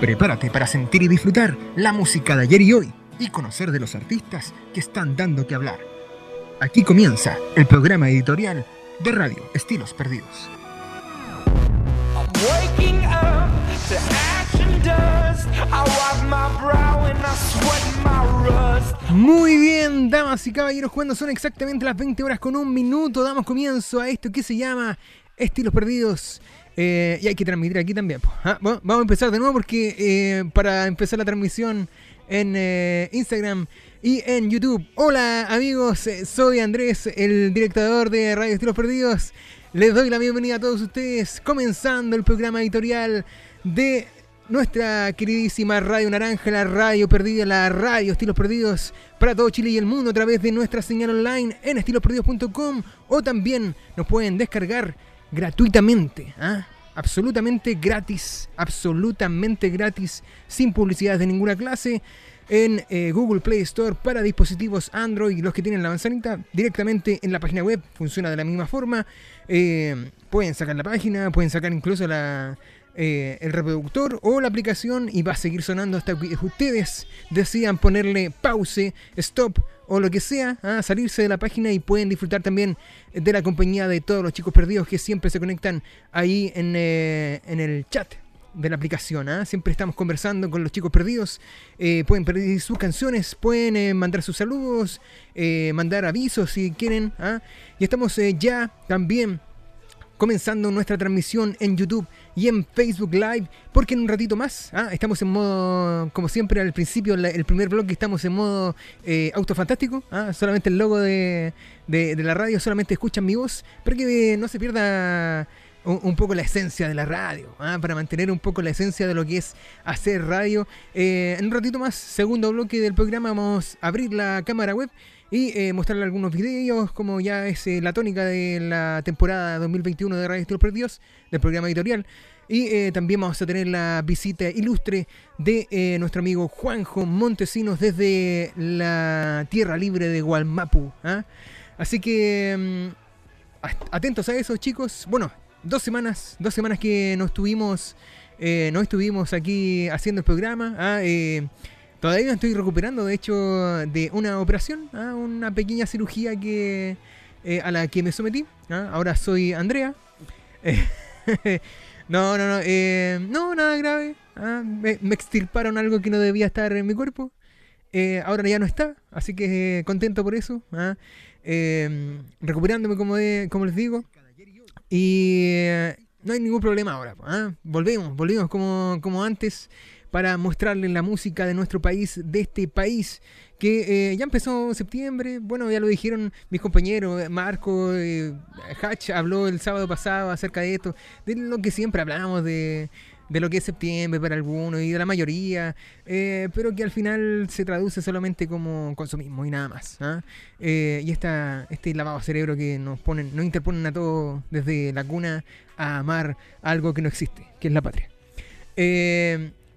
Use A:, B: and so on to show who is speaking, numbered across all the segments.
A: Prepárate para sentir y disfrutar la música de ayer y hoy y conocer de los artistas que están dando que hablar. Aquí comienza el programa editorial de Radio Estilos Perdidos. Muy bien, damas y caballeros, cuando son exactamente las 20 horas con un minuto, damos comienzo a esto que se llama Estilos Perdidos. Eh, y hay que transmitir aquí también. Ah, vamos a empezar de nuevo porque eh, para empezar la transmisión en eh, Instagram y en YouTube. Hola amigos, soy Andrés, el director de Radio Estilos Perdidos. Les doy la bienvenida a todos ustedes, comenzando el programa editorial de nuestra queridísima Radio Naranja, la radio perdida, la radio Estilos Perdidos para todo Chile y el mundo a través de nuestra señal online en estilosperdidos.com o también nos pueden descargar gratuitamente, ¿ah? absolutamente gratis, absolutamente gratis, sin publicidad de ninguna clase, en eh, Google Play Store para dispositivos Android, los que tienen la manzanita, directamente en la página web, funciona de la misma forma. Eh, pueden sacar la página, pueden sacar incluso eh, el reproductor o la aplicación y va a seguir sonando hasta que ustedes decidan ponerle pause, stop o lo que sea, a salirse de la página y pueden disfrutar también de la compañía de todos los chicos perdidos que siempre se conectan ahí en, eh, el chat de la aplicación. ¿ah? Siempre estamos conversando con los chicos perdidos. Eh, pueden pedir sus canciones, pueden mandar sus saludos, mandar avisos si quieren. ¿ah? Y estamos ya también comenzando nuestra transmisión en YouTube y en Facebook Live, porque en un ratito más ¿ah? estamos en modo, como siempre al principio, el primer blog estamos en modo eh, autofantástico, ¿ah? solamente el logo de, la radio, solamente escuchan mi voz, para que no se pierda un, poco la esencia de la radio, ¿ah? para mantener un poco la esencia de lo que es hacer radio. Eh, en un ratito más, segundo bloque del programa, vamos a abrir la cámara web y eh, mostrarle algunos videos, como ya es eh, la tónica de la temporada 2021 de Radio Estilos Perdidos, del programa editorial. Y eh, también vamos a tener la visita ilustre de nuestro amigo Juanjo Montesinos desde la tierra libre de Gualmapu. ¿ah? Así que mm, atentos a eso, chicos. Bueno, dos semanas, dos semanas que no estuvimos, no estuvimos aquí haciendo el programa. ¿Ah? Todavía estoy recuperando, de hecho, de una operación, ¿ah? una pequeña cirugía que eh, a la que me sometí. ¿ah? Ahora soy Andrea. no, no, no, eh, no, nada grave. ¿ah? Me, extirparon algo que no debía estar en mi cuerpo. Eh, ahora ya no está, así que contento por eso. recuperándome, como, como les digo. Y no hay ningún problema ahora. Volvemos, volvemos como, como antes para mostrarles la música de nuestro país, de este país que eh, ya empezó septiembre, bueno, ya lo dijeron mis compañeros, Marco, eh, Hatch habló el sábado pasado acerca de esto, de lo que siempre hablamos de, de lo que es septiembre para algunos y de la mayoría, eh, pero que al final se traduce solamente como consumismo y nada más. ¿ah? y esta, este lavado cerebro que nos ponen, nos interponen a todos desde la cuna a amar algo que no existe, que es la patria.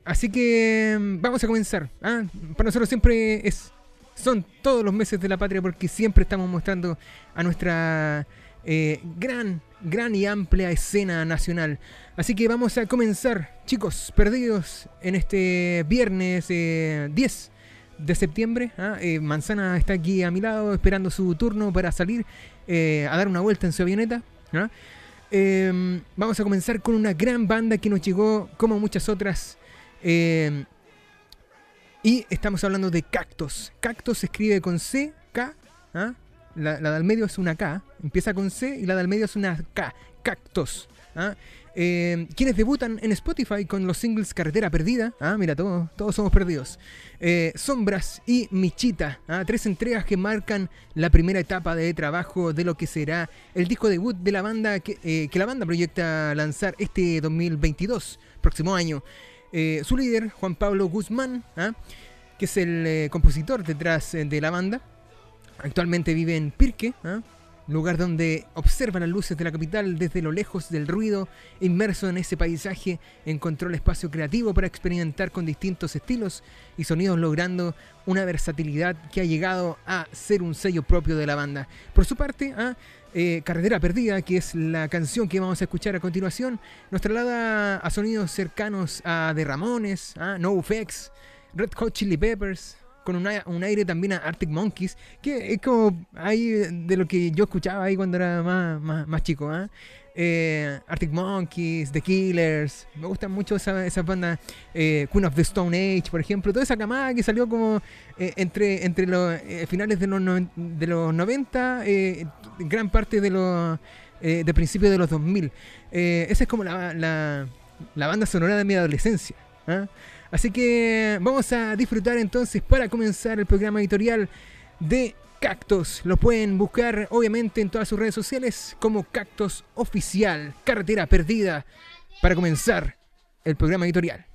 A: Así que vamos a comenzar. ¿ah? Para nosotros siempre es, son todos los meses de la patria porque siempre estamos mostrando a nuestra eh, gran, gran y amplia escena nacional. Así que vamos a comenzar, chicos, perdidos en este viernes 10 eh, de septiembre. ¿ah? Eh, Manzana está aquí a mi lado esperando su turno para salir a dar una vuelta en su avioneta. ¿ah? Vamos a comenzar con una gran banda que nos llegó, como muchas otras, Em, y estamos hablando de cactus. Cactus se escribe con C, K. ¿ah? La, del medio es una K. Empieza con C y la del medio es una K. Cactus. ¿ah? Em, quienes debutan en Spotify con los singles Carretera Perdida. ¿ah? Mira, todos, todos somos perdidos. Eh, Sombras y Michita. Tres entregas que marcan la primera etapa de trabajo de lo que será el disco debut de la banda que, eh, que la banda proyecta lanzar este 2022, próximo año. Eh, su líder, Juan Pablo Guzmán, ¿ah? que es el eh, compositor detrás eh, de la banda, actualmente vive en Pirque, ¿ah?
B: Lugar donde observa las luces de la capital desde lo lejos del ruido, inmerso en ese paisaje, encontró el espacio creativo para experimentar con distintos estilos y sonidos, logrando una versatilidad que ha llegado a ser un sello propio de la banda. Por su parte, ¿ah? eh, Carretera Perdida, que es la canción que vamos a escuchar a continuación, nos traslada a sonidos cercanos a The Ramones, ¿ah? No Effects, Red Hot Chili Peppers, con un aire también a Arctic Monkeys, que es como ahí de lo que yo escuchaba ahí cuando era más, más, chico. ¿ah? ¿eh? Arctic Monkeys, The Killers, me gustan mucho esas esa bandas, eh, Queen of the Stone Age, por ejemplo, toda esa camada que salió como eh, entre, entre los eh, finales de los, de los 90, gran parte de los de principios de los 2000. esa es como la, la, la, banda sonora de mi adolescencia. Así que vamos a disfrutar entonces para comenzar el programa editorial de Cactos. Lo pueden buscar obviamente en todas sus redes sociales como Cactos Oficial, Carretera Perdida, para comenzar el programa editorial.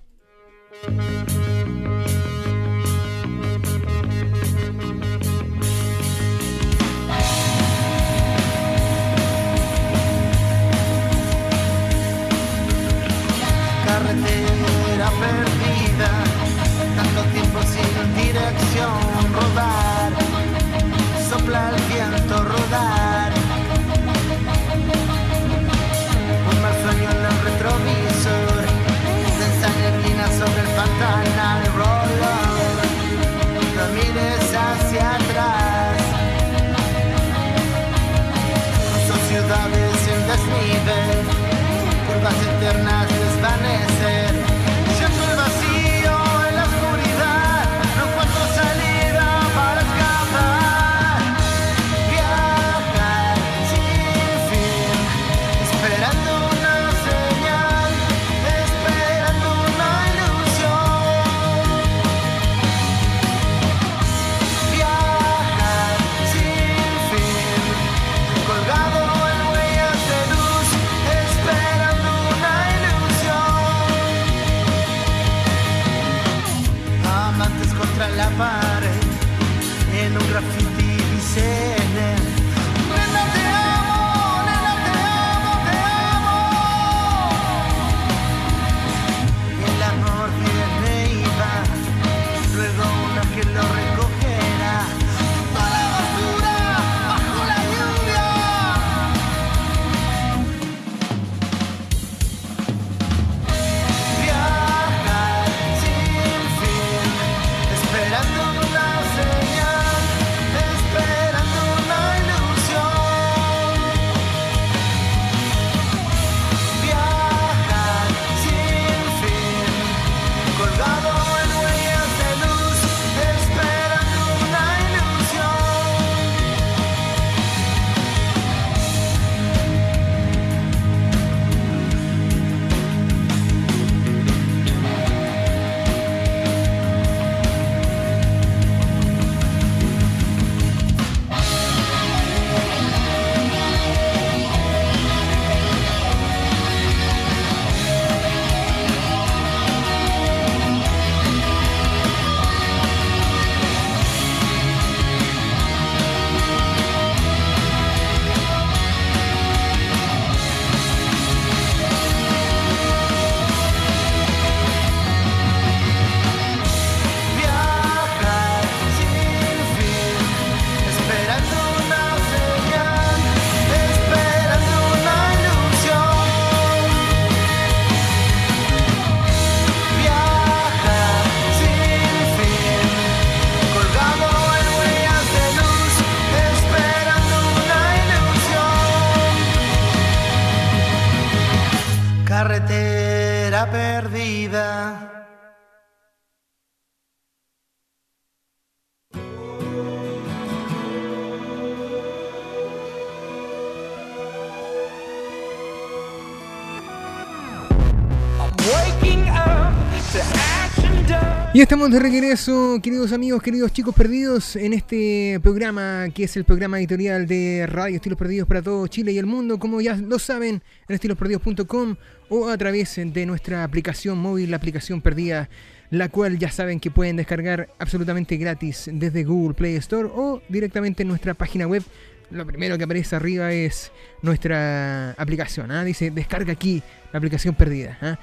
A: Y
B: estamos de regreso, queridos amigos, queridos chicos perdidos, en este programa que es el programa editorial de Radio Estilos Perdidos para todo Chile y el mundo, como ya lo saben, en estilosperdidos.com o a través de nuestra aplicación móvil, la aplicación perdida, la cual ya saben que pueden descargar absolutamente gratis desde Google Play Store o directamente en nuestra página web
A: lo primero que aparece arriba es nuestra aplicación. ¿ah? Dice, descarga aquí la aplicación perdida. ¿ah?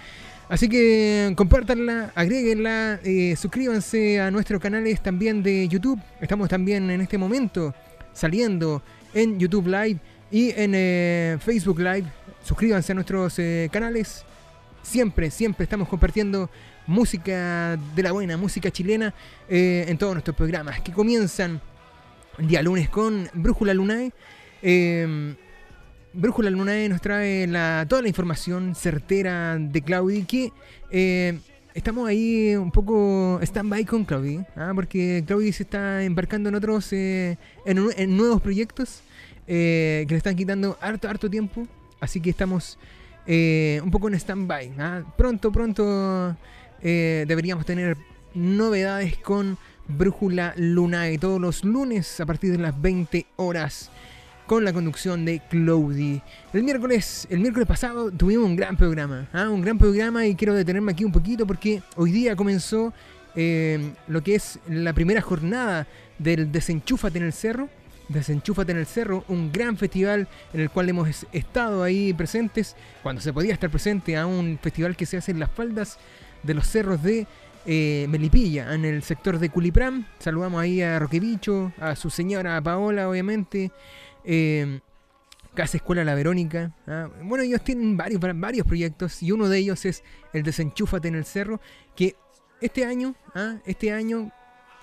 A: Así que compártanla, agréguenla, eh, suscríbanse a nuestros canales también de YouTube. Estamos también en este momento saliendo en YouTube Live y en eh, Facebook Live. Suscríbanse a nuestros eh, canales. Siempre, siempre estamos compartiendo música de la buena, música chilena en todos nuestros programas que comienzan día lunes con Brújula Lunae. Brújula Lunae nos trae toda la información certera de Claudi que eh, estamos ahí un poco stand-by con Claudi, ¿ah? porque Claudi se está embarcando en otros, eh, en, nuevos proyectos eh, que le están quitando harto, harto tiempo, así que estamos un poco en stand-by. ¿ah? Pronto, pronto deberíamos tener novedades con Brújula Lunae todos los lunes a partir de las 20 horas con la conducción de Claudi. El miércoles, el miércoles pasado tuvimos un gran programa, ¿ah? un gran programa y quiero detenerme aquí un poquito porque hoy día comenzó eh, lo que es la primera jornada del Desenchúfate en el Cerro. Desenchúfate en el Cerro, un gran festival en el cual hemos es- estado ahí presentes, cuando se podía estar presente a un festival que se hace en las faldas de los cerros de eh, Melipilla, en el sector de Culipram. Saludamos ahí a Roquebicho, a su señora Paola, obviamente. Eh, Casa Escuela La Verónica. ¿ah? Bueno, ellos tienen varios, varios proyectos y uno de ellos es el Desenchúfate en el Cerro, que este año, ¿ah? este año,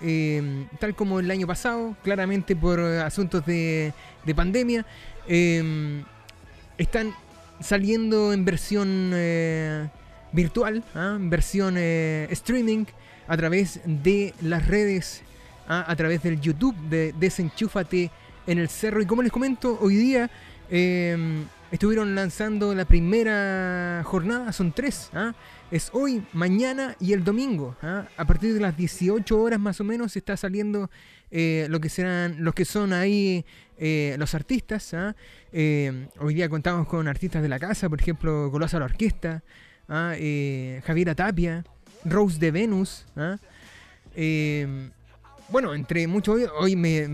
A: eh, tal como el año pasado, claramente por asuntos de, de pandemia, eh, están saliendo en versión eh, virtual, ¿ah? en versión eh, streaming, a través de las redes, a través del YouTube de Desenchúfate en el Cerro. Y como les comento, hoy día eh, estuvieron lanzando la primera jornada, son tres. ¿ah? Es hoy, mañana y el domingo. ¿ah? A partir de las 18 horas más o menos está saliendo eh, lo que serán, los que son ahí eh, los artistas. ¿ah? Eh, hoy día contamos con artistas de la casa, por ejemplo, Golosa la Orquesta, ¿ah? Eh, Javiera Tapia, Rose de Venus. Eh, bueno, entre muchos, hoy, me,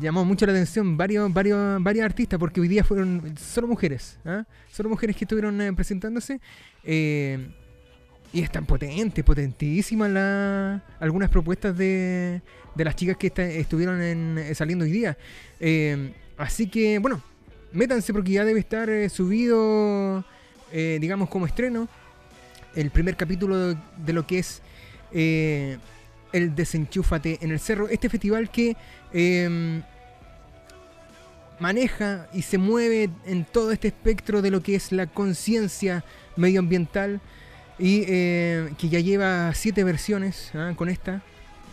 A: llamó mucho la atención varios, varios, varios artistas, porque hoy día fueron solo mujeres, ¿ah? solo mujeres que estuvieron eh, presentándose. eh, y están potentes, potentísimas la, algunas propuestas de, de las chicas que estuvieron en- eh, saliendo hoy día. Así que, bueno, métanse porque ya debe estar subido, digamos, como estreno, el primer capítulo de, lo que es el Desenchúfate en el Cerro. Este festival que eh, maneja y se mueve en todo este espectro de lo que es la conciencia medioambiental y eh, que ya lleva siete versiones ¿ah? con esta,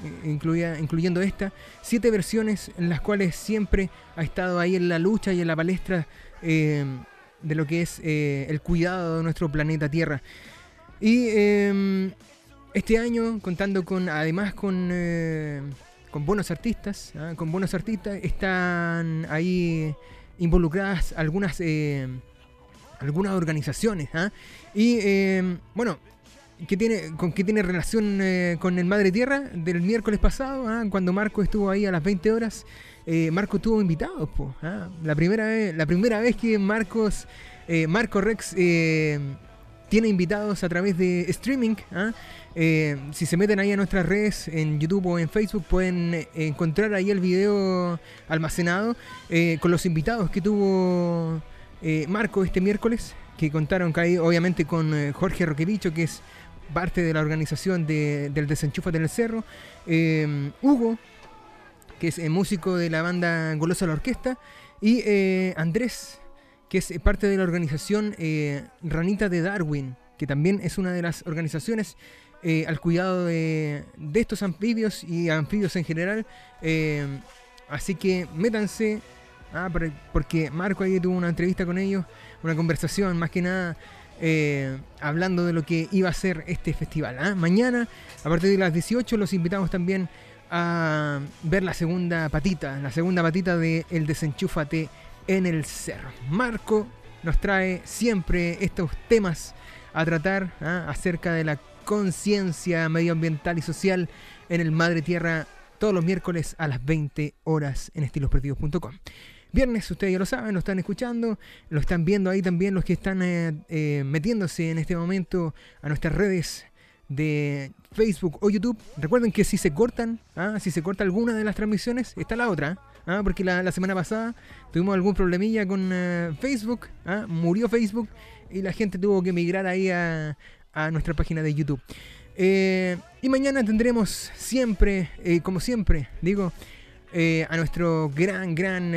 A: eh, incluida, incluyendo esta, siete versiones en las cuales siempre ha estado ahí en la lucha y en la palestra eh, de lo que es eh, el cuidado de nuestro planeta Tierra. Y eh, este año, contando con, además con, eh, con buenos artistas, ¿ah? con buenos artistas, están ahí involucradas algunas, eh, algunas organizaciones. ¿ah? Y eh, bueno, ¿qué tiene, ¿con qué tiene relación con el Madre Tierra del miércoles pasado? ¿ah? Cuando Marco estuvo ahí a las 20 horas. Marco tuvo invitados, po, ¿ah? la, primera vez, la primera vez que Marcos, Marco Rex tiene invitados a través de streaming. ¿ah? Eh, si se meten ahí a nuestras redes en YouTube o en Facebook pueden eh, encontrar ahí el video almacenado eh, con los invitados que tuvo Marco este miércoles, que contaron que ahí obviamente con Jorge Roquevicho, que es parte de la organización de- del Desenchúfate en el Cerro, Hugo, que es músico de la banda Golosa la Orquesta, y Andrés, que es eh, parte de la organización eh, Ranita de Darwin, que también es una de las organizaciones eh, al cuidado de, estos anfibios y anfibios en general. así que métanse, ah, por- porque Marco ahí tuvo una entrevista con ellos, una conversación más que nada. hablando de lo que iba a ser este festival. ¿ah? Mañana, a partir de las 18, los invitamos también a ver la segunda patita, la segunda patita de El Desenchúfate en el Cerro. Marco nos trae siempre estos temas a tratar ¿ah? acerca de la conciencia medioambiental y social en el Madre Tierra todos los miércoles a las 20 horas en estilosperdidos.com. viernes, ustedes ya lo saben, lo están escuchando, lo están viendo ahí también los que están eh, eh, metiéndose en este momento a nuestras redes de Facebook o YouTube. Recuerden que si se cortan, ah, si se corta alguna de las transmisiones, está la otra. Ah, porque la, semana pasada tuvimos algún problemilla con eh, Facebook, ah, murió Facebook y la gente tuvo que migrar ahí a, nuestra página de YouTube. Eh, y mañana tendremos siempre, eh, como siempre, digo, a nuestro gran, gran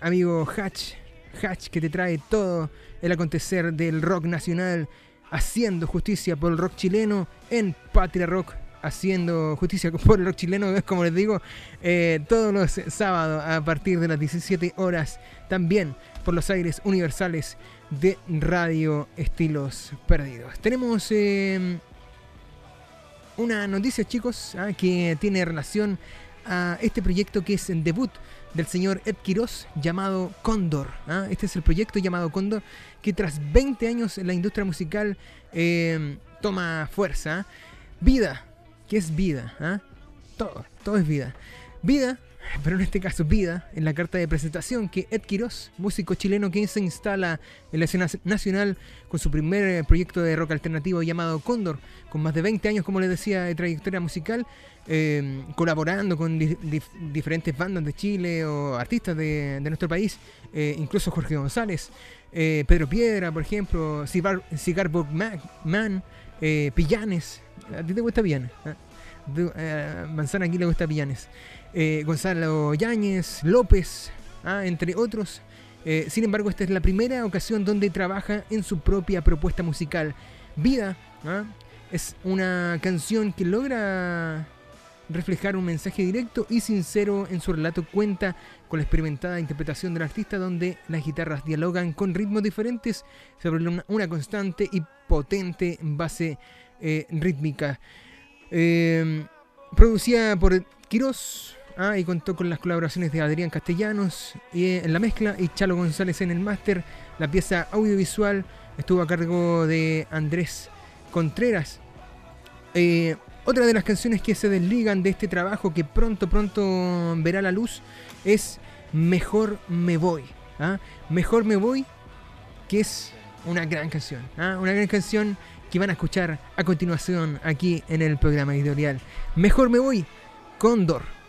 A: amigo Hatch. Hatch que te trae todo el acontecer del rock nacional, haciendo justicia por el rock chileno en Patria Rock. Haciendo justicia por el rock chileno, como les digo, eh, todos los sábados a partir de las 17 horas, también por los aires universales de Radio Estilos Perdidos. Tenemos eh, una noticia, chicos, ah, que tiene relación a este proyecto que es el debut del señor Ed Quiroz llamado Cóndor. ah. Este es el proyecto llamado Cóndor que tras 20 años en la industria musical eh, toma fuerza. Vida, ¿qué es vida? ah? Todo, todo es vida. Vida, pero en este caso vida, en la carta de presentación que Ed Quiroz, músico chileno que se instala en la escena nacional con su primer eh, proyecto de rock alternativo llamado Cóndor, con más de 20 años, como les decía, de trayectoria musical, eh, colaborando con di- dif- diferentes bandas de Chile o artistas de, nuestro país, eh, incluso Jorge González, eh, Pedro Piedra, por ejemplo, Cigar, Cigar eh, Pillanes. ¿A ti te gusta Pillanes? ¿Ah? Eh, Manzana aquí le gusta Pillanes. Eh, Gonzalo Yáñez, López, ah, entre otros. Sin embargo, esta es la primera ocasión donde trabaja en su propia propuesta musical. Vida ah, es una canción que logra reflejar un mensaje directo y sincero en su relato. Cuenta con la experimentada interpretación del artista donde las guitarras dialogan con ritmos diferentes sobre una, constante y potente base eh, rítmica. Eh, producida por Quirós ah, y contó con las colaboraciones de Adrián Castellanos eh, en la mezcla y Chalo González en el máster. La pieza audiovisual estuvo a cargo de Andrés Contreras. Eh, otra de las canciones que se desligan de este trabajo que pronto, pronto verá la luz es Mejor me voy. ¿ah? Mejor me voy, que es una gran canción. ¿ah? Una gran canción que van a escuchar a continuación aquí en el programa editorial. Mejor me voy, Cóndor.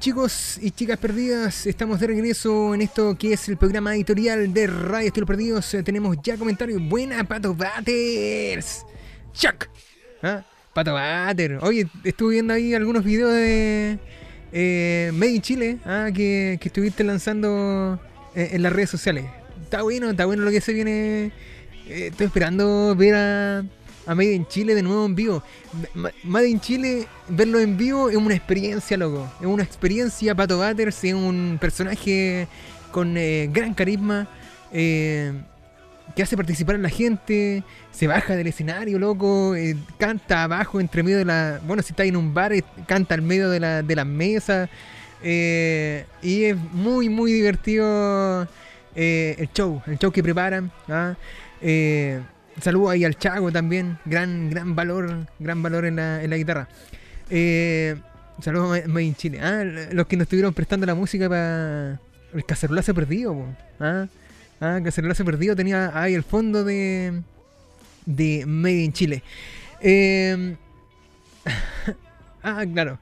A: Chicos y chicas perdidas, estamos de regreso en esto que es el programa editorial de Radio Estilos Perdidos. Eh, tenemos ya comentarios. Buena, Pato Batters. Chuck. ¿Ah? Pato Batter. Oye, estuve viendo ahí algunos videos de eh, Made in Chile ah, que, que estuviste lanzando eh, en las redes sociales. Está bueno, está bueno lo que se viene. Eh, estoy esperando ver a, a Made in Chile de nuevo en vivo. Ma- Made in Chile, verlo en vivo es una experiencia, loco. Es una experiencia. Pato Batters es un personaje con eh, gran carisma. eh, que hace participar a la gente, se baja del escenario, loco, eh, canta abajo entre medio de la... Bueno, si está en un bar, canta al medio de la, de las mesas. eh, y es muy, muy divertido el show, el show que preparan. ¿ah? Eh, saludo ahí al Chago también, gran, gran valor, gran valor en la, en la guitarra. Eh, saludos a Made in Chile. Ah, los que nos estuvieron prestando la música para el cacerolazo perdido. po, ¿ah? Ah, perdido tenía ahí el fondo de de Made in Chile. Eh, ah, claro.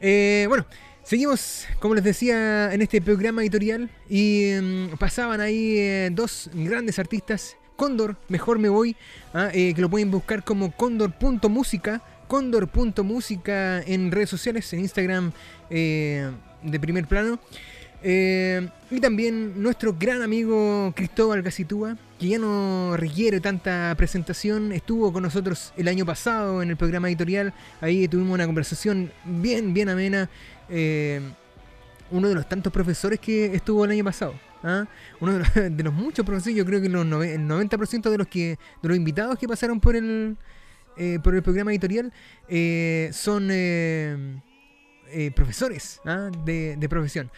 A: Eh, bueno, seguimos, como les decía, en este programa editorial y mm, pasaban ahí eh, dos grandes artistas. Cóndor, mejor me voy, ah, eh, que lo pueden buscar como cóndor.música, cóndor.música en redes sociales, en Instagram eh, de primer plano. Eh, y también nuestro gran amigo Cristóbal Gacitúa, que ya no requiere tanta presentación, estuvo con nosotros el año pasado en el programa editorial. Ahí tuvimos una conversación bien, bien amena. Uno de los tantos profesores que estuvo el año pasado. ¿Ah? Uno de los, de los muchos profesores, yo creo que el 90% de los que de los invitados que pasaron por el eh, por el programa editorial eh, son eh, profesores ¿ah? de, profesión.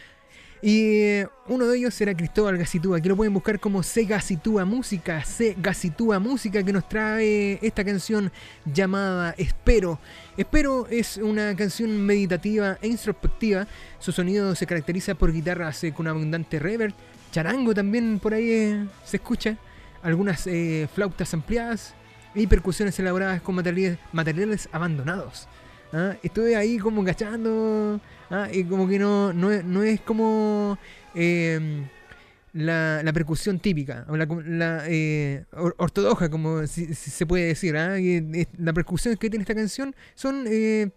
A: Y uno de ellos será Cristóbal Gacitúa, que lo pueden buscar como C Gacitúa Música, C Gacitúa Música, que nos trae esta canción llamada Espero. Espero es una canción meditativa e introspectiva. Su sonido se caracteriza por guitarras con abundante reverb, charango también por ahí eh, se escucha, algunas eh, flautas ampliadas y percusiones elaboradas con materiales, materiales abandonados. ¿ah? Estuve ahí como cachando ¿ah? y como que no, no, no es como eh, la, la percusión típica o la, la, eh, or- ortodoxa como si, se puede decir ¿ah? Y, la percusión que tiene esta canción son eh,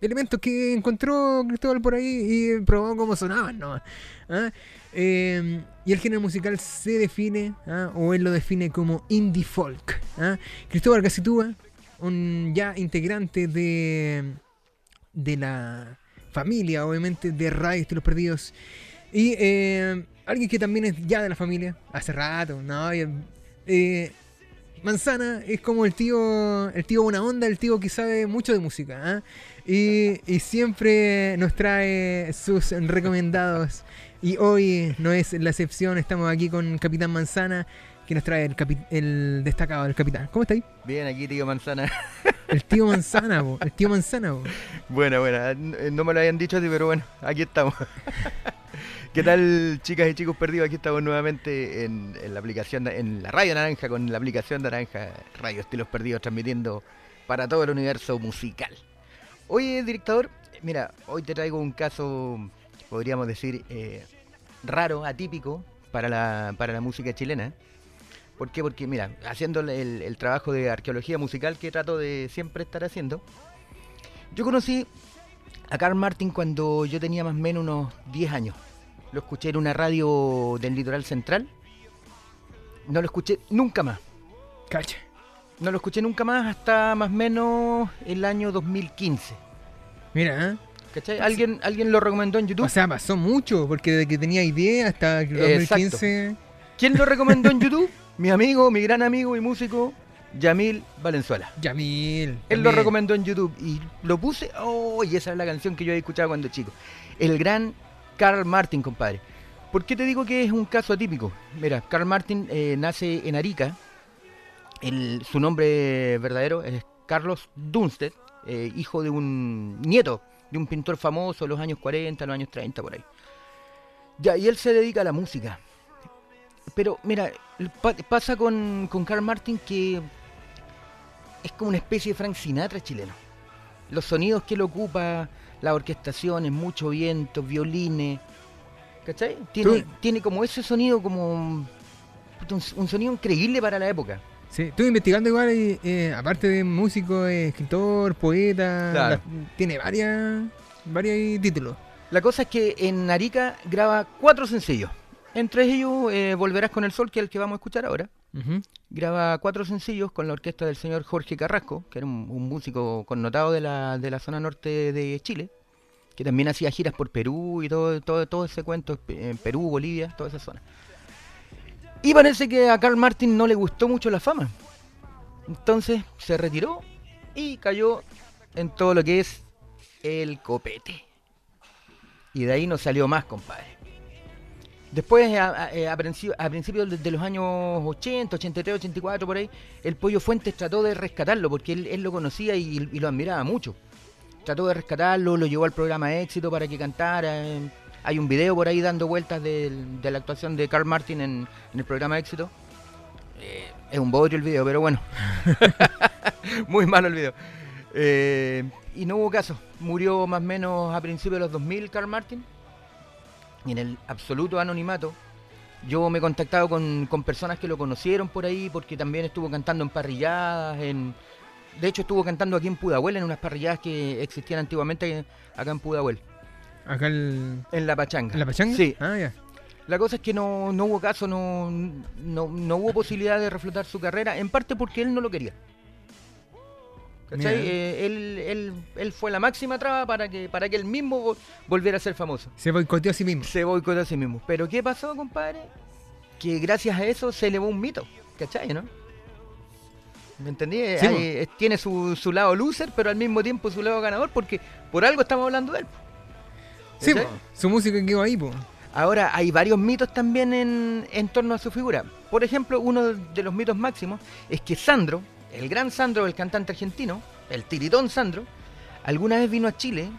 A: elementos que encontró Cristóbal por ahí y probó cómo sonaban ¿no? ¿Ah? Eh, y el género musical se define ¿ah? o él lo define como indie folk ¿ah? Cristóbal Casitúa un ya integrante de, de la familia, obviamente, de Radio Estilos Perdidos. Y eh, alguien que también es ya de la familia, hace rato, ¿no? Eh, Manzana es como el tío, el tío buena onda, el tío que sabe mucho de música, ¿ah? y, y siempre nos trae sus recomendados. Y hoy no es la excepción, estamos aquí con Capitán Manzana, que nos trae el, el destacado del capitán. ¿Cómo está ahí?
C: Bien, aquí tío Manzana.
A: El tío Manzana, el tío Manzana. po.
C: Bueno, bueno, no me lo habían dicho así, pero bueno, aquí estamos. ¿Qué tal, chicas y chicos perdidos? Aquí estamos nuevamente en, la aplicación, en la Radio Naranja, con la aplicación Naranja, Radio Estilos Perdidos, transmitiendo para todo el universo musical. Oye, director, mira, hoy te traigo un caso, podríamos decir, eh, raro, atípico para la, para la música chilena. ¿Por qué? Porque, mira, haciendo el, el trabajo de arqueología musical que trato de siempre estar haciendo, yo conocí a Carl Martin cuando yo tenía más o menos unos 10 años. Lo escuché en una radio del litoral central. No lo escuché nunca más.
A: Cacha.
C: No lo escuché nunca más hasta más o menos el año 2015.
A: Mira, ¿eh?
C: ¿Cachai? ¿Alguien, alguien lo recomendó en YouTube?
A: o sea, pasó mucho, porque desde que tenía idea hasta el 2015.
C: ¿Quién lo recomendó en YouTube? mi amigo, mi gran amigo y músico, Yamil Valenzuela.
A: Yamil.
C: Él lo recomendó en YouTube y lo puse. ¡Oh! Y esa es la canción que yo había escuchado cuando chico. El gran Carl Martin, compadre. ¿Por qué te digo que es un caso atípico? Mira, Carl Martin eh, nace en Arica. Su nombre verdadero es Carlos Dunsted, eh, hijo de un nieto de un pintor famoso de los años 40, los años 30, por ahí. Ya, y él se dedica a la música. Pero mira, pa- pasa con, con Carl Martin que es como una especie de Frank Sinatra chileno. Los sonidos que él ocupa, las orquestaciones, mucho viento, violines. ¿Cachai? Tiene, tiene como ese sonido como un, un sonido increíble para la época.
A: Sí, estuve investigando igual, y, eh, aparte de músico, es escritor, poeta,
C: Claro.
A: la- tiene varias, varios títulos.
C: La cosa es que en Arica graba cuatro sencillos. Entre ellos, eh, Volverás con el Sol, que es el que vamos a escuchar ahora. Graba cuatro sencillos con la orquesta del señor Jorge Carrasco, que era un, un músico connotado de la, de la zona norte de Chile, que también hacía giras por Perú y todo, todo, todo ese cuento, en Perú, Bolivia, toda esa zona. Y parece que a Carl Martin no le gustó mucho la fama. Entonces se retiró y cayó en todo lo que es el copete. Y de ahí no salió más, compadre. Después, a, a- eh, a principio- a principios de, los años 80, 83, 84, por ahí, el Pollo Fuentes trató de rescatarlo porque él, él lo conocía y, lo admiraba mucho. Trató de rescatarlo, lo llevó al programa Éxito para que cantara. Hay un video por ahí dando vueltas de, la actuación de Carl Martin en, en el programa Éxito. Eh, es un bodrio el video, pero bueno. Muy malo el video. Eh, y no hubo caso. Murió más o menos a principios de los 2000 Carl Martin. Y en el absoluto anonimato. Yo me he contactado con, con personas que lo conocieron por ahí porque también estuvo cantando en parrilladas. En, de hecho estuvo cantando aquí en Pudahuel en unas parrilladas que existían antiguamente acá en Pudahuel.
A: Acá el,
C: En La Pachanga.
A: ¿en la pachanga.
C: Sí.
A: Ah, ya.
C: La cosa es que no, no hubo caso, no, no, no hubo posibilidad de reflotar su carrera, en parte porque él no lo quería. ¿Cachai? Eh, él, él, él fue la máxima traba para que, para que él mismo vol- volviera a ser famoso.
A: Se boicoteó a sí mismo.
C: Se boicotó a sí mismo. Pero ¿qué pasó, compadre? Que gracias a eso se elevó un mito, ¿cachai, no? ¿Me entendí?
A: Sí,
C: Hay-
A: po.
C: eh, tiene su, su lado loser, pero al mismo tiempo su lado ganador, porque por algo estamos hablando de él.
A: Sí, su música quedó ahí, po.
C: Ahora, hay varios mitos también en, en torno a su figura. Por ejemplo, uno de los mitos máximos es que Sandro, el gran Sandro, el cantante argentino, el tiritón Sandro, alguna vez vino a Chile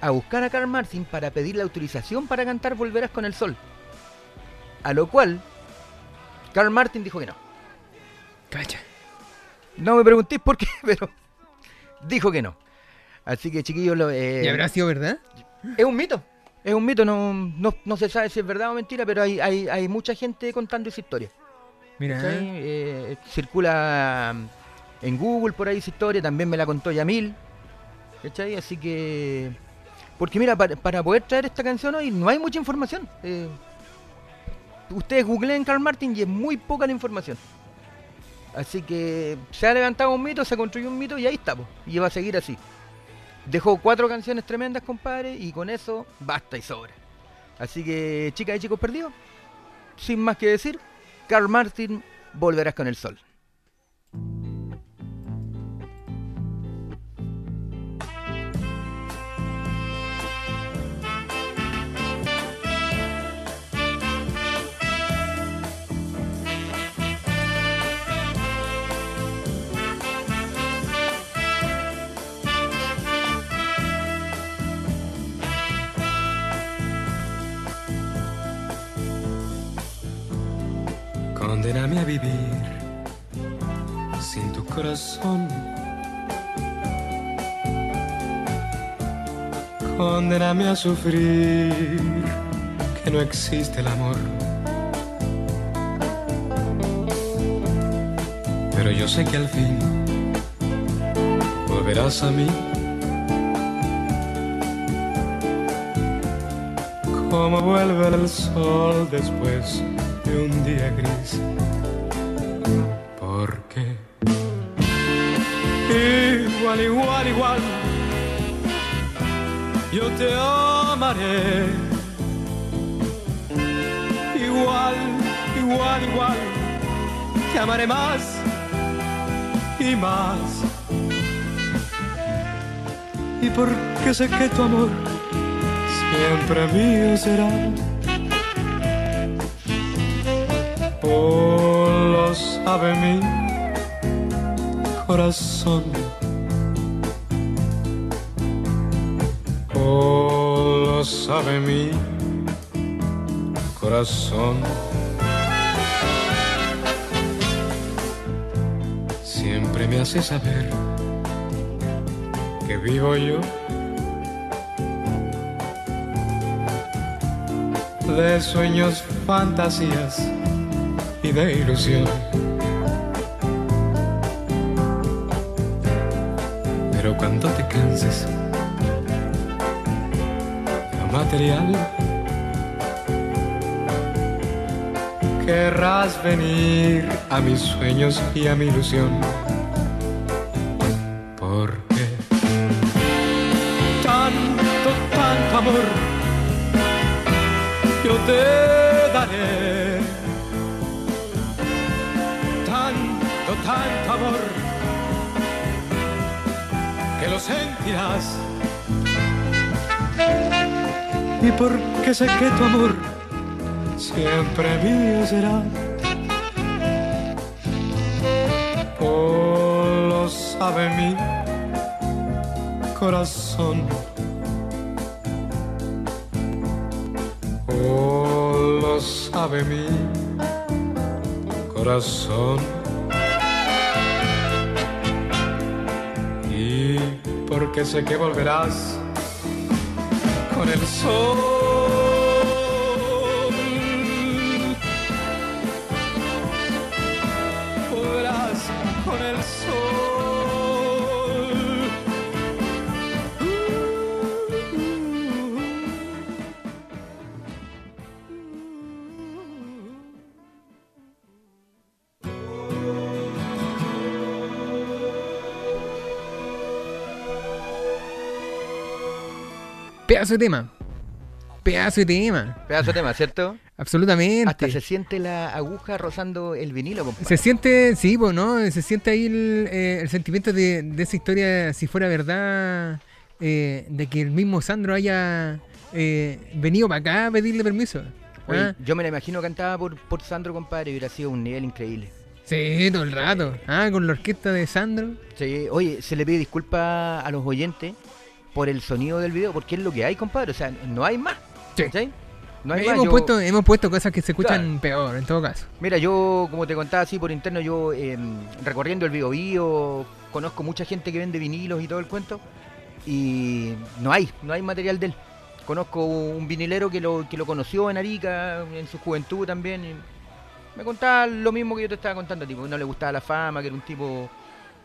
C: a buscar a Carl Martin para pedir la autorización para cantar Volverás con el Sol. A lo cual, Carl Martin dijo que no.
A: Cacha.
C: No me preguntéis por qué, pero dijo que no. Así que, chiquillos, lo, eh,
A: ¿Y habrá sido verdad?
C: es un mito. Es un mito, no, no, no se sabe si es verdad o mentira, pero hay, hay, hay mucha gente contando esa historia.
A: Mira.
C: Eh, circula en Google por ahí esa historia, también me la contó Yamil. ¿Cachai? Así que. Porque mira, para, poder traer esta canción hoy no hay mucha información. Eh, ustedes googleen Carl Martin y es muy poca la información. Así que se ha levantado un mito, se construyó un mito y ahí está, y va a seguir así. Dejó cuatro canciones tremendas, compadre, y con eso basta y sobra. Así que, chicas y chicos perdidos, sin más que decir, Carl Martin, volverás con el sol.
D: Condéname a vivir sin tu corazón. Condéname a sufrir que no existe el amor. Pero yo sé que al fin volverás a mí. Como vuelve el sol después de un día gris. Porque igual, igual, igual, yo te amaré. Igual, igual, igual, te amaré más y más. Y porque sé que tu amor siempre mío será. Oh, lo sabe mi corazón. Oh, lo sabe mi corazón. Siempre me hace saber que vivo yo de sueños, fantasías de ilusión. Pero cuando te canses lo material, querrás venir a mis sueños y a mi ilusión. Y porque sé que tu amor siempre mío será. Oh, lo sabe mi corazón. Oh, lo sabe mi corazón. Porque sé que volverás con el sol.
A: Pedazo de tema. Pedazo de tema.
C: Pedazo de tema, ¿cierto?
A: Absolutamente.
C: Hasta se siente la aguja rozando el vinilo, compadre.
A: Se siente, sí, pues, ¿no? Se siente ahí el, eh, el sentimiento de, de esa historia, si fuera verdad, eh, de que el mismo Sandro haya eh, venido para acá a pedirle permiso.
C: Oye,
A: ¿ah?
C: yo me la imagino cantada por, por Sandro, compadre, y hubiera sido un nivel increíble.
A: Sí, todo el rato. Ah, con la orquesta de Sandro.
C: Sí, oye, se le pide disculpas a los oyentes por el sonido del video, porque es lo que hay, compadre. O sea, no hay más.
A: Sí.
C: No hay más.
A: hemos,
C: Yo-
A: puesto, hemos puesto cosas que se escuchan
C: Claro.
A: peor, en todo caso.
C: Mira, yo, como te contaba así por interno, yo eh, recorriendo el Bio Bio, conozco mucha gente que vende vinilos y todo el cuento, y no hay, no hay material de él. Conozco un vinilero que lo, que lo conoció en Arica, en su juventud también, y me contaba lo mismo que yo te estaba contando, tipo, que no le gustaba la fama, que era un tipo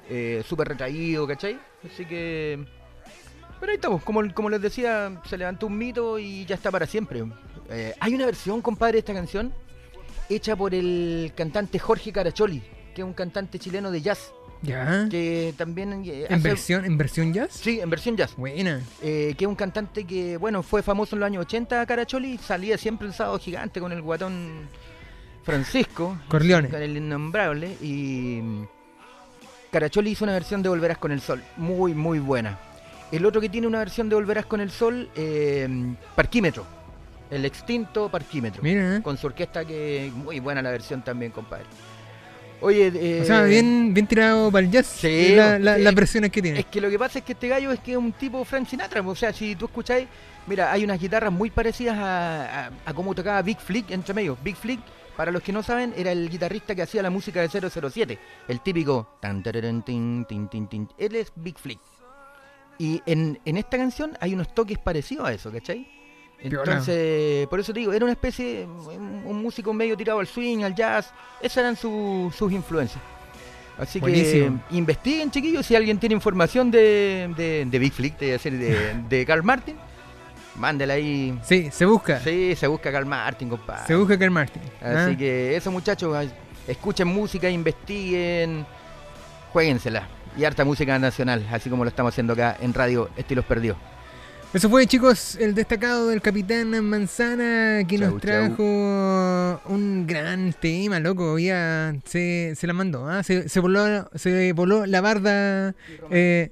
C: eh, súper retraído, ¿cachai? Así que... Pero ahí estamos, como, como les decía, se levantó un mito y ya está para siempre. Eh, hay una versión, compadre, de esta canción hecha por el cantante Jorge Caracholi, que es un cantante chileno de jazz,
A: Ya.
C: que también eh,
A: ¿En
C: hace-
A: versión, ¿En versión jazz?
C: Sí, en versión jazz.
A: Buena.
C: Eh, que es un cantante que, bueno, fue famoso en los años 80, Caracholi, salía siempre el sábado gigante con el guatón Francisco,
A: Corleone.
C: con el innombrable, y mm, Caracholi hizo una versión de Volverás con el Sol, muy, muy buena. El otro que tiene una versión de Volverás con el Sol, eh, Parquímetro, el extinto Parquímetro
A: Mira, ¿eh?
C: con su orquesta que muy buena la versión también, compadre. Oye, eh,
A: O sea, bien, bien tirado para el jazz.
C: Sí,
A: la- la-
C: sí.
A: las versiones que tiene.
C: es que lo que pasa es que este gallo es que es un tipo Frank Sinatra, o sea, si tú escucháis, mira, hay unas guitarras muy parecidas a, a, a cómo tocaba Big Flick entre medio. Big Flick, para los que no saben, era el guitarrista que hacía la música de 007, el típico tan tin, tin, tin. Él es Big Flick. Y en, en esta canción hay unos toques parecidos a eso, ¿cachai? Entonces, por eso te digo, era una especie, un, un músico medio tirado al swing, al jazz, esas eran su- sus influencias. Así
A: Buenísimo.
C: que investiguen, chiquillos, si alguien tiene información de, de, de Big Flick, de, de, de Carl Martin, mándela ahí.
A: Sí, se busca.
C: Sí, se busca Carl Martin, compadre.
A: Se busca Carl Martin.
C: Así
A: ¿ah?
C: que eso, muchachos, escuchen música, investiguen, jueguensela. Y harta música nacional, así como lo estamos haciendo acá en Radio Estilos Perdidos.
A: Eso fue, chicos, el destacado del Capitán Manzana que
C: Chau,
A: nos trajo un gran tema, loco. Ya se, se la mandó, ¿ah? se, se, voló, se voló la barda. Eh,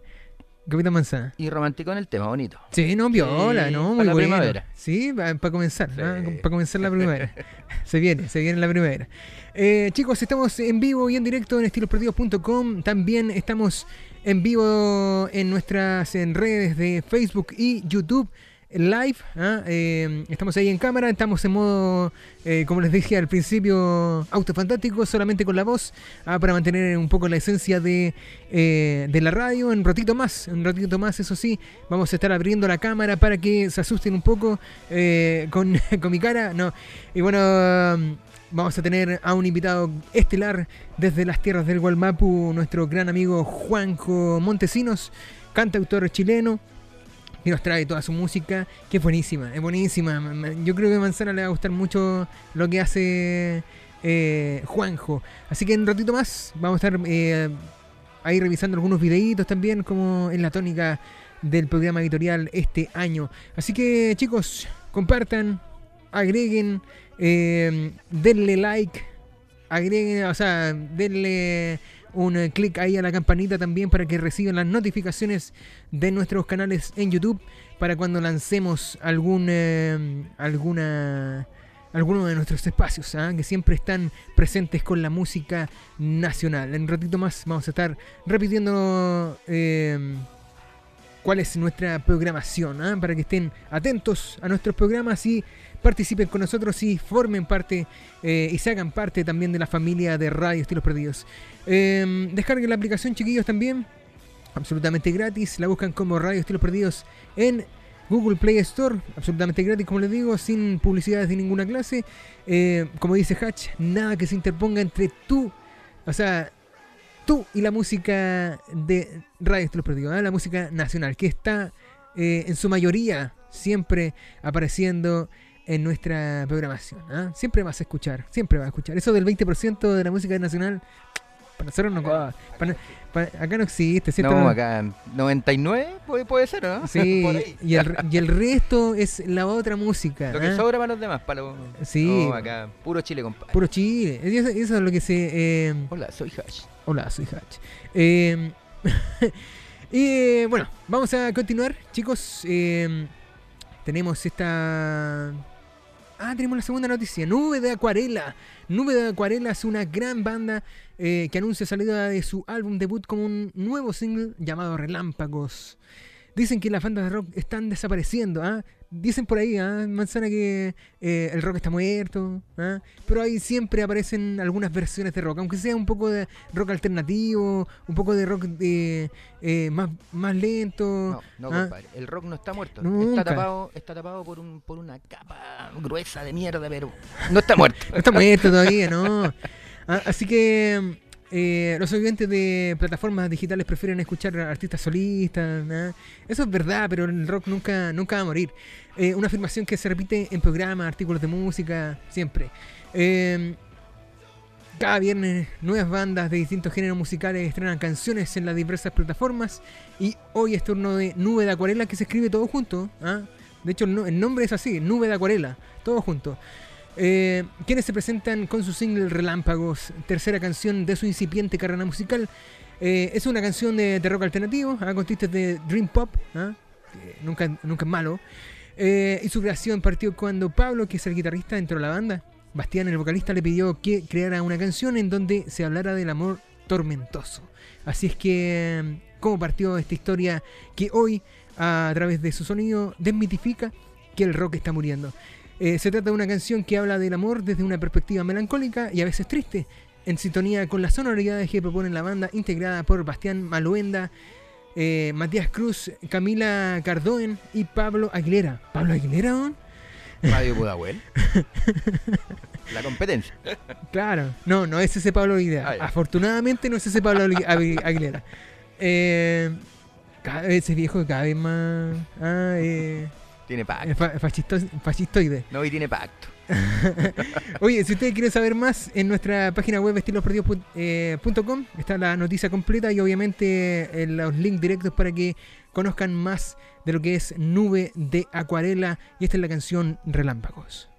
A: Capitán Manzana.
C: Y romántico en el tema, bonito.
A: Sí, no, viola,
C: Sí,
A: ¿no?
C: para
A: Muy
C: la
A: bueno.
C: primavera.
A: Sí, para comenzar,
C: Sí.
A: para comenzar la primavera. se viene, se viene la primavera. Eh, chicos, estamos en vivo y en directo en estilosperdidos.com. También estamos en vivo en nuestras en redes de Facebook y YouTube live. ¿ah? Eh, estamos ahí en cámara, estamos en modo, eh, como les dije al principio, autofantástico, solamente con la voz, ah, para mantener un poco la esencia de, eh, de la radio. Un ratito más, un ratito más, eso sí, vamos a estar abriendo la cámara para que se asusten un poco eh, con, con mi cara. No, y bueno, vamos a tener a un invitado estelar desde las tierras del Gualmapu, nuestro gran amigo Juanjo Montesinos, cantautor chileno y nos trae toda su música, que es buenísima, es buenísima. Yo creo que a Manzana le va a gustar mucho lo que hace eh, Juanjo. Así que en un ratito más vamos a estar eh, ahí revisando algunos videitos también, como en la tónica del programa editorial este año. Así que chicos, compartan, agreguen, eh, denle like, agreguen, o sea, denle un eh, clic ahí a la campanita también para que reciban las notificaciones de nuestros canales en YouTube para cuando lancemos algún eh, alguna alguno de nuestros espacios ¿ah? que siempre están presentes con la música nacional. En un ratito más vamos a estar repitiendo eh, cuál es nuestra programación ¿ah? para que estén atentos a nuestros programas y participen con nosotros y formen parte eh, y se hagan parte también de la familia de Radio Estilos Perdidos. Eh, descarguen la aplicación, chiquillos, también. Absolutamente gratis. La buscan como Radio Estilos Perdidos en Google Play Store. Absolutamente gratis, como les digo, sin publicidades de ninguna clase. Eh, como dice Hatch, nada que se interponga entre tú, o sea, tú y la música de Radio Estilos Perdidos, ¿eh? la música nacional, que está eh, en su mayoría siempre apareciendo en nuestra programación. ¿ah? Siempre vas a escuchar, siempre vas a escuchar. Eso del 20% de la música nacional Para nosotros no. para- para- acá no existe, ¿cierto?
C: No, acá 99 puede, puede ser, ¿o ¿no?
A: Sí, y el, y el resto es la otra música.
C: Lo que
A: ¿ah?
C: sobra para los demás, para los...
A: Sí.
C: No, acá, puro Chile, compadre.
A: Puro Chile. Eso, eso es lo que se. eh,
C: Hola, soy Hash.
A: Hola, soy Hatch. Eh, y eh, bueno, vamos a continuar, chicos. Eh, tenemos esta. Ah, tenemos la segunda noticia. Nube de Acuarela. Nube de Acuarela es una gran banda eh, que anuncia salida de su álbum debut con un nuevo single llamado Relámpagos. Dicen que las bandas de rock están desapareciendo. ¿ah? Dicen por ahí, ¿ah? Manzana, que eh, el rock está muerto. ¿ah? Pero ahí siempre aparecen algunas versiones de rock, aunque sea un poco de rock alternativo, un poco de rock de, eh, más, más lento.
C: No, no,
A: ¿ah?
C: compadre. El rock no está muerto.
A: Nunca.
C: Está tapado, está tapado por, un, por una capa gruesa de mierda, pero no está muerto.
A: No está muerto todavía, ¿no? Ah, así que eh, los oyentes de plataformas digitales prefieren escuchar artistas solistas. ¿no? Eso es verdad, pero el rock nunca, nunca va a morir. Eh, una afirmación que se repite en programas, artículos de música, siempre. Eh, cada viernes nuevas bandas de distintos géneros musicales estrenan canciones en las diversas plataformas y hoy es turno de Nube de Acuarela que se escribe todo junto. ¿ah? De hecho, no- el nombre es así, Nube de Acuarela, todo junto. Eh, quienes se presentan con su single Relámpagos, tercera canción de su incipiente carrera musical. Eh, es una canción de, rock alternativo, ¿ah? con de Dream Pop, ¿ah? nunca, nunca es malo. Eh, y su creación partió cuando Pablo, que es el guitarrista dentro de la banda, Bastián, el vocalista, le pidió que creara una canción en donde se hablara del amor tormentoso. Así es que, ¿cómo partió esta historia que hoy, a través de su sonido, desmitifica que el rock está muriendo? Eh, se trata de una canción que habla del amor desde una perspectiva melancólica y a veces triste, en sintonía con las sonoridades que propone la banda, integrada por Bastián Maluenda, eh, Matías Cruz, Camila Cardoen y Pablo Aguilera. ¿Pablo Aguilera? weón?
C: Radio Pudahuel. La competencia.
A: Claro, no, no es ese Pablo Aguilera.
C: Ah.
A: Afortunadamente no es ese Pablo Agui- Agui- Aguilera. Eh, cada vez ese viejo cada vez más ah, eh,
C: Tiene pacto.
A: fa- fascisto- fascistoide.
C: No, y tiene pacto.
A: Oye, si ustedes quieren saber más, en nuestra página web estilosperdidos.com está la noticia completa y obviamente eh, los links directos para que conozcan más de lo que es Nube de Acuarela. Y esta es la canción Relámpagos.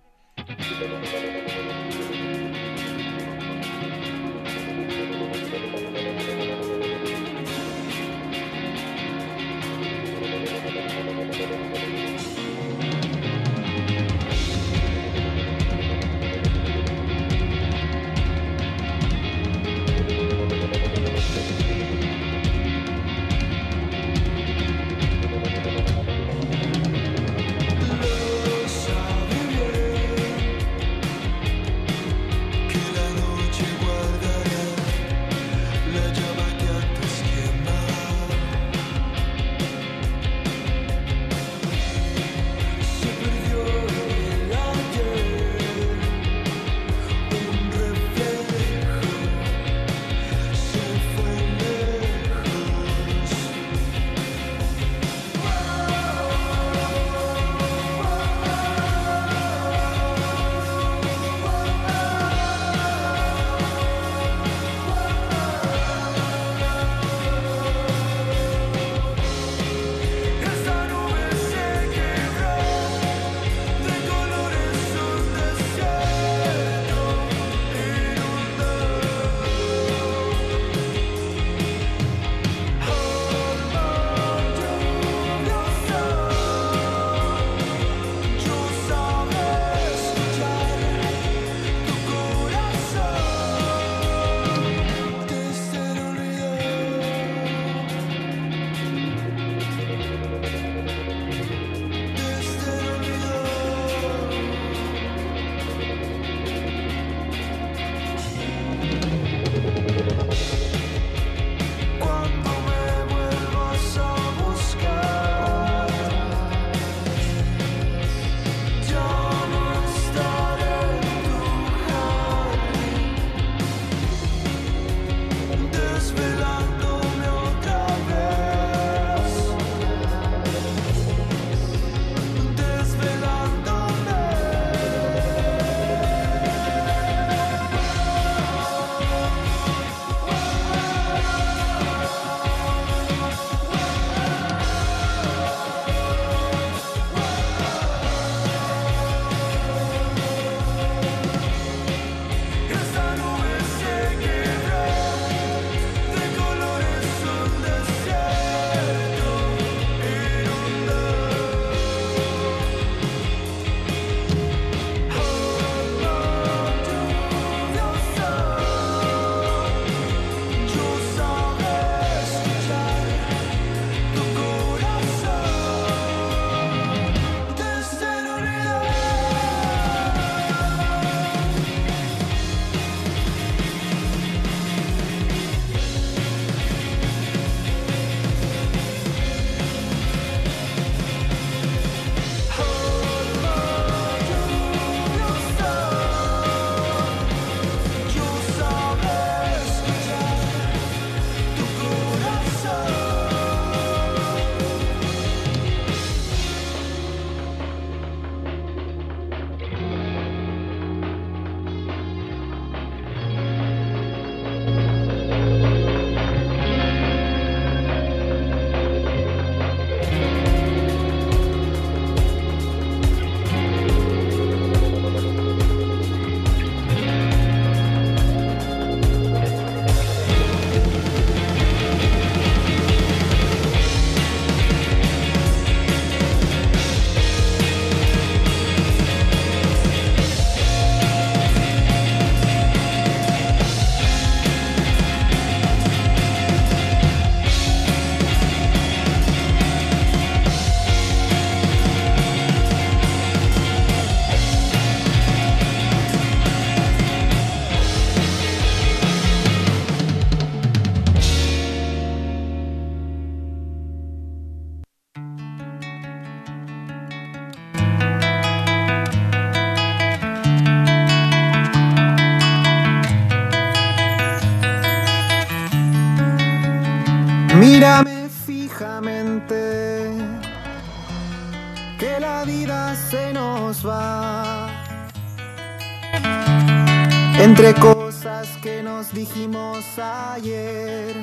B: Dijimos ayer,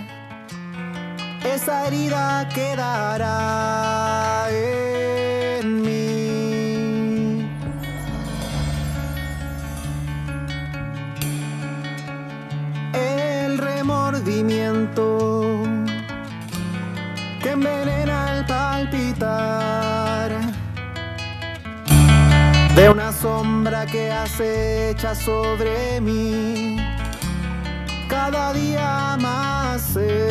B: esa herida quedará en mí. El remordimiento que envenena al palpitar de una sombra que acecha sobre mí cada día más cerca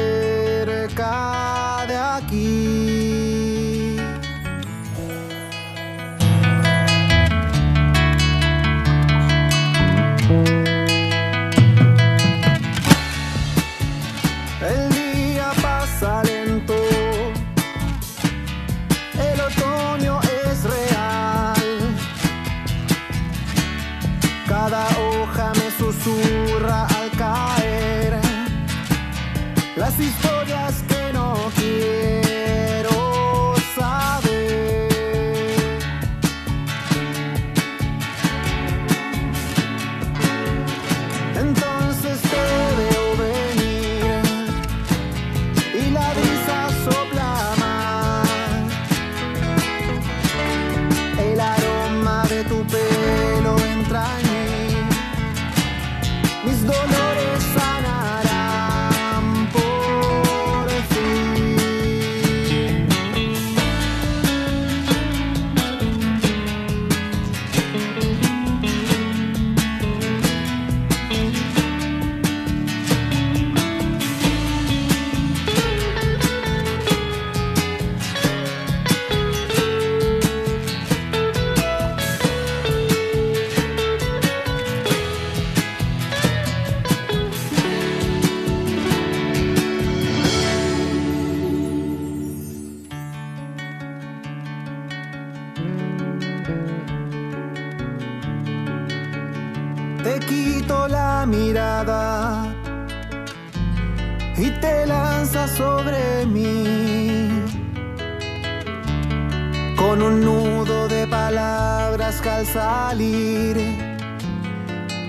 B: con un nudo de palabras que al salir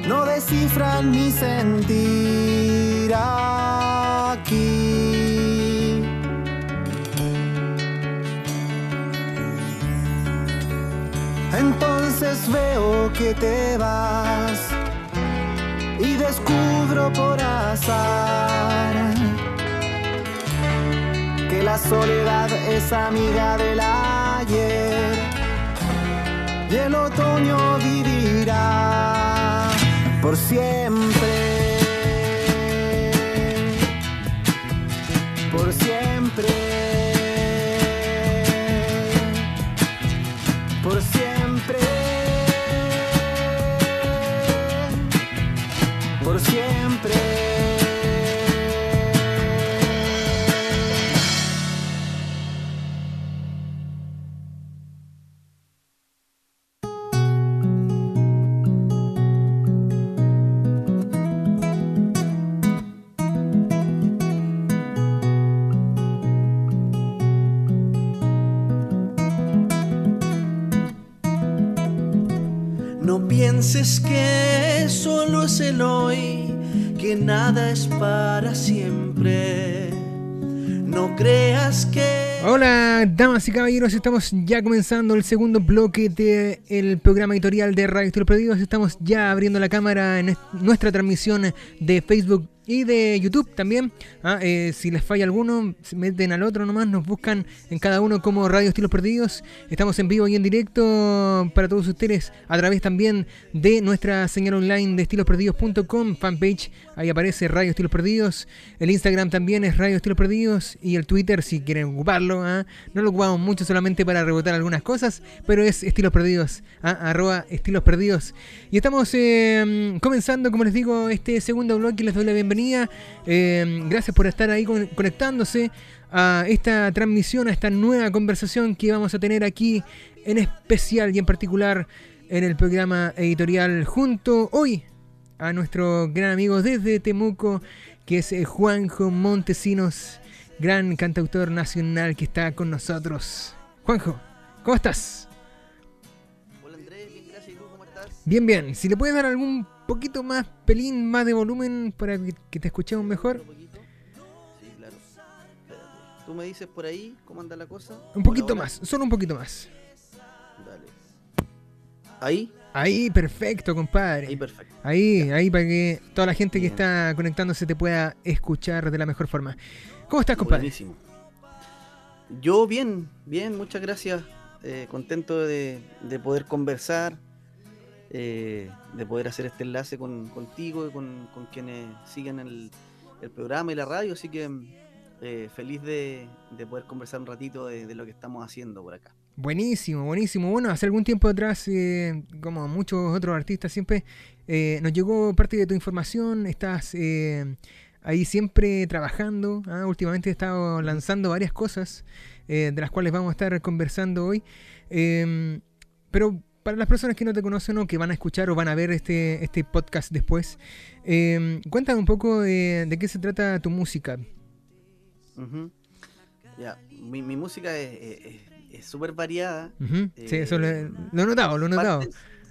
B: no descifran mi sentir aquí. Entonces veo que te vas y descubro por azar que la soledad es amiga del y el otoño vivirá por siempre. Por siempre.
A: Damas y caballeros, estamos ya comenzando el segundo bloque del programa editorial de Radio Estilos Perdidos. Estamos ya abriendo la cámara en est- nuestra transmisión de Facebook y de YouTube también. Ah, eh, si les falla alguno, meten al otro nomás, nos buscan en cada uno como Radio Estilos Perdidos. Estamos en vivo y en directo para todos ustedes a través también de nuestra señal online de estilosperdidos.com, fanpage, ahí aparece Radio Estilos Perdidos. El Instagram también es Radio Estilos Perdidos y el Twitter si quieren ocuparlo. ah. No lo ocupamos mucho solamente para rebotar algunas cosas, pero es Estilos Perdidos, ah, arroba Estilos Perdidos. Y estamos eh, comenzando, como les digo, este segundo bloque. Les doy la bienvenida. Eh, gracias por estar ahí con- conectándose a esta transmisión, a esta nueva conversación que vamos a tener aquí en especial y en particular en el programa editorial junto hoy a nuestro gran amigo desde Temuco, que es eh, Juanjo Montesinos. gran cantautor nacional que está con nosotros. Juanjo, ¿cómo estás?
E: Hola Andrés, bien, gracias. ¿Y tú cómo estás?
A: Bien, bien. Si le puedes dar algún poquito más, pelín más de volumen para que, te escuchemos mejor.
E: Tú me dices por ahí cómo anda la cosa.
A: Un poquito más, solo un poquito más.
E: Dale. Ahí,
A: Ahí, perfecto, compadre.
E: ahí perfecto.
A: Ahí, ahí para que toda la gente que está conectándose te pueda escuchar de la mejor forma. ¿Cómo estás, compadre?
E: Buenísimo. Yo bien, bien, muchas gracias. Eh, contento de, de poder conversar, eh, de poder hacer este enlace con, contigo y con, quienes siguen el, el programa y la radio. Así que eh, feliz de, de poder conversar un ratito de, lo que estamos haciendo por acá.
A: Buenísimo, buenísimo. Bueno, hace algún tiempo atrás, eh, como muchos otros artistas, siempre nos llegó parte de tu información. Estás ahí siempre trabajando. ¿ah? Últimamente he estado lanzando varias cosas de las cuales vamos a estar conversando hoy. Em, pero para las personas que no te conocen o que van a escuchar o van a ver este, este podcast después, em, cuéntame un poco de, de qué se trata tu música.
E: Mi, mi música es- súper variada.
A: Sí, eso lo,
E: Eh,
A: he notado, lo he notado.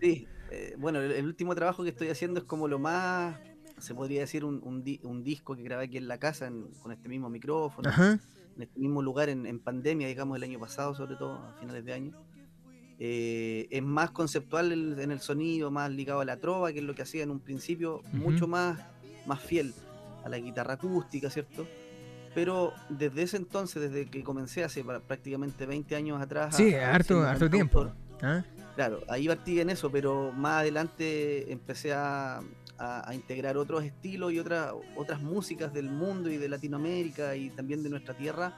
E: Sí, eh, bueno, el, el último trabajo que estoy haciendo es como lo más, se podría decir, un, un di- un disco que grabé aquí en la casa en- con este mismo micrófono,
A: Ajá.
E: en este mismo lugar, en, en pandemia, digamos, el año pasado, sobre todo, a finales de año. Eh, es más conceptual el- en el sonido, más ligado a la trova, que es lo que hacía en un principio, mucho más, más fiel a la guitarra acústica, ¿cierto? Pero desde ese entonces, desde que comencé hace prácticamente 20 años atrás.
A: Sí,
E: a
A: harto, harto tiempo. ¿ah?
E: Claro, ahí partí en eso, pero más adelante empecé a, a- a integrar otros estilos y otras músicas del mundo y de Latinoamérica y también de nuestra tierra.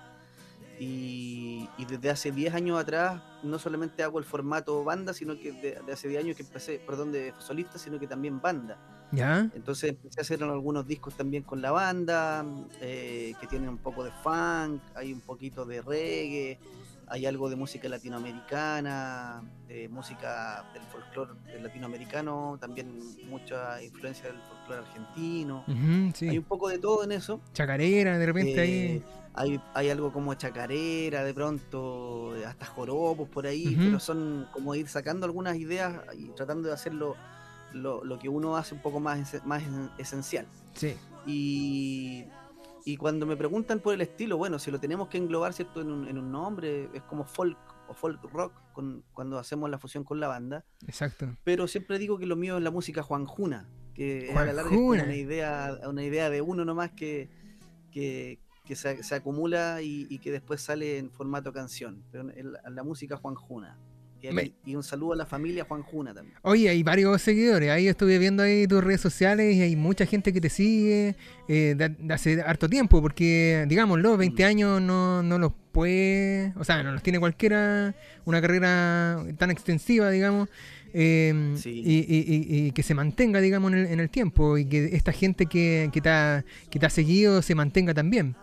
E: Y, y desde hace 10 años atrás no solamente hago el formato banda, sino que de, de hace 10 años que empecé, perdón, de solista, sino que también banda.
A: ¿Ya?
E: Entonces empecé a hacer algunos discos también con la banda, eh, que tienen un poco de funk, hay un poquito de reggae, hay algo de música latinoamericana, de música del folclore latinoamericano, también mucha influencia del folclore argentino.
A: Sí.
E: Hay un poco de todo en eso.
A: Chacarera, de repente ahí.
E: Eh, hay, hay algo como chacarera, de pronto, hasta joropos por ahí, pero son como ir sacando algunas ideas y tratando de hacerlo lo, lo que uno hace un poco más, más esen- esencial.
A: Sí.
E: Y, y cuando me preguntan por el estilo, bueno, si lo tenemos que englobar ¿cierto? En, un, en un nombre, es como folk o folk rock con, cuando hacemos la fusión con la banda,
A: Exacto.
E: pero siempre digo que lo mío es la música juanjuna, que a la larga es una idea, una idea de uno nomás que, que, que se, se acumula y, y que después sale en formato canción, pero la, la música juanjuna. Y, aquí-
A: Me-
E: y un saludo a la familia Juanjuna también.
A: Oye, hay varios seguidores. Ahí estuve viendo ahí tus redes sociales y hay mucha gente que te sigue eh, de, de hace harto tiempo, porque, digámoslo, 20
E: Mm.
A: años no, no los puede, o sea, no los tiene cualquiera, una carrera tan extensiva, digamos, eh,
E: Sí.
A: y, y- y- y que se mantenga, digamos, en el, en el tiempo y que esta gente que, que, te ha, que te ha seguido se mantenga también.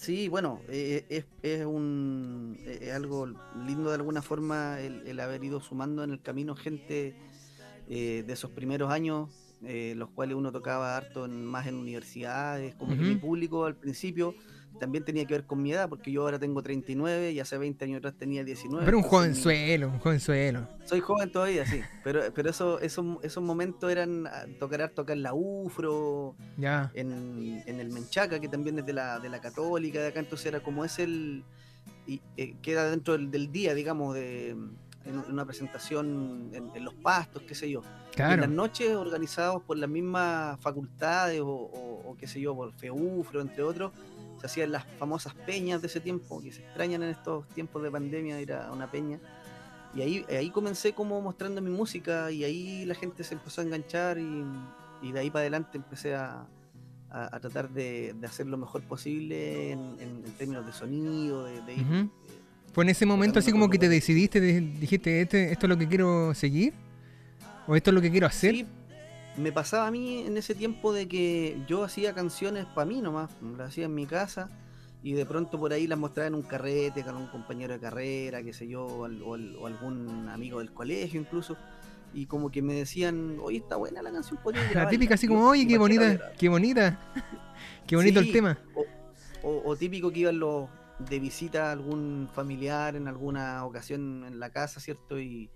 E: Sí, bueno, eh, es, es un eh, es algo lindo de alguna forma el, el haber ido sumando en el camino gente eh, de esos primeros años, eh, los cuales uno tocaba harto en, más en universidades, como mi
A: Ujú.
E: público al principio también tenía que ver con mi edad, porque yo ahora tengo 39 y hace 20 años atrás tenía 19.
A: Pero un jovenzuelo, un jovenzuelo.
E: soy joven todavía, sí, pero, pero eso, esos, esos momentos eran ah, tocar en la UFRO,
A: Ya.
E: en, en el Menchaca, que también es de la, de la católica de acá, entonces era como es el, y, eh, queda dentro del, del día, digamos, de en una presentación en, en los pastos, qué sé yo. En las noches organizados por las mismas facultades o, o- o qué sé yo, por FEUFRO, entre otros, se hacían las famosas peñas de ese tiempo, que se extrañan en estos tiempos de pandemia ir a una peña. Y ahí, ahí comencé como mostrando mi música y ahí la gente se empezó a enganchar y, y de ahí para adelante empecé a, a- a tratar de, de hacer lo mejor posible en, en- en términos de sonido, de, de ir, eh,
A: ¿Fue en ese momento así como que te decidiste, de- dijiste, este, esto es lo que quiero seguir? ¿O esto es lo que quiero hacer?
E: Sí, me pasaba a mí en ese tiempo de que yo hacía canciones para mí nomás, las hacía en mi casa y de pronto por ahí las mostraba en un carrete con un compañero de carrera, qué sé yo, o, o o algún amigo del colegio incluso, y como que me decían, oye, está buena la canción,
A: La
E: grabarla".
A: típica así como, oye, qué bonita, qué bonita, qué bonito el tema.
E: o- o, o típico que iban los de visita a algún familiar en alguna ocasión en la casa, ¿cierto? Y,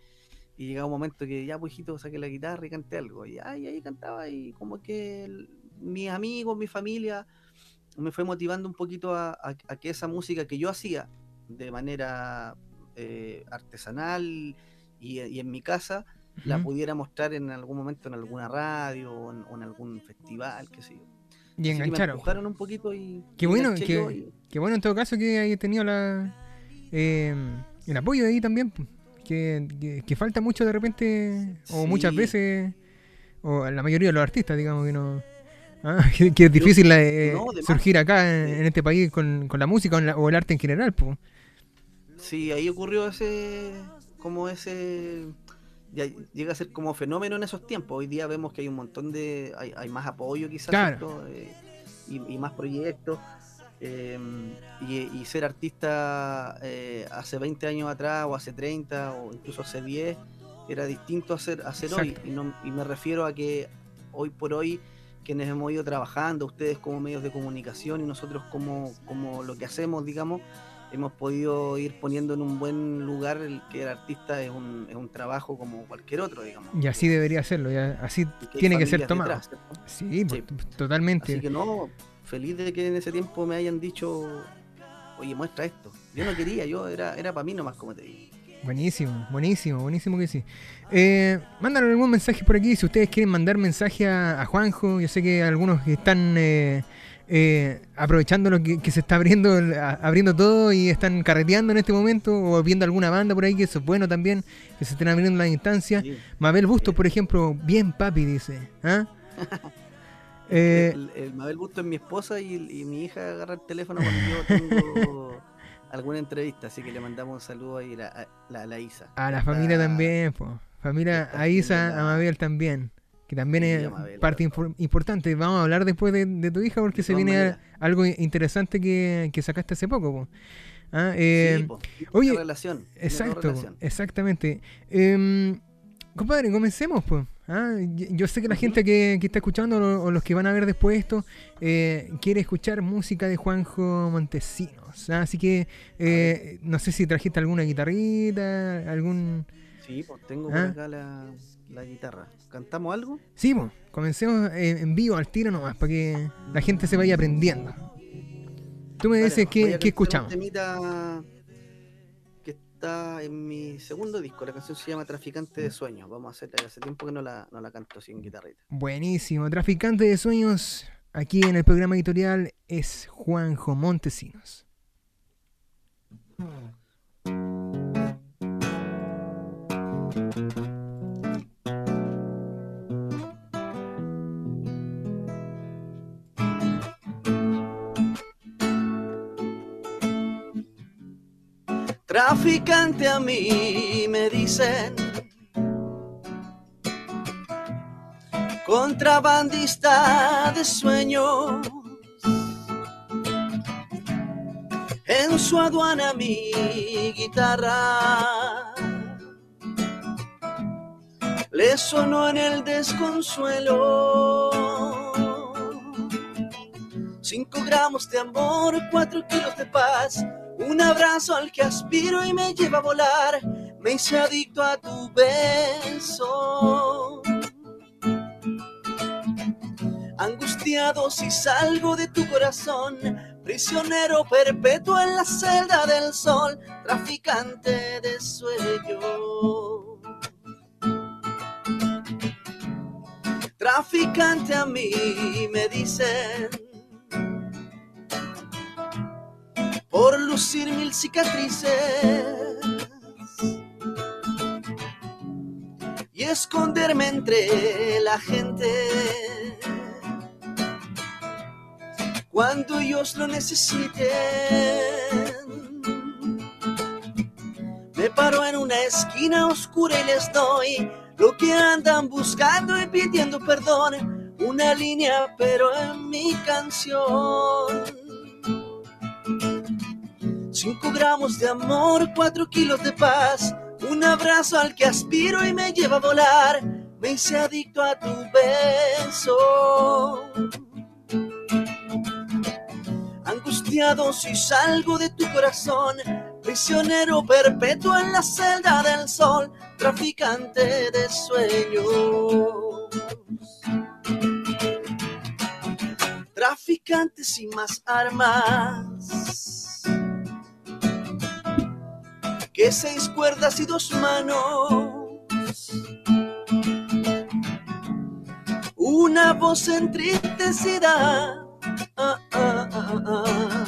E: y llegaba un momento que ya, pues hijito, saqué la guitarra y canté algo. Y, ay, ahí cantaba y como que el- mis amigos, mi familia, me fue motivando un poquito a, a- a que esa música que yo hacía de manera eh, artesanal y, y en mi casa, la pudiera mostrar en algún momento en alguna radio o en, o en algún festival, qué sé yo.
A: Y
E: Así que me
A: engancharon.
E: un poquito y.
A: Qué bueno, que-
E: y-
A: Qué bueno en todo caso que hayas tenido la, eh, el apoyo de ahí también. Que, que, que falta mucho de repente, o muchas veces, o la mayoría de los artistas, digamos que no. ah, que, que es difícil eh,
E: no, más.
A: surgir acá en, este país con, con la música o, en la- o el arte en general. pu.
E: Sí, ahí ocurrió ese. Como ese. Ya llega a ser como fenómeno en esos tiempos. Hoy día vemos que hay un montón de. Hay, hay más apoyo, quizás. Eh, y, y más proyectos. Eh, y, y ser artista eh, hace 20 años atrás, o hace 30, o incluso hace 10, era distinto a ser, a ser hoy. Y, no- y me refiero a que hoy por hoy, quienes hemos ido trabajando, ustedes como medios de comunicación y nosotros como, como lo que hacemos, digamos, hemos podido ir poniendo en un buen lugar el que el artista es un, es un trabajo como cualquier otro, digamos.
A: Y así debería serlo, así
E: Y que hay
A: tiene que ser tomado.
E: detrás, ¿cierto?
A: Sí, pu,
E: Sí.
A: totalmente.
E: Así que no, feliz de que en ese tiempo me hayan dicho, oye, muestra esto. Yo no quería, yo era, era para mí nomás, como te digo.
A: Buenísimo, buenísimo, buenísimo que sí. Eh, mándanos algún mensaje por aquí si ustedes quieren mandar mensaje a, a Juanjo. Yo sé que algunos que están eh, eh, aprovechando lo que, que se está abriendo, a- abriendo todo y están carreteando en este momento o viendo alguna banda por ahí que eso es bueno también, que se estén abriendo las instancias.
E: Sí.
A: Mabel Busto, por ejemplo, bien papi, dice. ¿ah? Eh,
E: el, el Mabel Busto es mi esposa y, y mi hija agarra el teléfono cuando yo tengo alguna entrevista, así que le mandamos un saludo ahí a la, a la, a la Isa.
A: A la
E: Está-
A: familia también, po. Familia a Isa, a Mabel también. Que también es
E: Mabel,
A: parte importante. Vamos a hablar después de, de tu hija porque
E: De
A: se viene algo interesante que, que sacaste hace poco. po. Ah, eh,
E: Sí, po, tiene
A: oye,
E: relación,
A: exacto,
E: relación.
A: exactamente. Em, compadre, comencemos, pues. Ah, yo sé que la gente que, que está escuchando o, o los que van a ver después esto eh, quiere escuchar música de Juanjo Montesinos. ah, Así que eh, no sé si trajiste alguna guitarrita, algún...
E: Sí, pues tengo
A: Ah.
E: por acá la, la guitarra. ¿Cantamos algo?
A: Sí, pues, comencemos eh, en vivo al tiro nomás, para que la gente se vaya aprendiendo. Tú me
E: Dale,
A: dices qué, qué
E: un
A: escuchamos.
E: temita está en mi segundo disco. La canción se llama Traficante de Sueños. Vamos a hacerla. Hace tiempo que no la, no la canto sin guitarrita.
A: Buenísimo, traficante de sueños. Aquí en el programa editorial es Juanjo Montesinos.
E: Traficante a mí me dicen. Contrabandista de sueños. En su aduana mi guitarra le sonó en el desconsuelo. Cinco gramos de amor, cuatro kilos de paz, un abrazo al que aspiro y me lleva a volar. Me hice adicto a tu beso. Angustiado si salgo de tu corazón, prisionero perpetuo en la celda del sol, traficante de sueños. Traficante a mí me dicen por lucir mil cicatrices y esconderme entre la gente cuando ellos lo necesiten. Me paro en una esquina oscura y les doy lo que andan buscando y pidiendo perdón. Una línea, pero en mi canción. Cinco gramos de amor, cuatro kilos de paz. Un abrazo al que aspiro y me lleva a volar. Me hice adicto a tu beso.
B: Angustiado si salgo de tu corazón, prisionero perpetuo en la celda del sol, traficante de sueños. Traficante sin más armas que seis cuerdas y dos manos. Una voz entristecida ah, ah, ah, ah,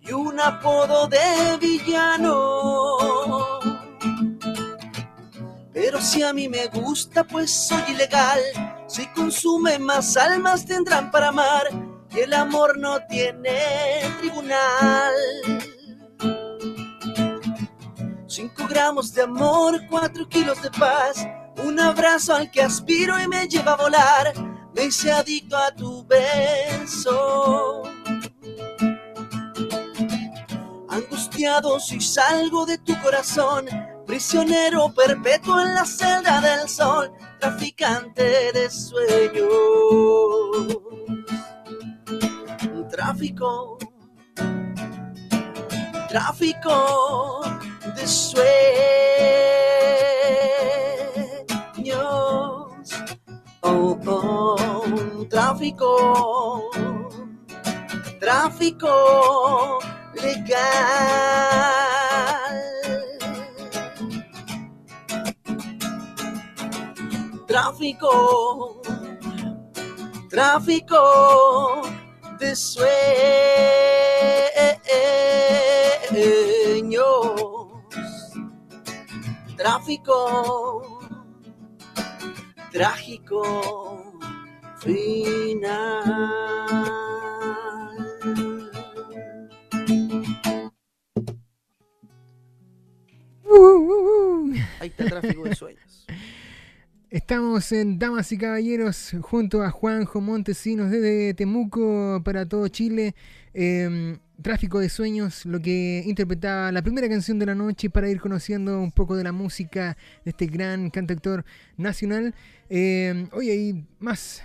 B: y un apodo de villano. Pero si a mí me gusta, pues soy ilegal. Si consume más almas tendrán para amar. Y el amor no tiene tribunal. Gramos de amor, cuatro kilos de paz. Un abrazo al que aspiro y me lleva a volar. Me hice adicto a tu beso. Angustiado si salgo de tu corazón. Prisionero perpetuo en la celda del sol. Traficante de sueños. Tráfico tráfico de sueños. Oh, oh, tráfico, tráfico legal. Tráfico, tráfico de sueños. Tráfico, trágico final.
A: Uh, uh, uh.
E: Ahí está tráfico de sueños.
A: Estamos en Damas y Caballeros junto a Juanjo Montesinos desde Temuco para todo Chile. Eh, Tráfico de Sueños, lo que interpretaba la primera canción de la noche para ir conociendo un poco de la música de este gran cantautor nacional. Eh, hoy hay más,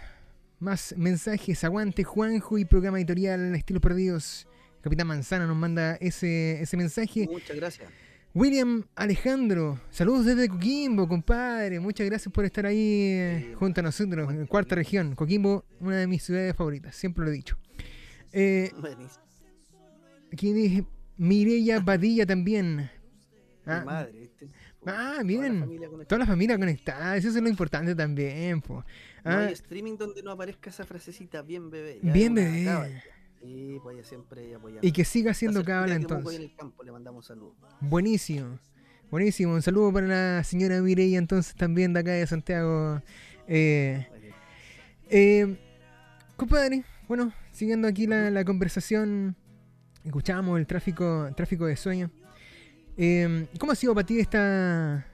A: más mensajes. Aguante Juanjo y programa editorial Estilos Perdidos. Capitán Manzana nos manda ese, ese mensaje.
E: Muchas gracias.
A: William Alejandro, saludos desde Coquimbo, compadre. Muchas gracias por estar ahí eh, junto a nosotros, en cuarta región. Coquimbo, una de mis ciudades favoritas, siempre lo he dicho. Eh,
E: Buenísimo.
A: Aquí dice Mireya Badilla también.
E: Mi
A: Ah,
E: madre, ¿viste?
A: ah, bien. Toda la familia conectada, eso es lo importante también. po.
E: No
A: Ah,
E: hay streaming donde no aparezca esa frasecita bien bebé. ya
A: bien
E: es
A: bebé.
E: cábala. Sí, pues siempre apoyando.
A: Y que siga siendo cábala entonces.
E: en el campo le mandamos saludos.
A: Buenísimo. Buenísimo. Un saludo para la señora Mireya entonces también de acá de Santiago. Eh, Eh, compadre, bueno, siguiendo aquí la, la conversación, escuchábamos el tráfico, tráfico de sueños. Eh, ¿Cómo ha sido para ti esta,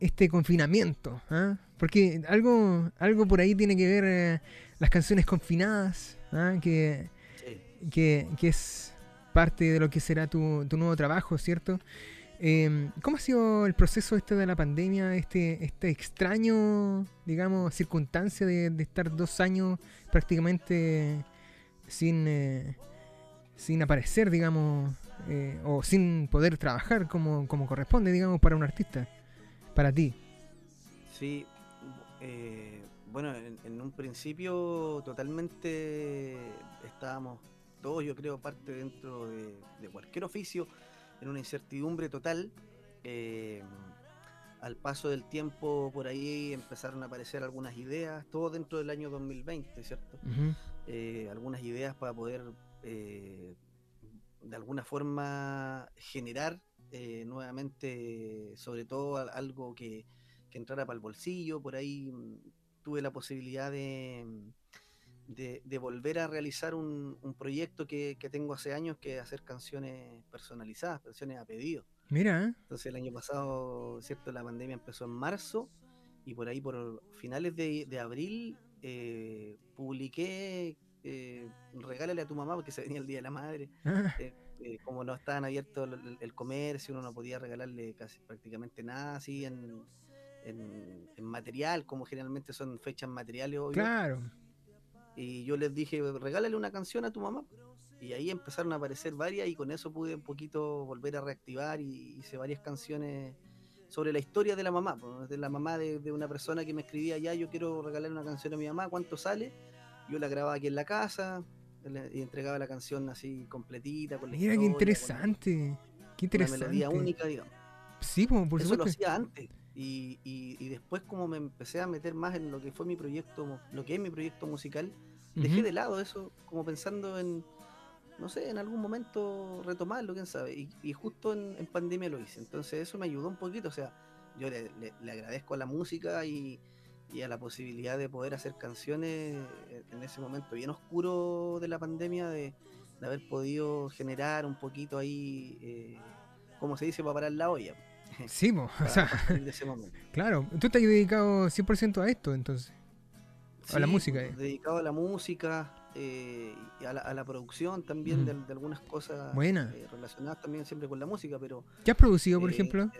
A: este confinamiento? ah? Porque algo, algo por ahí tiene que ver eh, las canciones confinadas, ah, que,
E: Sí.
A: que, que es parte de lo que será tu, tu nuevo trabajo, ¿cierto? Eh, ¿Cómo ha sido el proceso este de la pandemia, este, este extraño, digamos, circunstancia de, de estar dos años prácticamente sin, eh, sin aparecer, digamos, eh, o sin poder trabajar como, como corresponde, digamos, para un artista, para ti?
E: Sí, eh, bueno, en, en un principio totalmente estábamos todos, yo creo, parte dentro de, de cualquier oficio, en una incertidumbre total. eh, al paso del tiempo por ahí empezaron a aparecer algunas ideas, todo dentro del año 2020, ¿cierto? Eh, algunas ideas para poder eh, de alguna forma generar eh, nuevamente, sobre todo al- algo que, que entrara para el bolsillo. Por ahí mm, tuve la posibilidad de, de, de volver a realizar un, un proyecto que, que tengo hace años, que es hacer canciones personalizadas, canciones a pedido.
A: Mira, ¿eh?
E: Entonces el año pasado, ¿cierto? La pandemia empezó en marzo y por ahí por finales de, de abril eh, publiqué eh, Regálale a tu mamá porque se venía el Día de la Madre.
A: Ah,
E: Eh, eh, como no estaban abiertos el, comercio, uno no podía regalarle casi prácticamente nada así en, en- en material, como generalmente son fechas materiales. obvio.
A: claro.
E: Y yo les dije, regálale una canción a tu mamá. y ahí empezaron a aparecer varias y con eso pude un poquito volver a reactivar y hice varias canciones sobre la historia de la mamá, de la mamá de, de una persona que me escribía ya, yo quiero regalar una canción a mi mamá, ¿cuánto sale? Yo la grababa aquí en la casa y entregaba la canción así completita. Con la
A: Mira qué interesante. Qué
E: Con una melodía
A: interesante.
E: única, digamos.
A: Sí, po, por
E: Eso lo
A: supuesto.
E: hacía antes. Y, y- y después como me empecé a meter más en lo que fue mi proyecto, lo que es mi proyecto musical, dejé de lado eso, como pensando en, no sé, en algún momento retomarlo, quién sabe. Y, y justo en, en pandemia lo hice. Entonces eso me ayudó un poquito. O sea, yo le, le- le agradezco a la música y, y a la posibilidad de poder hacer canciones eh, en ese momento bien oscuro de la pandemia, de, de haber podido generar un poquito ahí, eh, como se dice, para parar la olla.
A: Sí, po, o
E: Para,
A: sea,
E: para salir de ese momento.
A: claro. Tú te has dedicado 100% a esto, entonces. A la música,
E: pues,
A: eh.
E: Dedicado a la música eh, y a la, a la producción también
A: Mm.
E: de, de algunas cosas
A: Buena.
E: relacionadas también siempre con la música, pero...
A: ¿Qué has producido, por ejemplo?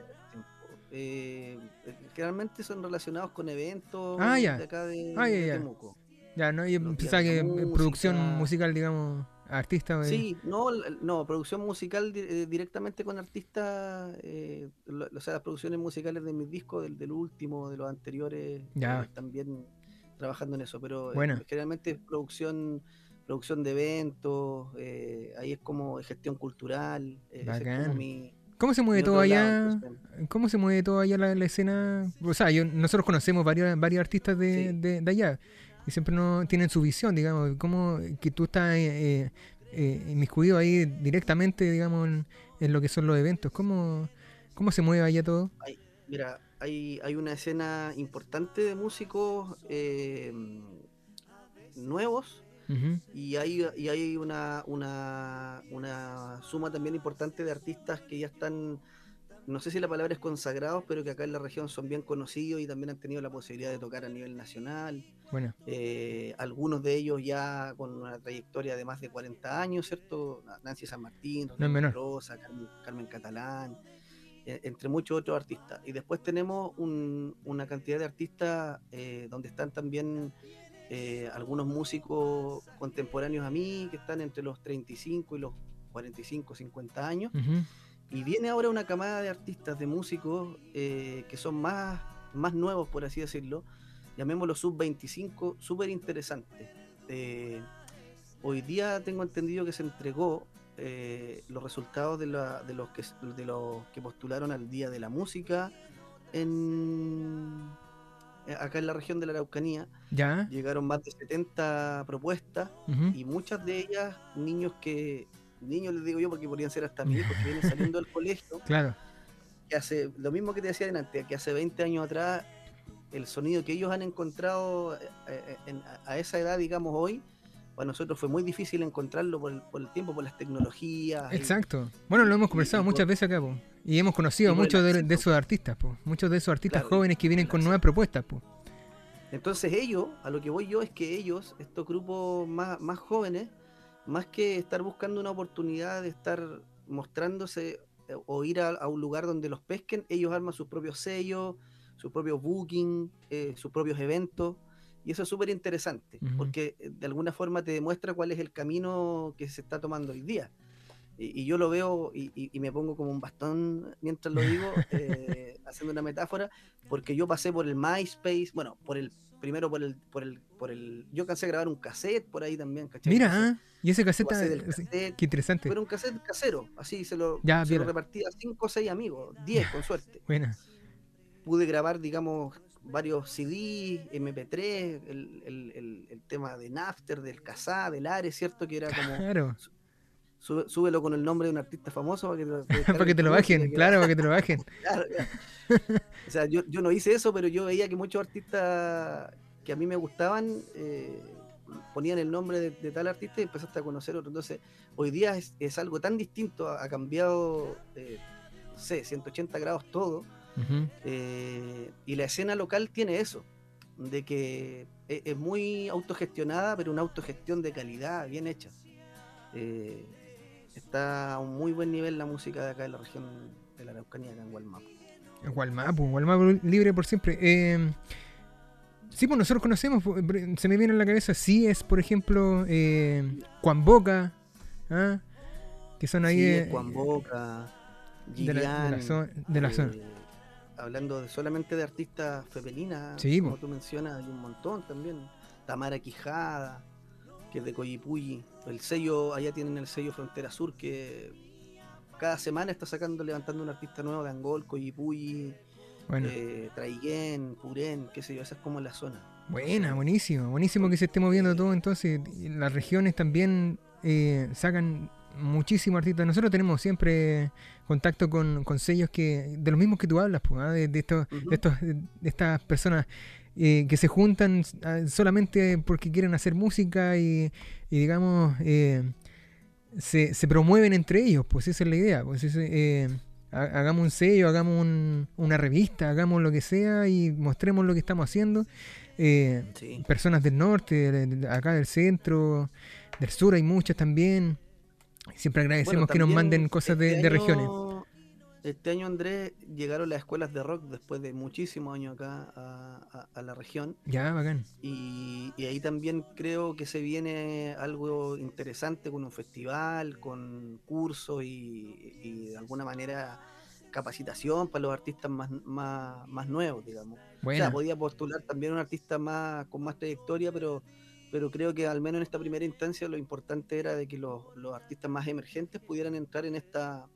E: Eh, generalmente son relacionados con eventos
A: Ah, ya.
E: de acá de,
A: Ah, ya,
E: de. Temuco.
A: Ya, no, yo pensaba que eh, producción
E: música.
A: musical, digamos, artista. eh,
E: Sí, no, no, producción musical eh, directamente con artistas, eh, lo- o sea, las producciones musicales de mis discos, del, del último, de los anteriores,
A: Ya.
E: eh, también trabajando en eso, pero eh,
A: Buena.
E: generalmente es producción, producción de eventos, ahí es como gestión cultural, es como mi,
A: ¿Cómo se mueve todo
E: lado,
A: allá?
E: entonces,
A: ¿Cómo se mueve todo allá la, la escena? O sea, yo, nosotros conocemos varios, varios artistas de,
E: Sí.
A: de- de allá y siempre no tienen su visión, digamos, como que tú estás eh, eh, inmiscuido ahí directamente, digamos, en, en lo que son los eventos. ¿Cómo, cómo se mueve allá todo?
E: Mira, hay, hay una escena importante de músicos eh, nuevos Y hay, y hay una, una, una suma también importante de artistas que ya están, no sé si la palabra es consagrados, pero que acá en la región son bien conocidos y también han tenido la posibilidad de tocar a nivel nacional.
A: Bueno,
E: Eh, algunos de ellos ya con una trayectoria de más de 40 años, ¿cierto? Nancy San Martín,
A: No.
E: Rosa, Carmen, Carmen Catalán, eh, entre muchos otros artistas. Y después tenemos un- una cantidad de artistas eh, donde están también eh, algunos músicos contemporáneos a mí, que están entre los 35 y los 45, 50 años. Y viene ahora una camada de artistas, de músicos eh, que son más, más nuevos, por así decirlo, llamémoslo sub-25, súper interesantes. Eh, hoy día tengo entendido que se entregó eh, los resultados de, la- de los que, de los que postularon al Día de la Música en, acá en la región de la Araucanía.
A: ya.
E: Llegaron más de 70 propuestas y muchas de ellas niños que niños les digo yo porque podrían ser hasta mis hijos que vienen saliendo del colegio
A: Claro,
E: que hace lo mismo que te decía antes que hace 20 años atrás el sonido que ellos han encontrado eh, eh, a- esa edad digamos hoy para nosotros fue muy difícil encontrarlo por el, por el tiempo por las tecnologías y-
A: exacto. Bueno, lo hemos conversado muchas
E: por-
A: veces acá, po. Y hemos conocido
E: el
A: muchos de, esos artistas, po. Muchos de esos artistas
E: Claro,
A: jóvenes que vienen con nuevas propuestas, po.
E: Entonces ellos, a lo que voy yo es que ellos, estos grupos más, más jóvenes, más que estar buscando una oportunidad de estar mostrándose eh, o ir a, a un lugar donde los pesquen, ellos arman sus propios sellos, sus propios booking, eh, sus propios eventos. Y eso es súper interesante, porque eh, de alguna forma te demuestra cuál es el camino que se está tomando hoy día. Y, y yo lo veo y, y- y me pongo como un bastón mientras lo digo, eh, haciendo una metáfora, porque yo pasé por el MySpace, bueno, por el primero por el, por el, por el, yo cansé de grabar un cassette por ahí también, ¿cachai?
A: Mira, ¿ah? y ese
E: del cassette,
A: qué interesante.
E: pero un cassette casero, así se lo,
A: Ya,
E: se lo
A: piola.
E: repartí a cinco o seis amigos, 10 con suerte.
A: Buena.
E: Pude grabar, digamos, varios CD, MP3, el, el, el, el tema de Napster, del Casá, del Ares, ¿cierto? Que era como,
A: Claro.
E: Sube- súbelo con el nombre de un artista famoso para que te,
A: para que te lo bajen, claro, para que te lo bajen.
E: Claro. O sea, yo, yo no hice eso, pero yo veía que muchos artistas que a mí me gustaban eh, ponían el nombre de, de tal artista y empezaste a conocer otro. Entonces, hoy día es, es algo tan distinto, ha, ha cambiado, eh, no sé, 180 grados todo. Eh, y la escena local tiene eso, de que e- es, muy autogestionada, pero una autogestión de calidad, bien hecha. Eh, está a un muy buen nivel la música de acá de la región de la Araucanía, acá en Gualmapu.
A: Gualmapu, Gualmapu libre por siempre. Eh, sí, pues nosotros conocemos, por- se me viene en la cabeza, sí es, por ejemplo, eh, Juan Boca, ¿ah? que son ahí
E: Sí,
A: de,
E: Juan Boca,
A: de la, de la
E: Gillian,
A: zona. De la
E: eh,
A: zona.
E: Hablando de, solamente de artistas femeninas,
A: Sí,
E: como
A: po.
E: tú mencionas, hay un montón también. Tamara Quijada, que es de Coyipulli. El sello, allá tienen el sello Frontera Sur, que cada semana está sacando, levantando un artista nuevo de Angol, Coyipulli,
A: Bueno,
E: eh, Traiguén, Purén, qué sé yo, esa es como la zona.
A: buena, buenísimo. Buenísimo que se esté moviendo todo. Entonces, las regiones también eh, sacan muchísimos artistas. Nosotros tenemos siempre contacto con, con sellos que de los mismos que tú hablas, pues, ¿ah? de, de estos, de, estos, de estas personas eh, que se juntan ah, solamente porque quieren hacer música y, y digamos, eh, se, se promueven entre ellos, pues esa es la idea. Pues ese, eh, ha- hagamos un sello, hagamos un- una revista, hagamos lo que sea y mostremos lo que estamos haciendo. Eh,
E: Sí.
A: personas del norte, de- de- acá del centro, del sur hay muchas también. Siempre agradecemos
E: Bueno,
A: que nos manden cosas de,
E: este
A: de
E: año-
A: regiones.
E: Este año, Andrés, llegaron las escuelas de rock después de muchísimos años acá a, a- a la región.
A: Ya, bacán.
E: Y, y ahí también creo que se viene algo interesante con un festival, con cursos y, y de alguna manera capacitación para los artistas más, más, más nuevos, digamos. O sea, podía postular también un artista más con más trayectoria, pero, pero creo que al menos en esta primera instancia lo importante era de que los, los artistas más emergentes pudieran entrar en esta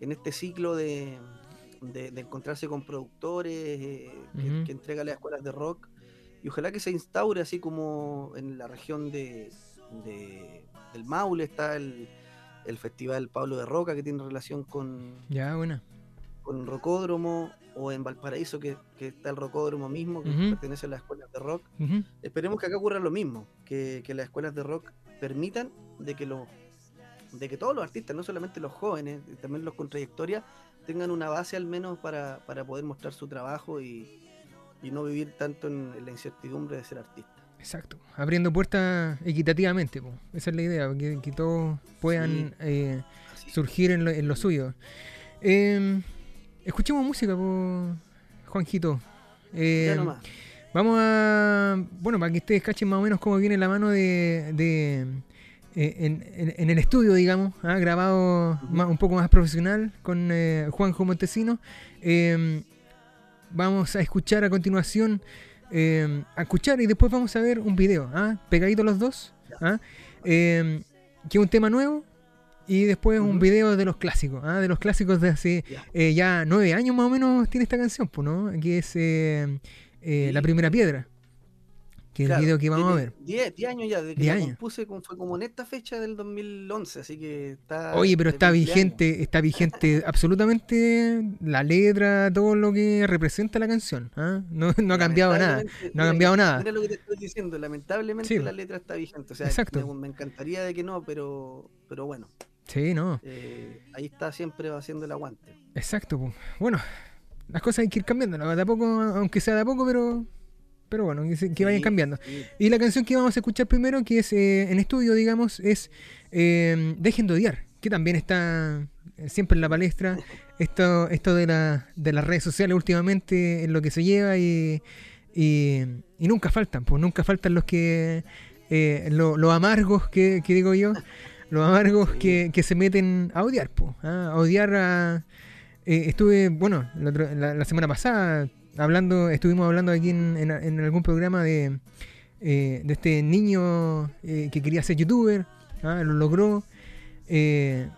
E: en este ciclo de, de- de encontrarse con productores eh, que, que entrega las escuelas de rock y ojalá que se instaure así como en la región de, de- del Maule está el, el festival Pablo de Roca que tiene relación con,
A: Ya, buena.
E: con Rocódromo o en Valparaíso que, que está el Rocódromo mismo que pertenece a las escuelas de rock. Esperemos que acá ocurra lo mismo que, que las escuelas de rock permitan de que los de que todos los artistas no solamente los jóvenes también los con trayectoria tengan una base al menos para, para poder mostrar su trabajo y, y no vivir tanto en, en la incertidumbre de ser artista
A: Exacto. Abriendo puertas equitativamente. po. Esa es la idea, que, que todos puedan
E: Sí.
A: eh, surgir en lo, en lo suyo. Eh, escuchemos música, po, Juanjito. Eh,
E: ya nomás
A: Vamos a. Bueno, para que ustedes cachen más o menos cómo viene la mano de. de, en, en- en el estudio, digamos, ¿ah? grabado más- un poco más profesional con eh, Juanjo Montesino. Eh, vamos a escuchar a continuación. eh, a escuchar y después vamos a ver un video, ¿ah? pegaditos los dos. ¿ah? Eh, que es un tema nuevo. Y después un video de los clásicos, ¿ah? de los clásicos de hace
E: Ya.
A: eh, ya nueve años más o menos tiene esta canción, pues, ¿no? Que es eh, eh. La Primera Piedra. Que el video que vamos a ver.
E: tiene 10 10 años ya desde que
A: 10
E: la
A: años.
E: compuse como- fue como en esta fecha del 2011 así que está
A: Oye, pero está
E: 20 años.
A: vigente, está vigente absolutamente la letra, todo lo que representa la canción. ¿ah? No, no ha cambiado nada. No ha
E: mira,
A: cambiado nada.
E: Mira lo que te estoy diciendo, lamentablemente
A: Sí.
E: la letra está vigente. O sea,
A: Exacto.
E: Me, me encantaría de que no, pero, pero bueno,
A: Sí, no,
E: eh, ahí está siempre haciendo el aguante.
A: exacto. Bueno, las cosas hay que ir cambiando, ¿no? de a poco, aunque sea de a poco, pero, pero bueno, que, vayan cambiando. Y la canción que vamos a escuchar primero, que es eh, en estudio, digamos, es eh, Dejen de odiar, que también está eh, siempre en la palestra. Esto, esto de, la, de las redes sociales últimamente en lo que se lleva y, y, y nunca faltan, pues nunca faltan los que, eh, lo- los amargos que, que digo yo, los amargos que, que se meten a odiar, pues, a odiar a... eh, estuve, bueno, la, otra- la- la semana pasada hablando, estuvimos hablando aquí en, en- algún programa de, eh, de este niño eh, que quería ser youtuber, ¿ah? lo logró. eh,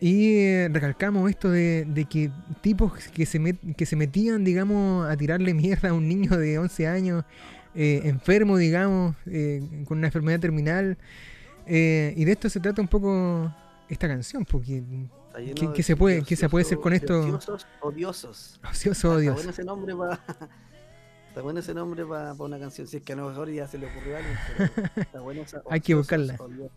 A: y recalcamos esto de, de que tipos que se, met- que se metían, digamos, a tirarle mierda a un niño de 11 años, enfermo, digamos, con una enfermedad terminal. y de esto se trata un poco esta canción, porque ¿Qué- se puede-
E: de
A: qué se puede hacer con esto?
E: Odiosos, odiosos.
A: ocioso
E: Está
A: Dios.
E: bueno ese nombre para. Está bueno ese nombre para una canción. Si es que a lo mejor ya se le ocurrió a alguien, pero está bueno esa-
A: Hay que
E: ociosos,
A: buscarla.
E: odiosos.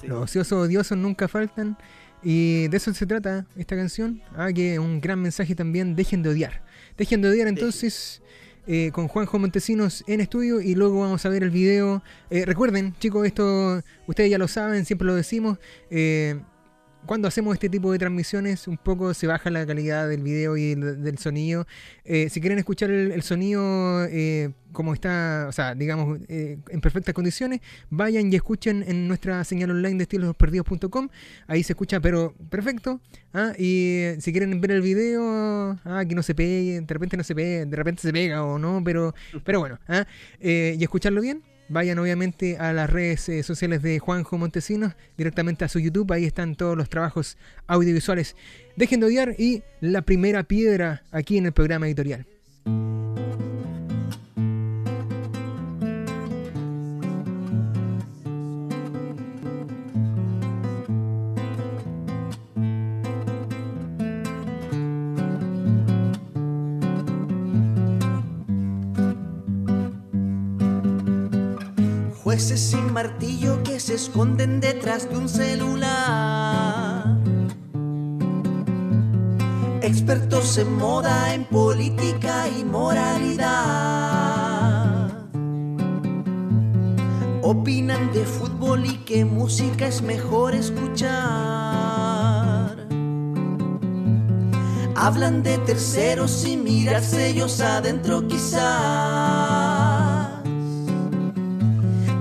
E: Sí.
A: Los ociosos odiosos nunca faltan. Y de eso se trata esta canción. Ah, que un gran mensaje también. Dejen de odiar. Dejen de odiar entonces eh, con Juanjo Montesinos en estudio. Y luego vamos a ver el video. Eh, recuerden, chicos, esto ustedes ya lo saben, siempre lo decimos. eh, cuando hacemos este tipo de transmisiones, un poco se baja la calidad del video y del, del sonido. Eh, si quieren escuchar el, el sonido eh, como está, o sea, digamos, eh, en perfectas condiciones, vayan y escuchen en nuestra señal online de estilosperdidos.com. Ahí se escucha, pero perfecto. ¿ah? Y eh, si quieren ver el video, ah, que no se pegue, de repente no se pega, de repente se pega o no, pero, pero bueno, ¿ah? Eh, y escucharlo bien. Vayan obviamente a las redes eh, sociales de Juanjo Montesinos, directamente a su YouTube, ahí están todos los trabajos audiovisuales. Dejen de odiar y la primera piedra aquí en el programa editorial.
B: Jueces sin martillo que se esconden detrás de un celular. Expertos en moda, en política y moralidad. Opinan de fútbol y qué música es mejor escuchar. Hablan de terceros sin mirarse ellos adentro quizás.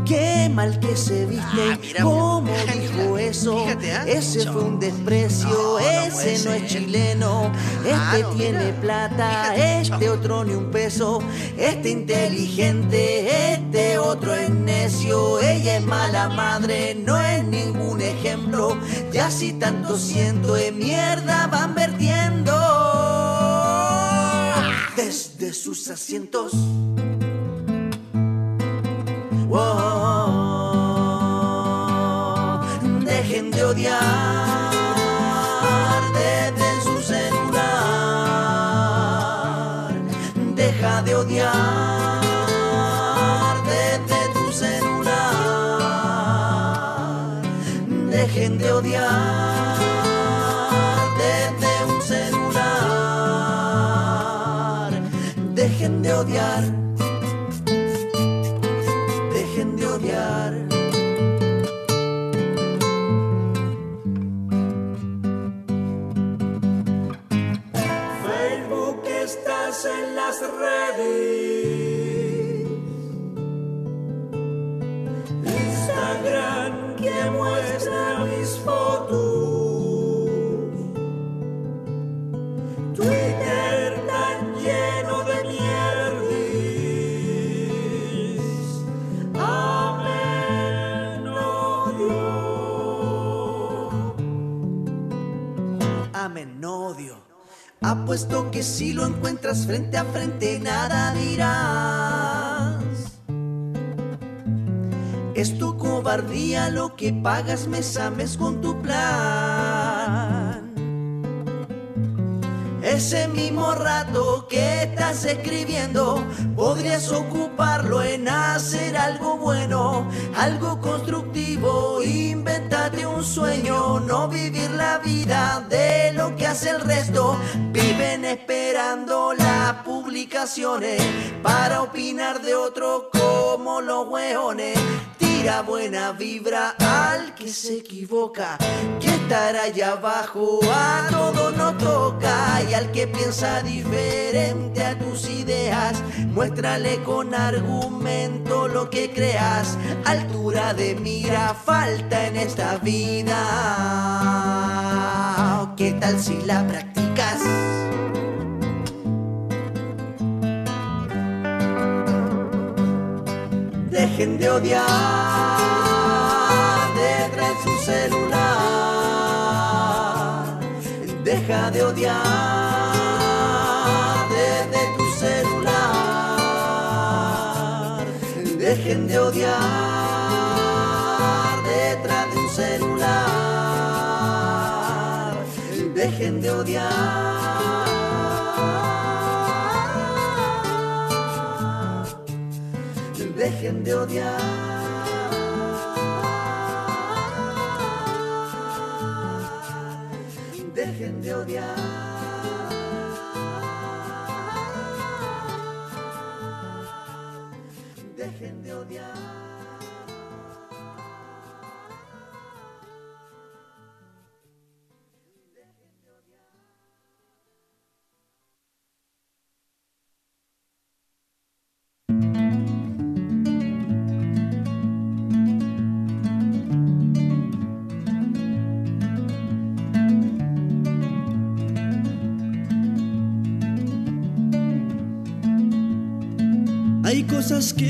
B: Qué mal que se viste,
E: Ah, mira,
B: cómo
E: mira,
B: dijo eso.
E: fíjate, ¿ah?
B: Ese fue un desprecio,
E: No,
B: ese no es chileno. Este
E: Claro,
B: tiene plata,
E: fíjate,
B: este otro ni un peso. Este inteligente, este otro es necio. Ella es mala madre, no es ningún ejemplo. Ya si tanto siento de mierda van vertiendo desde sus asientos. Dejen de odiar Apuesto que si lo encuentras frente a frente, nada dirás. Es tu cobardía lo que pagas mes a mes con tu plan. Ese mismo rato que estás escribiendo, podrías ocuparlo en hacer algo bueno, algo constructivo. Invéntate un sueño, no vivir la vida de lo que hace el resto. Viven esperando las publicaciones para opinar de otro como los hueones. Tira buena vibra al que se equivoca, que estar allá abajo a todo no toca. Y al que piensa diferente a tus ideas, muéstrale con argumento lo que creas. Altura de mira falta en esta vida. ¿Qué tal si la practicas? Dejen de odiar detrás de su celular. Deja de odiar desde tu celular. Dejen de odiar detrás de un celular. Dejen de odiar. Dejen de odiar.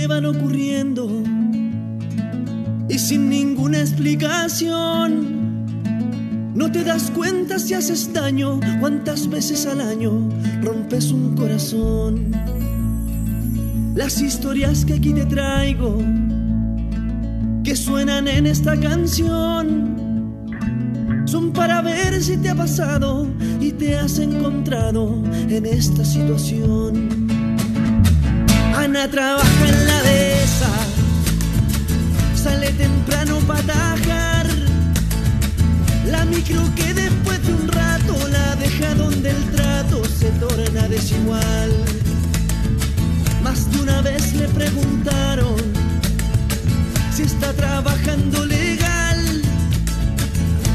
E: Van ocurriendo y sin ninguna explicación. No te das cuenta si haces daño, cuántas veces al año rompes un corazón. Las historias que aquí te traigo, que suenan en esta canción, son para ver si te ha pasado y te has encontrado en esta situación. Trabaja en la dehesa, sale temprano para atajar. La micro que después de un rato la deja donde el trato se torna desigual. Más de una vez le preguntaron si está trabajando legal,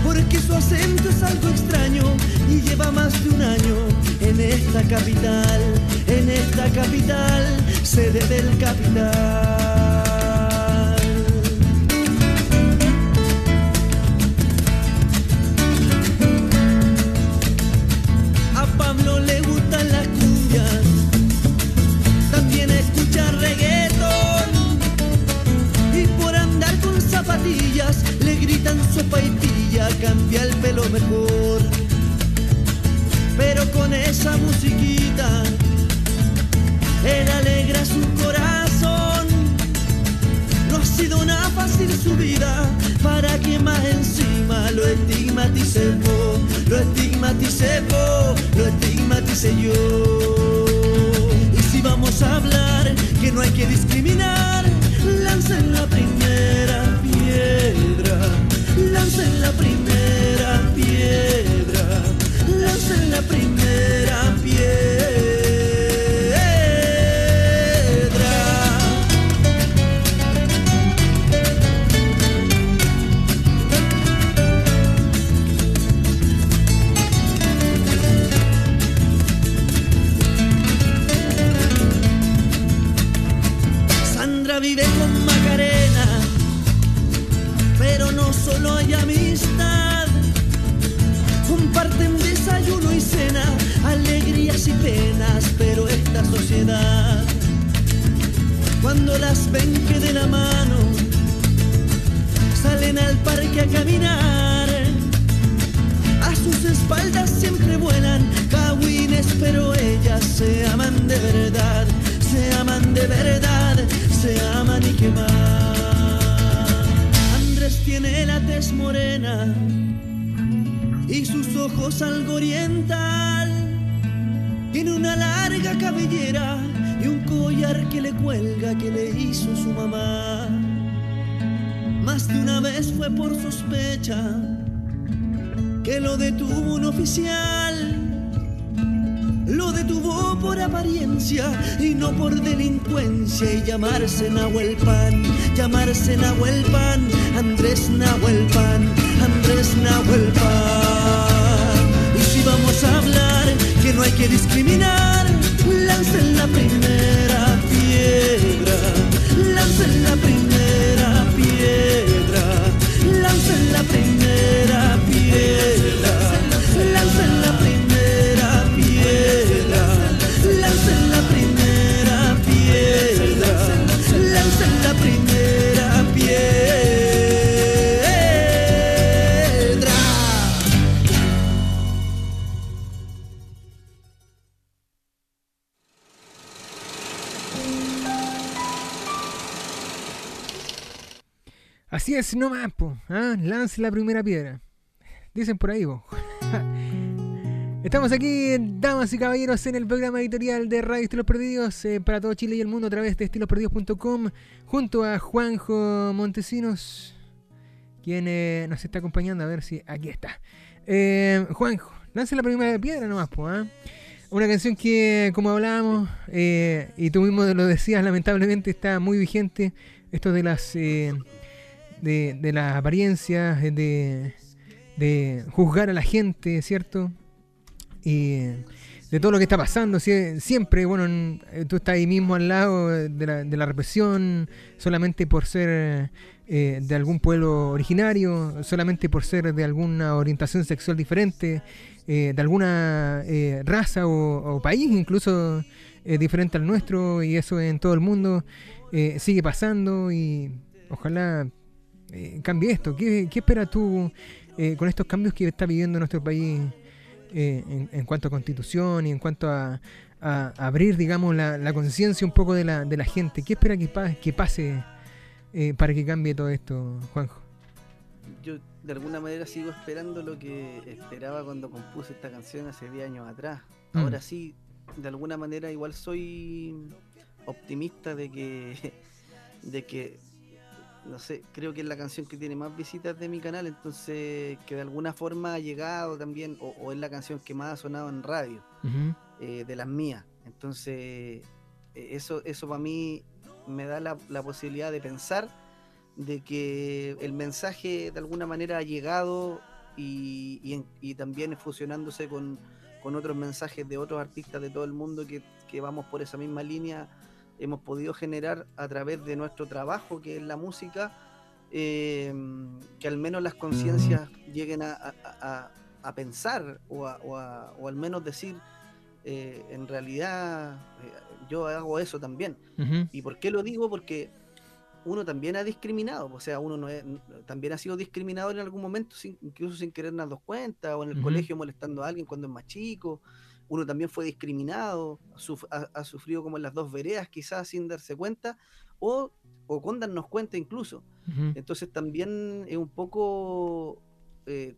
E: porque su acento es algo extraño y lleva más de un año en esta capital, en esta capital, sede del capital. A Pablo le gustan las cumbias, también escucha reggaetón. Y por andar con zapatillas le gritan sopa y pilla, cambia el pelo mejor. Pero con esa musiquita, él alegra su corazón. No ha sido nada fácil su vida para que más encima lo estigmaticemos, lo estigmaticemos, lo estigmatice yo. Y si vamos a hablar que no hay que discriminar, lancen la primera piedra, lancen la primera piedra, lancen la primera piedra. se nahuel la primera piedra.
A: Dicen por ahí. Estamos aquí, damas y caballeros, en el programa editorial de Radio Estilos Perdidos eh, para todo Chile y el mundo a través de estilosperdidos.com, junto a Juanjo Montesinos, quien eh, nos está acompañando. A ver si aquí está. Eh, Juanjo, lance la primera piedra nomás. ¿ah? Una canción que, como hablábamos, y tú mismo lo decías, lamentablemente está muy vigente. Esto de las. Eh, de, de las apariencias, de, de juzgar a la gente, ¿cierto? Y de todo lo que está pasando, sie- siempre, bueno, en- eh, tú estás ahí mismo al lado de la, de la represión, solamente por ser eh, de algún pueblo originario, solamente por ser de alguna orientación sexual diferente, eh, de alguna eh, raza o, o país incluso eh, diferente al nuestro y eso en todo el mundo eh, sigue pasando y ojalá eh, cambie esto. ¿Qué, qué esperas tú eh, con estos cambios que está viviendo nuestro país eh, en, en cuanto a constitución y en cuanto a, a abrir, digamos, la, la conciencia un poco de la, de la gente? ¿Qué espera que, pa- que pase eh, para que cambie todo esto, Juanjo?
E: Yo de alguna manera sigo esperando lo que esperaba cuando compuse esta canción hace 10 años atrás.
A: Mm.
E: Ahora sí, de alguna manera igual soy optimista de que, de que, no sé, creo que es la canción que tiene más visitas de mi canal, entonces que de alguna forma ha llegado también, o, o es la canción que más ha sonado en radio, eh, de las mías. Entonces, eh, eso, eso para mí me da la, la posibilidad de pensar de que el mensaje de alguna manera ha llegado y, y en- y también fusionándose con, con otros mensajes de otros artistas de todo el mundo que, que vamos por esa misma línea, hemos podido generar a través de nuestro trabajo, que es la música, eh, que al menos las conciencias lleguen a, a- a- a pensar o, a- o o al menos decir, eh, en realidad eh, yo hago eso también. ¿Y por qué lo digo? Porque uno también ha discriminado, o sea, uno no es- también ha sido discriminado en algún momento, sin- incluso sin querer darnos cuenta, o en el colegio molestando a alguien cuando es más chico. Uno también fue discriminado, suf- ha, ha sufrido como en las dos veredas, quizás sin darse cuenta, o, o con darnos cuenta incluso. Entonces también es un poco, eh,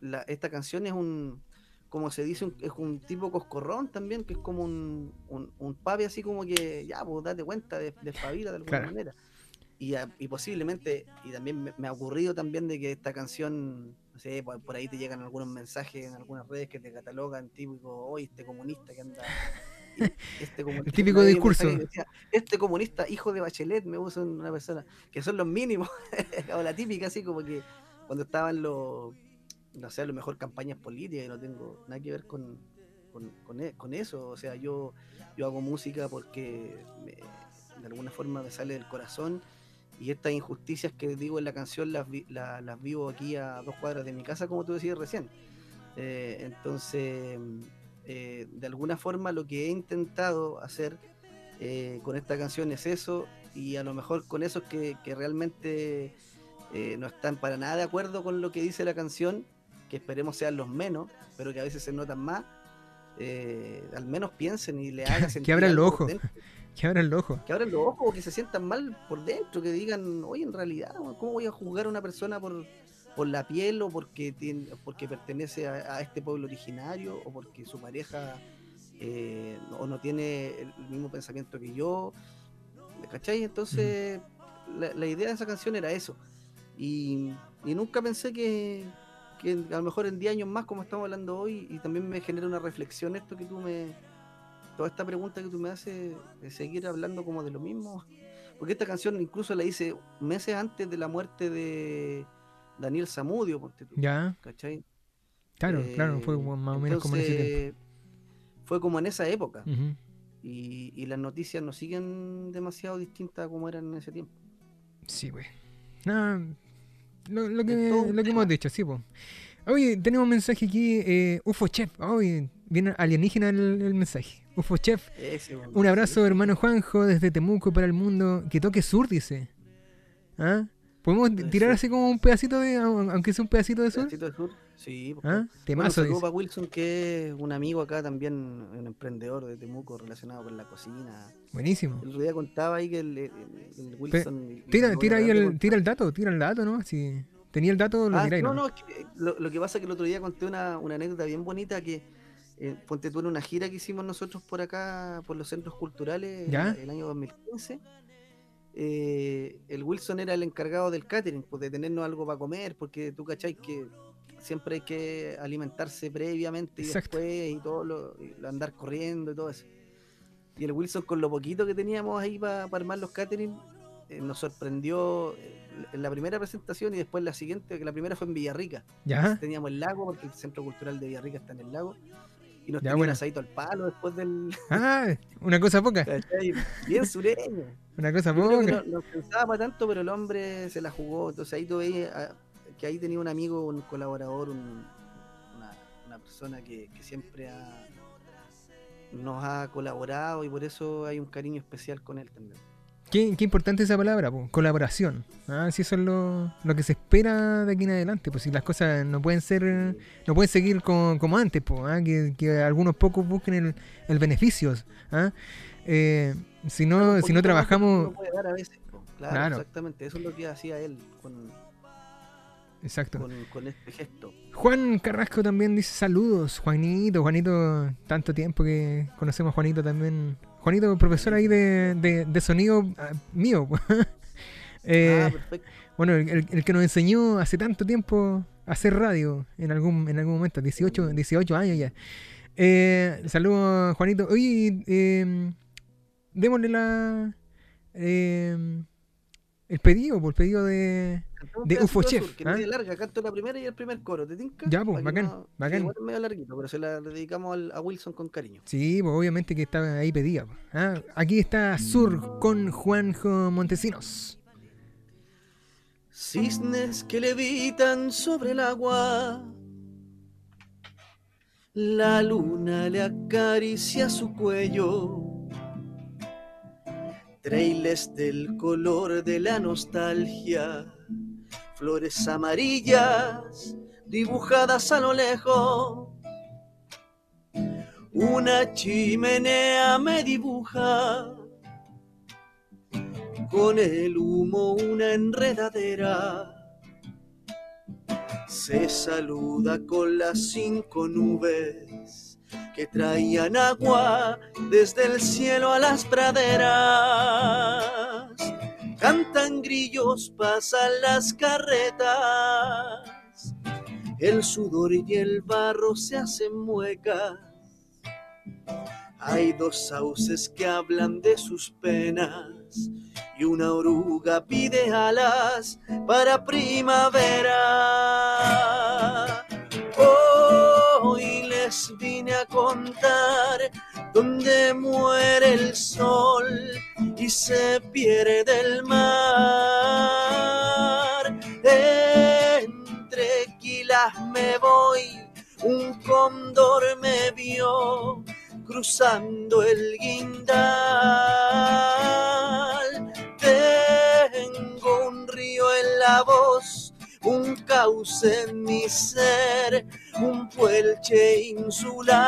E: la- esta canción es un, como se dice, un- es un tipo coscorrón también, que es como un, un, un papi así como que, ya, pues date cuenta, de, despabila de alguna
A: Claro.
E: manera. Y, a- y posiblemente, y también me, me ha ocurrido también de que esta canción, no sé, por, por ahí te llegan algunos mensajes en algunas redes que te catalogan, típico, oye, este comunista que anda... Este comunista,
A: El típico discurso.
E: decía, este comunista, hijo de Bachelet, me puso una persona, que son los mínimos, o la típica, así como que cuando estaban los, no sé, a lo mejor campañas políticas, y no tengo nada que ver con, con, con e- con eso, o sea, yo, yo hago música porque me- de alguna forma me sale del corazón y estas injusticias que digo en la canción las, vi- la- las vivo aquí a dos cuadras de mi casa, como tú decías recién. Eh, entonces, eh, de alguna forma lo que he intentado hacer eh, con esta canción es eso y a lo mejor con esos que, que realmente no están para nada de acuerdo con lo que dice la canción, que esperemos sean los menos, pero que a veces se notan más, eh, al menos piensen y le hagan sentir
A: abran los ojos. Que abran los ojos.
E: Que abran los ojos que se sientan mal por dentro, que digan, oye, en realidad, ¿cómo voy a juzgar a una persona por, por la piel o porque, tiene, porque pertenece a, a este pueblo originario o porque su pareja eh, o no tiene el mismo pensamiento que yo? ¿Cachai? Entonces, la, la idea de esa canción era eso. Y, y nunca pensé que, que a lo mejor en 10 años más, como estamos hablando hoy, y también me genera una reflexión esto que tú me, toda esta pregunta que tú me haces, de seguir hablando como de lo mismo. Porque esta canción incluso la hice meses antes de la muerte de Daniel Zamudio, ponte tú,
A: Ya,
E: ¿cachai?
A: claro, claro, fue más o menos como en ese tiempo.
E: Fue como en esa época. Y, y las noticias no siguen demasiado distintas como eran en ese tiempo.
A: Sí, güey. No, lo, lo que, lo que hemos dicho, sí, pues. Oye, tenemos un mensaje aquí, eh, UFO Chef. Oye, viene alienígena el, el mensaje. UFO Chef.
E: Ese, bueno,
A: Un
E: sí.
A: abrazo, hermano Juanjo, desde Temuco para el mundo. Que toque sur, dice. ¿Ah? ¿Podemos tirar así como un pedacito de, aunque sea un pedacito de sur?
E: Pedacito de sur. Sí, pues,
A: ¿Ah?
E: Bueno,
A: Temazo,
E: saludo
A: dice.
E: para Wilson, que es un amigo acá también, un emprendedor de Temuco relacionado con la cocina.
A: Buenísimo.
E: El otro día contaba ahí que el, el- el Wilson. y
A: Tira, tira ahí el, tira el dato, tira el dato, ¿no? Si tenía el dato, lo
E: Ah,
A: tiráis,
E: no,
A: ¿no?
E: no, es que lo, lo que pasa es que el otro día conté una, una anécdota bien bonita que eh, ponte tú en una gira que hicimos nosotros por acá, por los centros culturales,
A: ¿Ya?
E: el, el año 2015. eh, el Wilson era el encargado del catering, pues de tenernos algo para comer, porque tú cachai que siempre hay que alimentarse previamente y
A: Exacto.
E: después y todo lo, y andar corriendo y todo eso. Y el Wilson con lo poquito que teníamos ahí para armar los catering, eh, nos sorprendió en la primera presentación y después la siguiente, que la primera fue en Villarrica.
A: Ya,
E: Teníamos el lago, porque el centro cultural de Villarrica está en el lago. Y nos
A: Ya,
E: tenían
A: buena.
E: asadito al palo después del.
A: Ah, una cosa poca.
E: Bien sureño.
A: Una cosa
E: Yo
A: poca.
E: no, no pensaba para tanto, pero el hombre se la jugó. Entonces ahí tuve ah, que ahí tenía un amigo, un colaborador, un- una, una persona que, que siempre ha, nos ha colaborado y por eso hay un cariño especial con él también.
A: Qué, qué importante esa palabra, po, colaboración. Ah, si eso es lo, lo que se espera de aquí en adelante, pues si las cosas no pueden ser, no pueden seguir como, como antes, po, ah, que, que algunos pocos busquen el, el beneficio. ah. Eh, si no, si no trabajamos,
E: puede dar a veces, po. Claro,
A: Claro.
E: exactamente. Eso es lo que hacía él con,
A: exacto.
E: con, con este gesto.
A: Juan Carrasco también dice saludos, Juanito, Juanito, tanto tiempo que conocemos a Juanito también. Juanito, profesor ahí de, de, de sonido ah, mío. Eh,
E: ah, perfecto.
A: bueno, el, el- el que nos enseñó hace tanto tiempo a hacer radio en algún, en algún momento, 18, 18 años ya. Eh, saludos, Juanito. Oye, eh, démosle la... eh, el pedido, por el pedido de...
E: Cantamos un
A: de
E: pedacito
A: UFO Chef,
E: Sur, que
A: ¿ah?
E: es larga, canto la primera y el primer coro, ¿te tinca?
A: Ya, pues, bacán,
E: no-
A: bacán.
E: igual es medio larguito, pero se la dedicamos al- a Wilson con cariño.
A: Sí, pues obviamente que estaba ahí pedida. pues, ¿ah? Aquí está Sur con Juanjo Montesinos.
E: Cisnes que levitan sobre el agua. La luna le acaricia su cuello. Trailes del color de la nostalgia. Flores amarillas dibujadas a lo lejos. Una chimenea me dibuja con el humo una enredadera. Se saluda con las cinco nubes que traían agua desde el cielo a las praderas. Cantan grillos, pasan las carretas. El sudor y el barro se hacen muecas. Hay dos sauces que hablan de sus penas y una oruga pide alas para primavera. Hoy les vine a contar donde muere el sol y se pierde el mar. Entre quilas me voy, un cóndor me vio cruzando el guindal. Tengo un río en la voz, un cauce en mi ser, un puelche insular.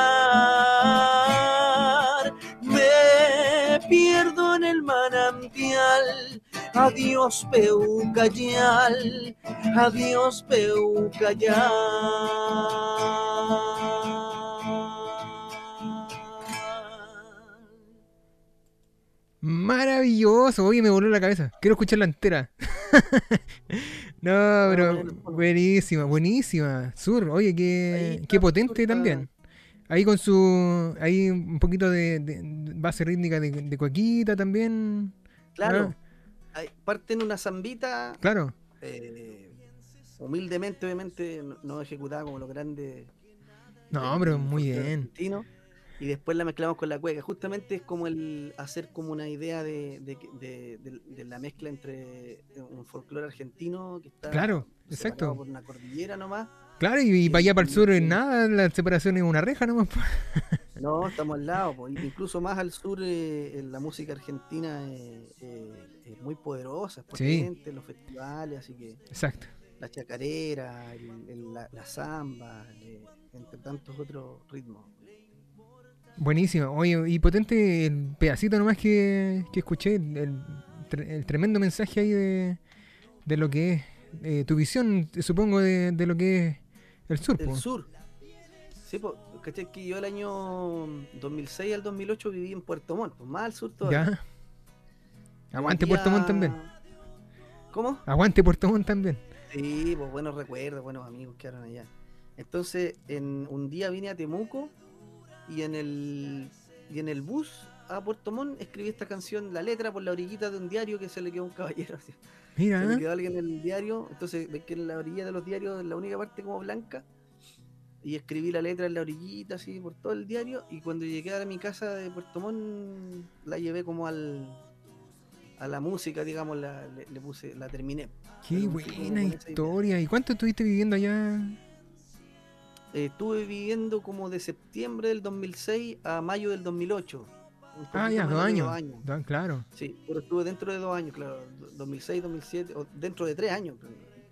E: Me pierdo en el manantial. Adiós, Peucayal. Adiós, Peucayal.
A: Maravilloso, oye, me voló la cabeza. Quiero escucharla entera. no, pero buenísima, buenísima. Sur, oye, qué, qué potente también. Ahí con su. Ahí un poquito de, base rítmica de, de cuequita también.
E: Claro. Parten una zambita,
A: Claro.
E: eh, humildemente, obviamente, no, no ejecutada como los grandes.
A: No, pero muy bien.
E: argentino, y después la mezclamos con la cueca. Justamente es como el hacer como una idea de, de, de- la mezcla entre un folclore argentino que está
A: Claro, exacto.
E: por una cordillera nomás.
A: Claro, y, y para allá para el
E: Sí,
A: sur
E: sí.
A: nada, la separación es una reja nomás.
E: No, estamos al lado, po, incluso más al sur eh, la música argentina eh, eh, es muy poderosa, es
A: Sí.
E: potente, los festivales, así que
A: Exacto.
E: la chacarera, el- el- la, la samba, eh, entre tantos otros ritmos.
A: Buenísimo. Oye, y potente el pedacito nomás que, que escuché, el, el tre- el tremendo mensaje ahí de, de lo que es eh, tu visión, supongo, de, de lo que es el sur.
E: El
A: po.
E: sur. Sí, pues, ¿cachai? Que yo el año 2006 al 2008 viví en Puerto Montt, pues más al sur todavía.
A: Ya. Aguante Puerto Montt también.
E: ¿Cómo?
A: Aguante Puerto Montt también.
E: Sí, pues buenos recuerdos, buenos amigos que eran allá. Entonces, en un día vine a Temuco y en el y en el bus a Puerto Montt escribí esta canción, la letra por la orillita de un diario que se le quedó a un caballero. así.
A: Mira,
E: Se le
A: ¿eh?
E: quedó alguien en el diario, entonces ves que en la orilla de los diarios es la única parte como blanca. Y escribí la letra en la orillita, así, por todo el diario. Y cuando llegué a mi casa de Puerto Montt, la llevé como al a la música, digamos, la, le, le puse, la terminé.
A: qué buena historia. ¿Y cuánto estuviste viviendo allá?
E: Eh, estuve viviendo como de septiembre del 2006 a mayo del 2008. un
A: Ah, ya, dos años. Dos- claro.
E: Sí, pero estuve dentro de dos años, claro. 2006, 2007, o dentro de tres años.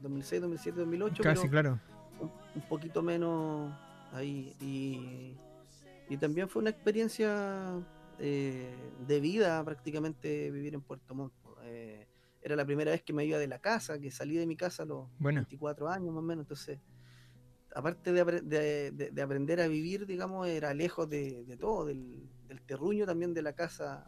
E: 2006, 2007, 2008.
A: Casi,
E: pero
A: claro.
E: un, un poquito menos ahí. Y, y también fue una experiencia eh, de vida prácticamente vivir en Puerto Montt. Eh, era la primera vez que me iba de la casa, que salí de mi casa a los
A: Bueno.
E: 24 años más o menos. Entonces, aparte de, de- de- de aprender a vivir, digamos, era lejos de, de todo, del, del terruño también de la casa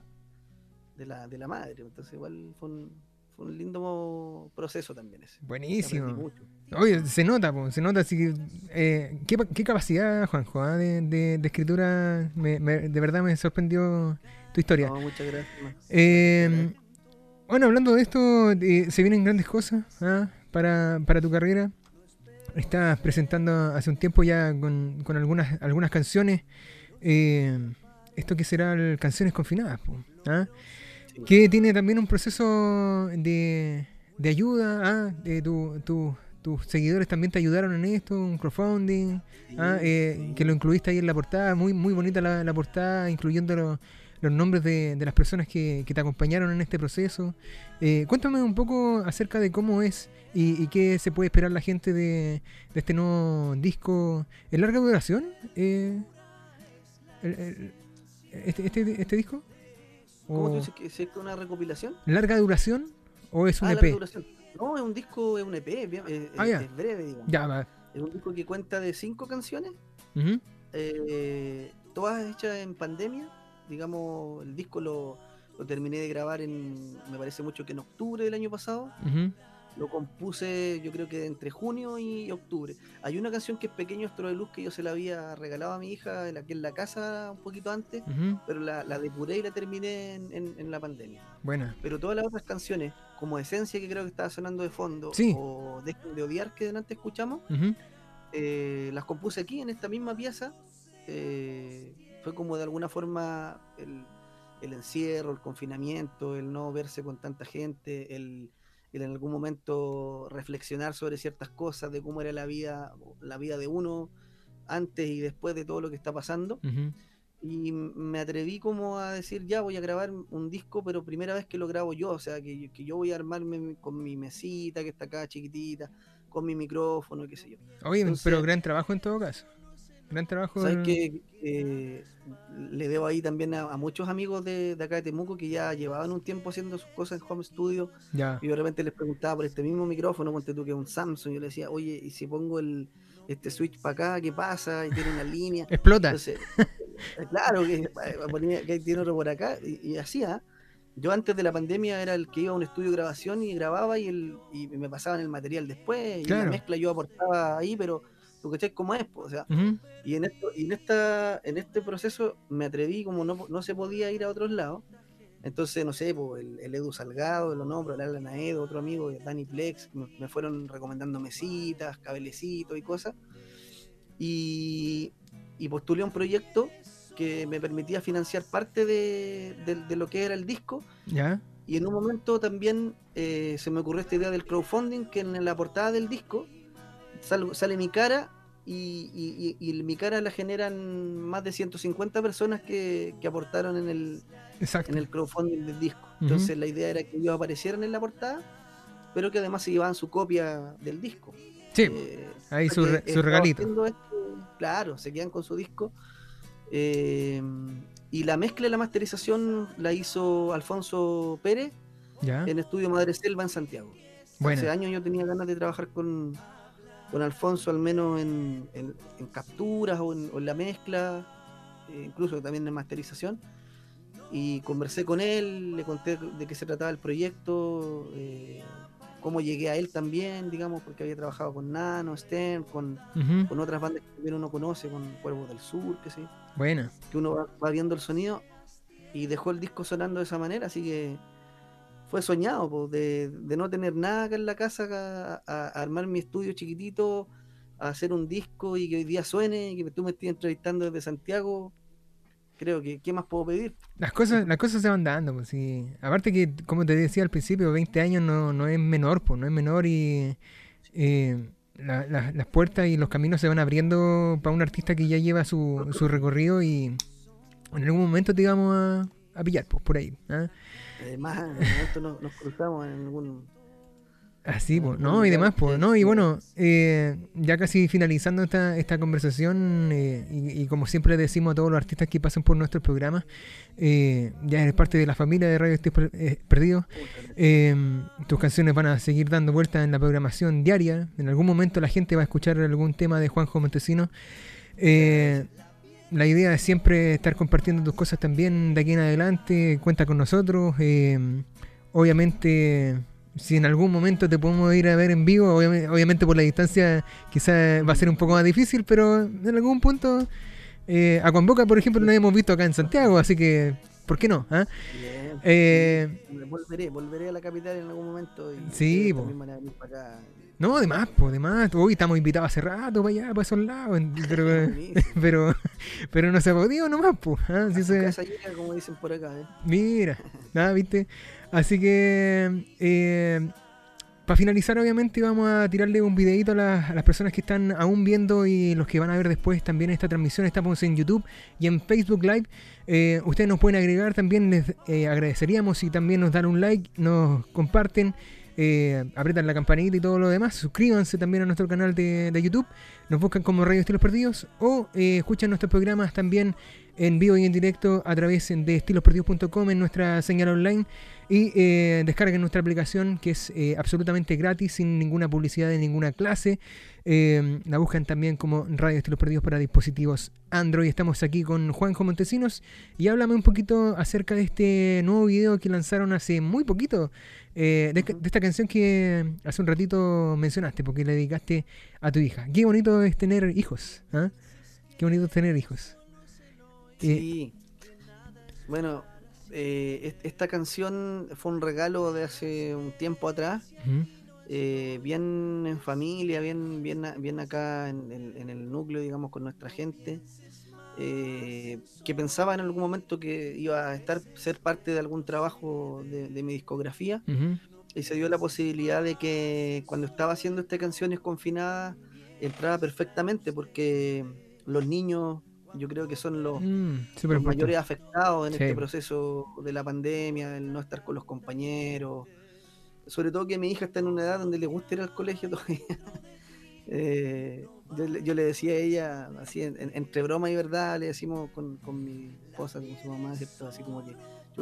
E: de la, de la madre. Entonces, igual fue un, fue un lindo proceso también ese.
A: Buenísimo. Oye, se nota, po, se nota. Así que, eh, ¿qué, pa- qué capacidad, Juanjo, ah, de, escritura? Me- me- de verdad me sorprendió tu historia.
E: No, muchas gracias.
A: Eh, bueno, hablando de esto, se vienen grandes cosas ah, para, para tu carrera. Estás presentando hace un tiempo ya con, con algunas, algunas canciones. eh, esto que será el Canciones Confinadas, ¿ah?
E: Sí.
A: que tiene también un proceso de, de ayuda. ah, de tu- tu- tus seguidores también te ayudaron en esto, un crowdfunding. Ah, eh, que lo incluiste ahí en la portada, muy muy bonita la, la portada, incluyendo lo- los nombres de, de las personas que, que te acompañaron en este proceso. Eh, cuéntame un poco acerca de cómo es y, y qué se puede esperar la gente de, de este nuevo disco. ¿En larga duración? Eh, el- el- este, este, este disco?
E: ¿Cómo tú
A: ¿O
E: dices que es una recopilación?
A: ¿Larga duración o es un
E: ah,
A: EP?
E: larga duración. No, es un disco, es un EP, es, es-
A: Ah,
E: es-
A: ya.
E: es breve, digamos. Es un disco que cuenta de cinco canciones, eh, todas hechas en pandemia. Digamos, el disco lo, lo terminé de grabar en, me parece mucho que en octubre del año pasado. Lo compuse yo creo que entre junio y octubre. Hay una canción que es Pequeño Estro de Luz que yo se la había regalado a mi hija en- aquí en la casa un poquito antes, pero la, la depuré y la terminé en- en- en la pandemia.
A: Buena.
E: Pero todas las otras canciones, como Esencia, que creo que estaba sonando de fondo,
A: Sí.
E: o Dejen de odiar, que delante escuchamos, eh, las compuse aquí, en esta misma pieza. Eh, fue como de alguna forma el, el encierro, el confinamiento, el no verse con tanta gente, el, el en algún momento reflexionar sobre ciertas cosas, de cómo era la vida, la vida de uno antes y después de todo lo que está pasando y me atreví como a decir, ya voy a grabar un disco, pero primera vez que lo grabo yo, o sea, que, yo- que yo voy a armarme con mi mesita que está acá chiquitita, con mi micrófono, qué sé yo.
A: Oye,
E: Entonces-
A: pero gran trabajo en todo caso. Gran trabajo.
E: ¿Sabes que eh, Le debo ahí también a, a muchos amigos de, de acá de Temuco que ya llevaban un tiempo haciendo sus cosas en home studio
A: Ya.
E: y yo de repente les preguntaba por este mismo micrófono, ponte tú que es un Samsung, yo le decía, oye, ¿y si pongo el este switch para acá, qué pasa? Y tiene una línea.
A: Explota.
E: Entonces, eh, claro que, eh, que tiene otro por acá y, y así, ¿ah? Yo antes de la pandemia era el que iba a un estudio de grabación y grababa y, el, y me pasaban el material después y
A: Claro.
E: la mezcla yo aportaba ahí, pero tú cachai cómo es, po? o sea,
A: Ujú,
E: y en esto, y en esta, en este proceso me atreví, como no, no se podía ir a otros lados, entonces no sé, po, el, el Edu Salgado, lo nombro, el Alan Aedo, otro amigo, el Dani Plex, me, me fueron recomendando mesitas, cabelecitos y cosas. Y, y postulé un proyecto que me permitía financiar parte de, de- de lo que era el disco.
A: Ya.
E: Y en un momento también eh, se me ocurrió esta idea del crowdfunding, que en la portada del disco sal- sale mi cara y, y- y- mi cara la generan más de 150 personas que, que aportaron en el,
A: Exacto.
E: en el crowdfunding del disco. Entonces la idea era que ellos aparecieran en la portada, pero que además se llevaban su copia del disco.
A: Sí,
E: Eh,
A: ahí su, re- regalito.
E: esto, claro, se quedan con su disco. Eh, y la mezcla y la masterización la hizo Alfonso Pérez
A: Ya.
E: en Estudio Madre Selva en Santiago. Hace
A: Bueno.
E: años yo tenía ganas de trabajar con, con Alfonso, al menos en, en- en capturas o en, o en la mezcla, eh, incluso también en masterización. Y conversé con él, le conté de qué se trataba el proyecto, eh, cómo llegué a él también, digamos, porque había trabajado con Nano, Stern, con,
A: Ujú,
E: con otras bandas que también uno conoce, con Cuervos del Sur, que sí,
A: Buena.
E: que uno va, va viendo el sonido y dejó el disco sonando de esa manera, así que fue soñado po, de, de no tener nada acá en la casa, a, armar mi estudio chiquitito, a hacer un disco y que hoy día suene y que tú me estés entrevistando desde Santiago. Creo que, ¿qué más puedo pedir?
A: Las cosas, las cosas se van dando, pues sí. Aparte que, como te decía al principio, 20 años no, no es menor, pues, no es menor y eh, la- la- las puertas y los caminos se van abriendo para un artista que ya lleva su, su recorrido y en algún momento te íbamos a, a pillar, pues, por ahí. ¿ah?
E: Además, momento nos, nos cruzamos en algún.
A: Así, pues,
E: algún
A: ¿no? Y demás, pues, ¿no? Y bueno, eh, ya casi finalizando esta, esta conversación, eh, y, y como siempre decimos a todos los artistas que pasan por nuestros programas, eh, ya eres parte de la familia de Radio Per- eh, Perdido. Tus canciones van a seguir dando vueltas en la programación diaria. En algún momento la gente va a escuchar algún tema de Juanjo Montesino. La idea es siempre estar compartiendo tus cosas también de aquí en adelante. Cuenta con nosotros. eh, obviamente, si en algún momento te podemos ir a ver en vivo, obviamente, obviamente por la distancia quizás va a ser un poco más difícil, pero en algún punto... Eh, a Convoca, por ejemplo, lo hemos visto acá en Santiago, así que, ¿por qué no? ah?
E: Bien.
A: Eh,
E: volveré, volveré a la capital en algún momento. Y
A: Sí,
E: también van a venir para acá.
A: No, de más, pues, de más. Hoy estamos invitados hace rato para allá, para esos lados. Pero, pero, pero no se ha podido nomás, pues. ¿ah? Se-
E: casa llega, como dicen por acá. ¿eh?
A: Mira, nada, viste. Así que, para finalizar, obviamente, vamos a tirarle un videito a las, a las personas que están aún viendo y los que van a ver después también esta transmisión. Estamos en YouTube y en Facebook Live. Eh, ustedes nos pueden agregar también, les eh, agradeceríamos si también nos dan un like, nos comparten. Eh, apretan la campanita y todo lo demás. Suscríbanse también a nuestro canal de, de YouTube. Nos buscan como Radio Estilos Perdidos. O eh, escuchan nuestros programas también en vivo y en directo a través de estilosperdidos.com en nuestra señal online. Y eh, descarguen nuestra aplicación que es eh, absolutamente gratis, sin ninguna publicidad de ninguna clase. Eh, la buscan también como Radio Estilos Perdidos para dispositivos Android. Estamos aquí con Juanjo Montesinos y háblame un poquito acerca de este nuevo video que lanzaron hace muy poquito. eh, de, de esta canción que hace un ratito mencionaste, porque le dedicaste a tu hija. Qué bonito es tener hijos. ¿ah? Qué bonito es tener hijos. Eh,
E: Sí. Bueno, eh, est- esta canción fue un regalo de hace un tiempo atrás. eh, bien en familia, bien, bien, bien acá en, el- en el núcleo, digamos, con nuestra gente, eh, que pensaba en algún momento que iba a estar, ser parte de algún trabajo de, de mi discografía, y se dio la posibilidad de que cuando estaba haciendo estas canciones confinadas, entraba perfectamente, porque los niños, yo creo que son los,
A: Mm,
E: los mayores afectados en
A: Sí.
E: este proceso de la pandemia, el no estar con los compañeros. Sobre todo que mi hija está en una edad donde le gusta ir al colegio todavía. Eh, yo, le- yo le decía a ella, así en- en- entre broma y verdad, le decimos con, con mi esposa, con su mamá, ¿cierto? Así como que,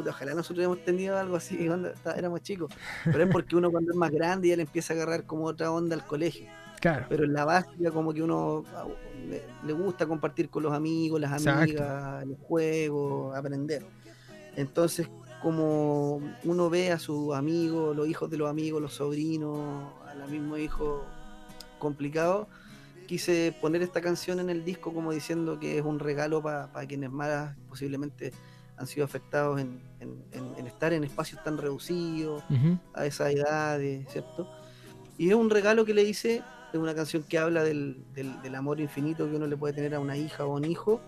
E: ojalá nosotros hemos tenido algo así cuando éramos chicos. Pero es porque uno cuando es más grande ya le empieza a agarrar como otra onda al colegio
A: Claro.
E: pero en la básica como que uno ah, le, gusta compartir con los amigos, las
A: Exacto.
E: amigas, los juegos, aprender. Entonces, como uno ve a sus amigos, los hijos de los amigos, los sobrinos, a los mismos hijos complicados, quise poner esta canción en el disco como diciendo que es un regalo para quienes más posiblemente han sido afectados en, en- en- en estar en espacios tan reducidos, a esas edades, ¿cierto? Y es un regalo que le hice, es una canción que habla del, del- del amor infinito que uno le puede tener a una hija o un hijo,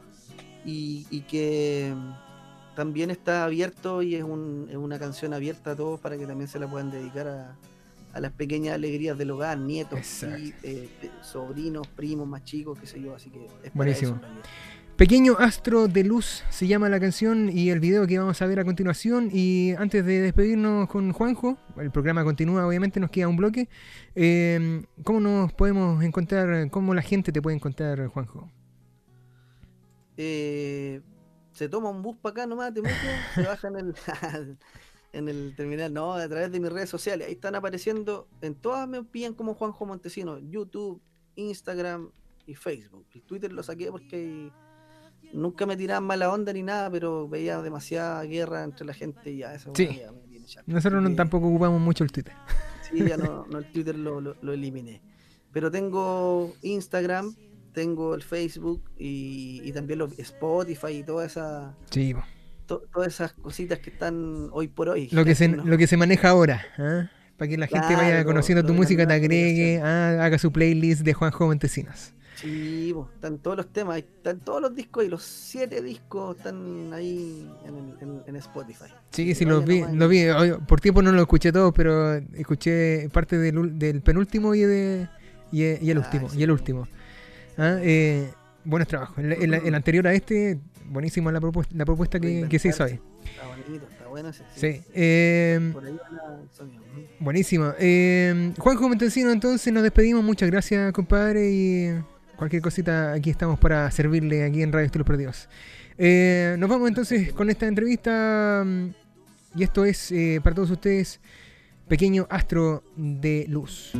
E: y, y que mm, también está abierto y es, un- es una canción abierta a todos para que también se la puedan dedicar a, a las pequeñas alegrías del hogar, nietos, y, eh, sobrinos, primos más chicos, qué sé yo, así que
A: Buenísimo.
E: eso.
A: Pequeño Astro de Luz se llama la canción y el video que vamos a ver a continuación. Y antes de despedirnos con Juanjo, el programa continúa, obviamente nos queda un bloque. eh, ¿Cómo nos podemos encontrar? ¿Cómo la gente te puede encontrar, Juanjo?
E: eh, se toma un bus para acá nomás, te metes, se baja en el, en el terminal, no, a través de mis redes sociales. Ahí están apareciendo, en todas me pillan como Juanjo Montesino, YouTube, Instagram y Facebook. El Twitter lo saqué porque ahí nunca me tiraban mala onda ni nada, pero veía demasiada guerra entre la gente y ya, eso
A: Sí.
E: ya me tiene chato.
A: Nosotros no, tampoco ocupamos mucho el Twitter.
E: Sí, ya no, no, el Twitter lo, lo- lo eliminé. Pero tengo Instagram, tengo el Facebook y, y también los Spotify y toda esa,
A: Sí,
E: to- todas esas cositas que están hoy por hoy.
A: lo que se,
E: ¿no?
A: lo que se maneja ahora. ¿ah? Para que la gente
E: Claro,
A: vaya conociendo tu música, te agregue, ah, haga su playlist de Juanjo Montesinos.
E: Sí, están todos los temas, están todos los discos y los siete discos están ahí en, en- en Spotify.
A: Sí, sí, lo
E: vayan
A: vi,
E: nomás y-
A: lo vi. Por tiempo no lo escuché todo, pero escuché parte del, del penúltimo y de
E: y, eh, y el
A: Ah,
E: último,
A: sí.
E: y el último. Ah, eh, buenos trabajos. El, el- el anterior a este, buenísima la propuesta, la propuesta que, que se hizo ahí.
A: Está bonito, está bueno ese.
E: Sí. eh,
A: Por ahí
E: buenísimo. Eh, Juanjo Montesino, entonces nos despedimos. Muchas gracias, compadre. Y cualquier cosita, aquí estamos para servirle aquí en Radio Estilos Perdidos. Eh, nos vamos entonces con esta entrevista. mm, Y esto es eh, para todos ustedes, Pequeño Astro de Luz.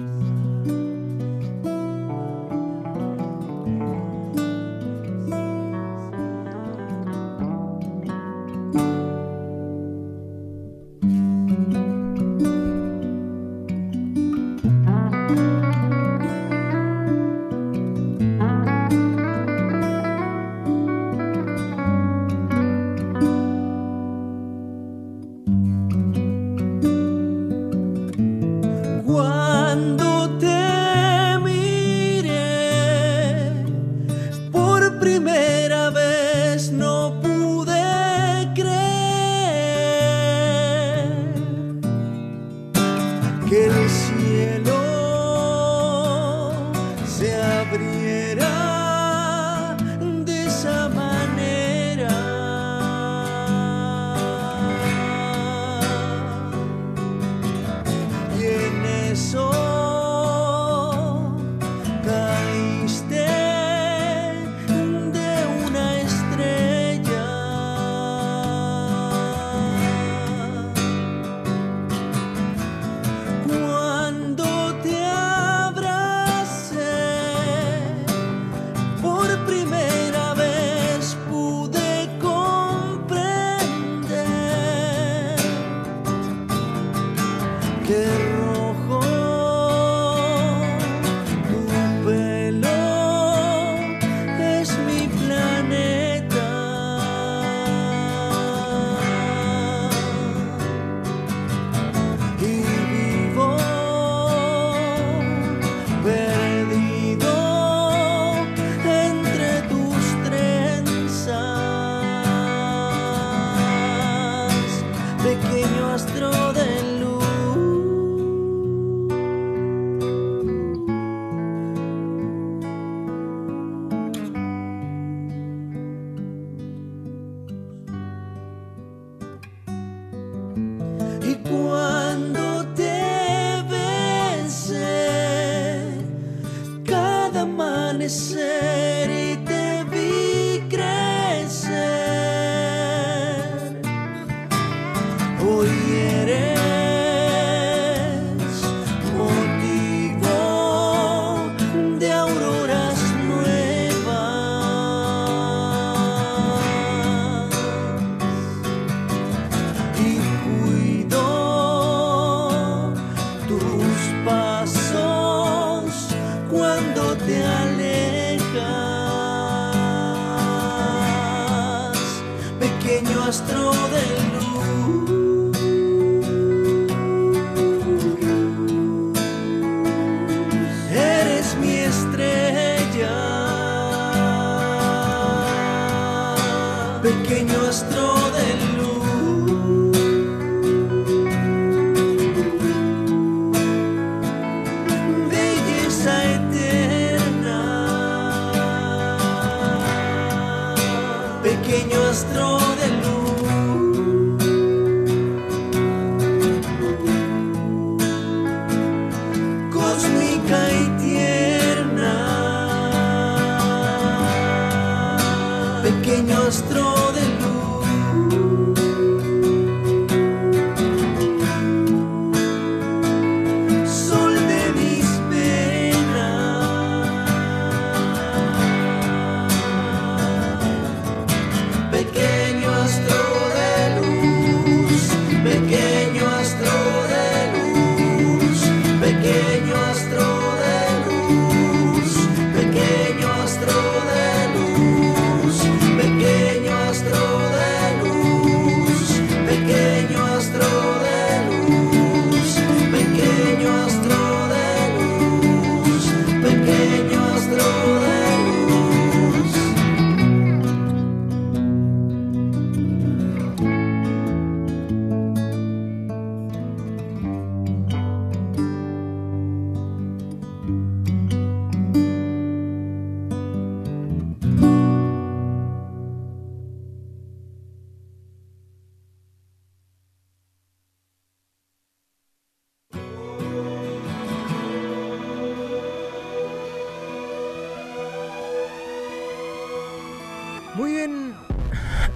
F: Cuando te alejas, pequeño astro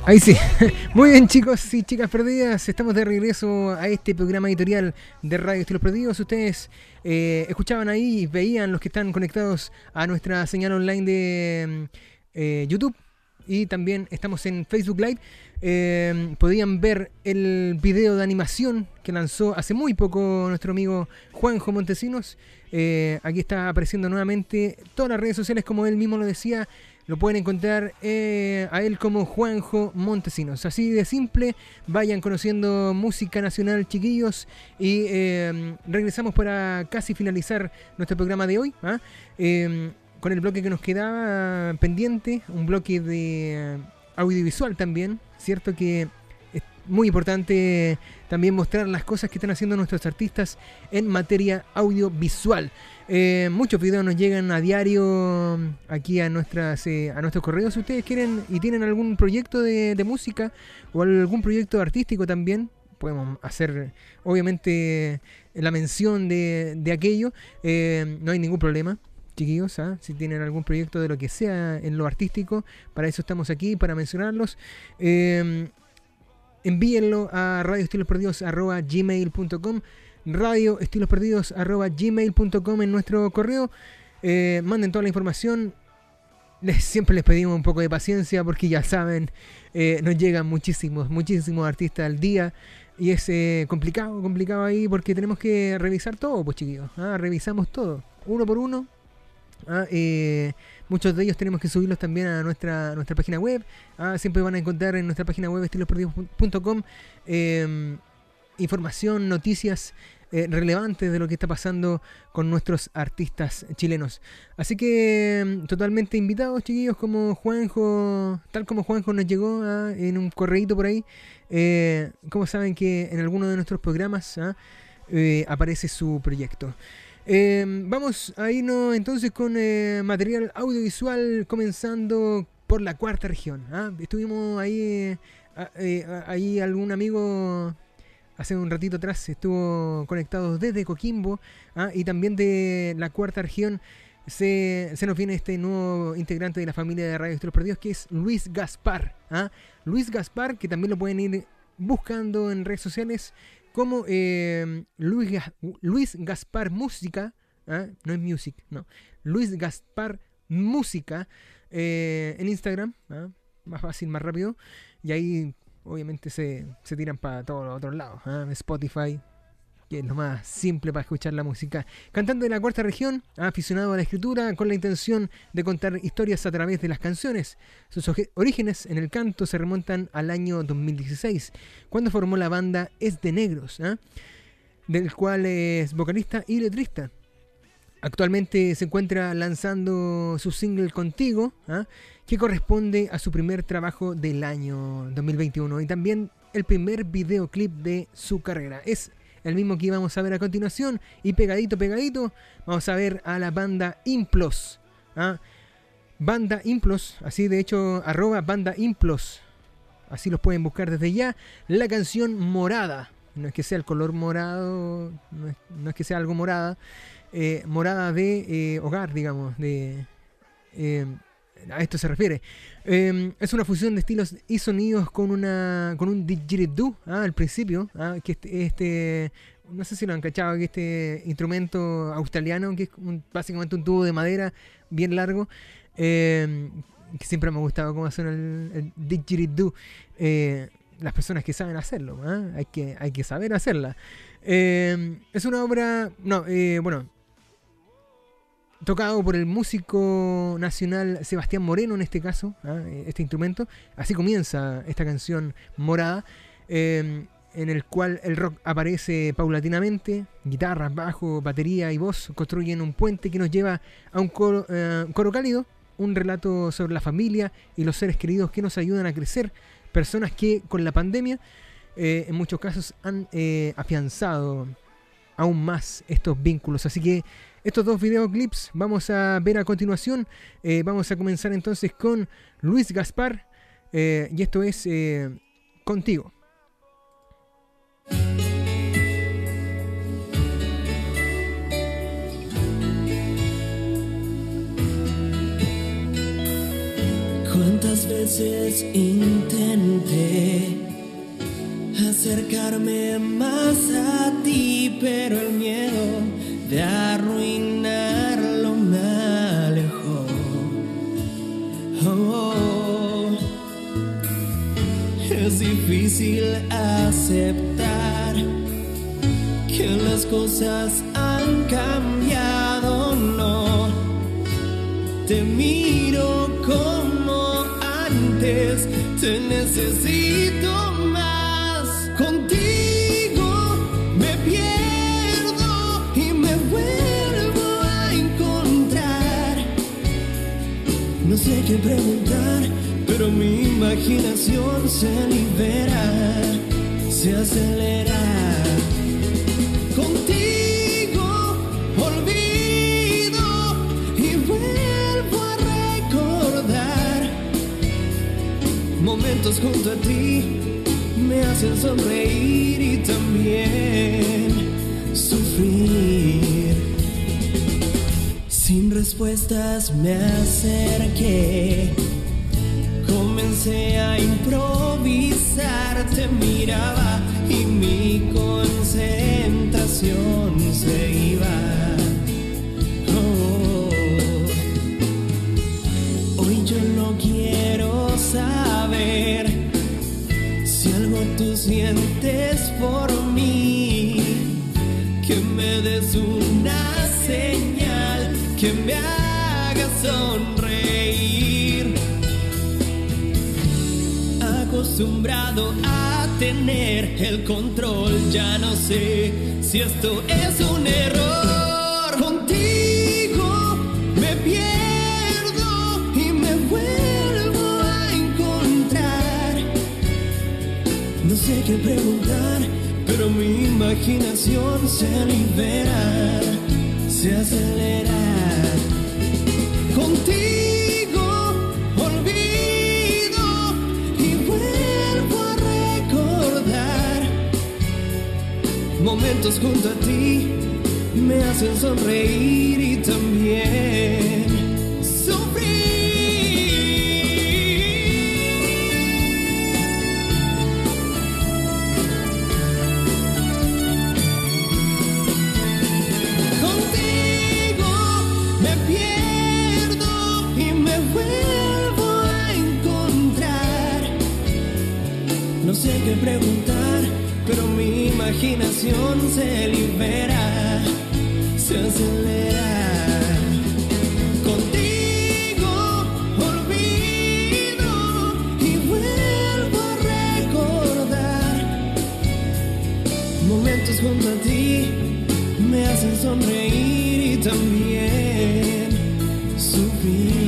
A: Ahí sí. Muy bien, chicos y chicas perdidas. Estamos de regreso a este programa editorial de Radio Estilos Perdidos. Ustedes eh, escuchaban ahí, veían los que están conectados a nuestra señal online de mm, eh, YouTube y también estamos en Facebook Live. Eh, podían ver el video de animación que lanzó hace muy poco nuestro amigo Juanjo Montesinos. Aquí está apareciendo nuevamente todas las redes sociales, como él mismo lo decía. Lo pueden encontrar eh, a él como Juanjo Montesinos. Así de simple, vayan conociendo música nacional, chiquillos. Y eh, regresamos para casi finalizar nuestro programa de hoy. ¿ah? Eh, con el bloque que nos quedaba pendiente, un bloque de audiovisual también. Cierto que es muy importante también mostrar las cosas que están haciendo nuestros artistas en materia audiovisual. Eh, muchos videos nos llegan a diario aquí a nuestras eh, a nuestros correos. Si ustedes quieren y tienen algún proyecto de, música o algún proyecto artístico también, podemos hacer obviamente la mención de, de aquello. Eh, no hay ningún problema. Chiquillos, ¿ah? si tienen algún proyecto de lo que sea en lo artístico, para eso estamos aquí, para mencionarlos. Eh, envíenlo a radioestilosperdidos.gmail.com radioestilosperdidos.gmail.com en nuestro correo. Eh, manden toda la información. Les, siempre les pedimos un poco de paciencia porque ya saben, eh, nos llegan muchísimos, muchísimos artistas al día. Y es eh, complicado, complicado ahí porque tenemos que revisar todo, pues chiquillos. ¿ah? Revisamos todo, uno por uno. ¿ah? Muchos de ellos tenemos que subirlos también a nuestra, nuestra página web. ¿ah? Siempre van a encontrar en nuestra página web estilosperdidos.com información, noticias eh, relevantes de lo que está pasando con nuestros artistas chilenos. Así que mm, totalmente invitados, chiquillos, como Juanjo, tal como Juanjo nos llegó ah, en un correíto por ahí. Eh, como saben que en alguno de nuestros programas ah, eh, aparece su proyecto. Eh, vamos a irnos entonces con material audiovisual comenzando por la cuarta región. ¿ah? Estuvimos ahí, ahí algún amigo hace un ratito atrás estuvo conectado desde Coquimbo ¿ah? y también de la cuarta región. Se, se nos viene este nuevo integrante de la familia de Radio Estilos Perdidos que es Luis Gaspar. ¿ah? Luis Gaspar, que también lo pueden ir buscando en redes sociales como eh, Luis, Luis Gaspar Música, ¿ah? no es Music, no, Luis Gaspar Música eh, en Instagram, más fácil, más rápido, y ahí obviamente se, se tiran para todos los otros lados, ¿ah? Spotify, que es lo más simple para escuchar la música. Cantante de la cuarta región, aficionado a la escritura con la intención de contar historias a través de las canciones. Sus orígenes en el canto se remontan al año 2016, cuando formó la banda Es de Negros, ¿ah? del cual es vocalista y letrista. Actualmente se encuentra lanzando su single Contigo, ¿ah? que corresponde a su primer trabajo del año 2021 y también el primer videoclip de su carrera. Es el mismo que íbamos a ver a continuación y pegadito, pegadito, vamos a ver a la banda Implos. ¿ah? Banda Implos, así de hecho, arroba banda Implos. Así los pueden buscar desde ya. La canción Morada. No es que sea el color morado, no no es que sea algo morada. Eh, morada de eh, hogar, digamos. De, eh, a esto se refiere. Eh, es una fusión de estilos y sonidos con una con un didgeridoo ah, al principio. ah, que este, este- no sé si lo han cachado, que este instrumento australiano, que es un- básicamente un tubo de madera bien largo. eh, que siempre me ha gustado cómo suena el, el didgeridoo. Las personas que saben hacerlo, ¿ah? hay, que, hay que saber hacerla. Eh, es una obra, no, bueno, tocado por el músico nacional Sebastián Moreno en este caso, ¿ah? Eh, este instrumento. Así comienza esta canción morada, eh, en el cual el rock aparece paulatinamente, guitarras, bajo, batería y voz construyen un puente que nos lleva a un coro, eh, coro cálido, un relato sobre la familia y los seres queridos que nos ayudan a crecer, personas que con la pandemia eh, en muchos casos han eh, afianzado aún más estos vínculos. Así que estos dos videoclips vamos a ver a continuación. Eh, vamos a comenzar entonces con Luis Gaspar eh, y esto es eh, Contigo.
G: Contigo
B: Cuántas veces intenté acercarme más a ti, pero el miedo de arruinarlo me alejó. Oh, es difícil aceptar que las cosas han cambiado, no. Te miro como antes, te necesito sé qué preguntar, pero mi imaginación se libera, se acelera. Contigo olvido y vuelvo a recordar momentos junto a ti me hacen sonreír y también sufrir. Sin respuestas me acerqué, comencé a improvisar, te miraba y mi concentración se iba. Oh. Hoy yo no quiero saber si algo tú sientes por mí, que me haga sonreír. Acostumbrado a tener el control, ya no sé si esto es un error. Contigo me pierdo y me vuelvo a encontrar. No sé qué preguntar, pero mi imaginación se libera, se acelera. Junto a ti me hacen sonreír y también preguntar, pero mi imaginación se libera, se acelera. Contigo olvido y vuelvo a recordar momentos junto a ti me hacen sonreír y también sufrir.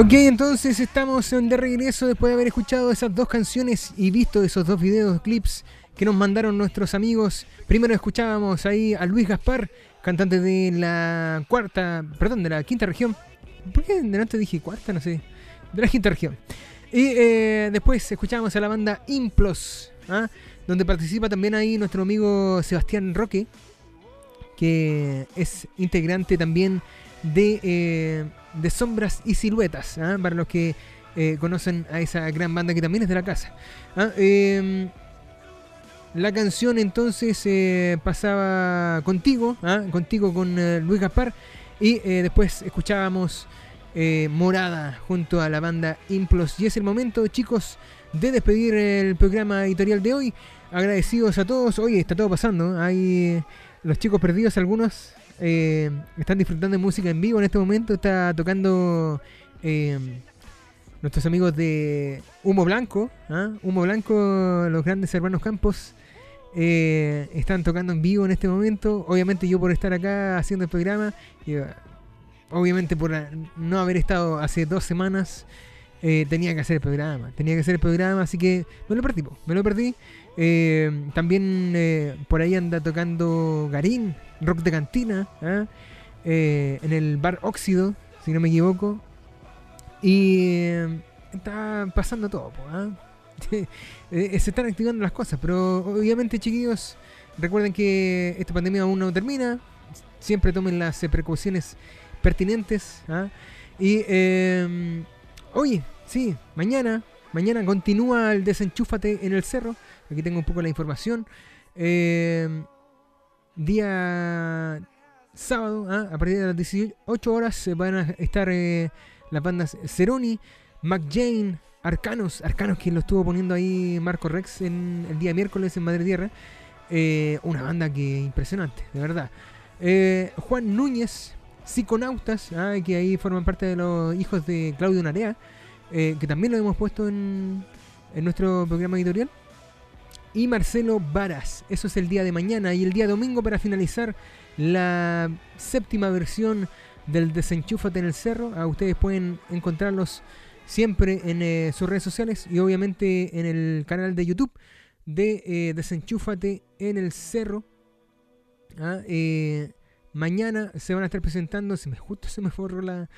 A: Ok, entonces estamos de regreso después de haber escuchado esas dos canciones y visto esos dos videos, clips que nos mandaron nuestros amigos. Primero escuchábamos ahí a Luis Gaspar, cantante de la cuarta, perdón, de la quinta región. ¿Por qué delante dije cuarta? No sé. De la quinta región. Y eh, después escuchábamos a la banda Implos, ¿ah? donde participa también ahí nuestro amigo Sebastián Roque, que es integrante también de, eh, de Sombras y Siluetas, ¿ah? para los que eh, conocen a esa gran banda que también es de la casa. ¿ah? Em, la canción entonces eh, pasaba contigo, ¿ah? contigo con Luis Gaspar, y después escuchábamos Morada junto a la banda Implos. Y es el momento, chicos, de despedir el programa editorial de hoy. Agradecidos a todos. Oye, está todo pasando. Hay los chicos perdidos, algunos eh, están disfrutando de música en vivo en este momento. Está tocando eh, nuestros amigos de Humo Blanco. ¿ah? Humo Blanco, los grandes hermanos Campos. eh, están tocando en vivo en este momento. Obviamente yo por estar acá haciendo el programa. obviamente por no haber estado hace dos semanas. tenía que hacer el programa. Tenía que hacer el programa. Así que me lo perdí. Me lo perdí. Eh, también eh, por ahí anda tocando Garín, rock de cantina, ¿ah? Eh, en el bar Óxido, si no me equivoco. Y está pasando todo, ¿ah? Se están activando las cosas, pero obviamente chiquillos, recuerden que esta pandemia aún no termina, siempre tomen las precauciones pertinentes. ¿ah? Y oye, sí, mañana, mañana continúa el desenchúfate en el cerro. Aquí tengo un poco la información. Eh, día sábado, ¿ah? a partir de las 18 horas, van a estar eh, las bandas Ceroni, McJane, Arcanos, Arcanos que lo estuvo poniendo ahí Marco Rex en el día miércoles en Madre Tierra. Eh, una banda que impresionante, de verdad. Eh, Juan Núñez, Psiconautas, ah, que ahí forman parte de los hijos de Claudio Narea, que también lo hemos puesto en, en nuestro programa editorial. Y Marcelo Varas, eso es el día de mañana. Y el día domingo para finalizar la séptima versión del Desenchúfate en el Cerro. Ah, ustedes pueden encontrarlos siempre en eh, sus redes sociales y obviamente en el canal de YouTube de eh, Desenchúfate en el Cerro. Ah, eh, mañana se van a estar presentando. Se me, justo se me fue la.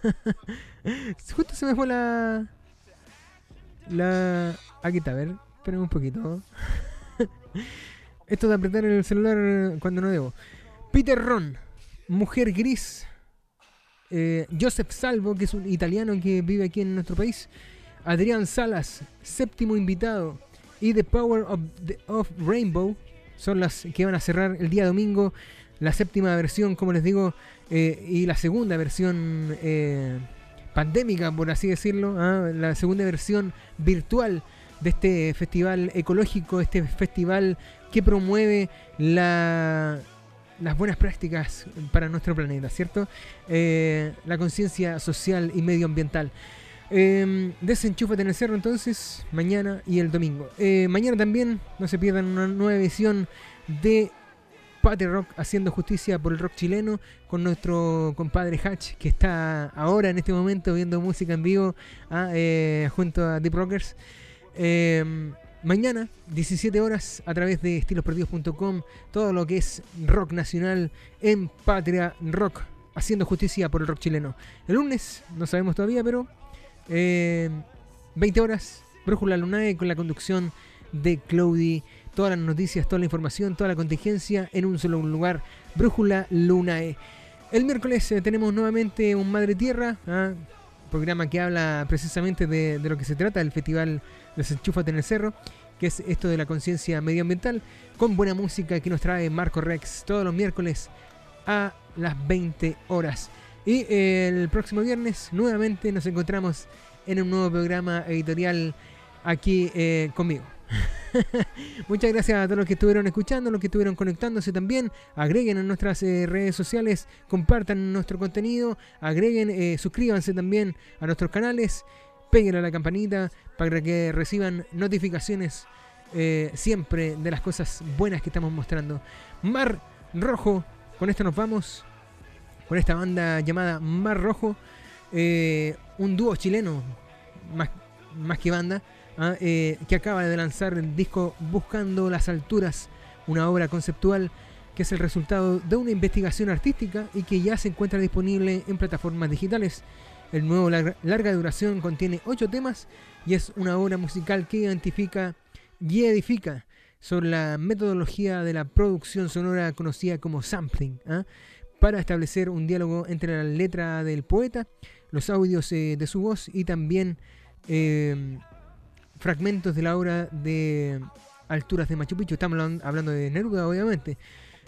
A: justo se me fue la. La. Aquí está, a ver. Esperen un poquito. Esto de apretar el celular cuando no debo. Peter Ron, Mujer Gris. eh, Joseph Salvo, que es un italiano que vive aquí en nuestro país. Adrián Salas, séptimo invitado. Y The Power of, the- of Rainbow son las que van a cerrar el día domingo. La séptima versión, como les digo, eh, y la segunda versión eh, pandémica, por así decirlo. ¿ah? La segunda versión virtual de este festival ecológico, este festival que promueve la, las buenas prácticas para nuestro planeta, ¿cierto? Eh, la conciencia social y medioambiental. Eh, desenchúfate en el cerro entonces, mañana y el domingo. Eh, mañana también no se pierdan una nueva edición de Patty Rock haciendo justicia por el rock chileno con nuestro compadre Hatch que está ahora en este momento viendo música en vivo ah, eh, junto a Deep Rockers. Eh, mañana, 17 horas, a través de estilosperdidos.com, todo lo que es rock nacional en Patria Rock, haciendo justicia por el rock chileno. El lunes, no sabemos todavía, pero eh, 20 horas, Brújula Lunae con la conducción de Claudi. Todas las noticias, toda la información, toda la contingencia en un solo lugar. Brújula Lunae. El miércoles eh, tenemos nuevamente un Madre Tierra, ¿ah? programa que habla precisamente de, de lo que se trata del festival Desenchúfate en el Cerro, que es esto de la conciencia medioambiental, con buena música que nos trae Marco Rex todos los miércoles a las 20 horas. Y eh, el próximo viernes nuevamente nos encontramos en un nuevo programa editorial aquí eh, conmigo. Muchas gracias a todos los que estuvieron escuchando, los que estuvieron conectándose también. Agreguen en nuestras eh, redes sociales, compartan nuestro contenido, agreguen, suscríbanse también a nuestros canales, peguen a la campanita para que reciban notificaciones eh, siempre de las cosas buenas que estamos mostrando. Mar Rojo, con esto nos vamos, con esta banda llamada Mar Rojo. Eh, un dúo chileno, más, más que banda, ah, eh, que acaba de lanzar el disco Buscando las Alturas, una obra conceptual que es el resultado de una investigación artística y que ya se encuentra disponible en plataformas digitales. El nuevo lar- larga duración contiene ocho temas y es una obra musical que identifica y edifica sobre la metodología de la producción sonora conocida como sampling, ¿ah? para establecer un diálogo entre la letra del poeta, los audios eh, de su voz y también eh, fragmentos de la obra de Alturas de Machu Picchu. Estamos hablan- hablando de Neruda, obviamente.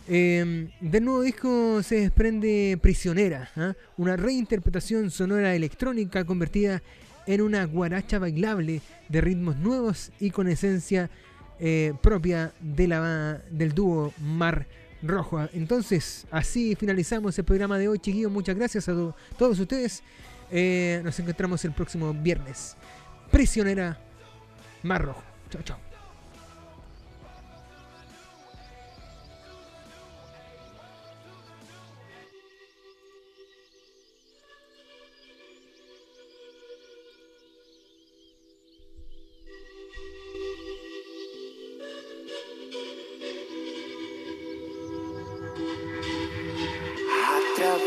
A: Eh, del nuevo disco se desprende Prisionera, ¿ah? una reinterpretación sonora electrónica convertida en una guaracha bailable de ritmos nuevos y con esencia eh, propia del dúo Mar Rojo. Entonces, así finalizamos el programa de hoy, chiquillos. Muchas gracias a to- todos ustedes. Eh, nos encontramos el próximo viernes. Prisionera Mar Rojo. Chao, chao.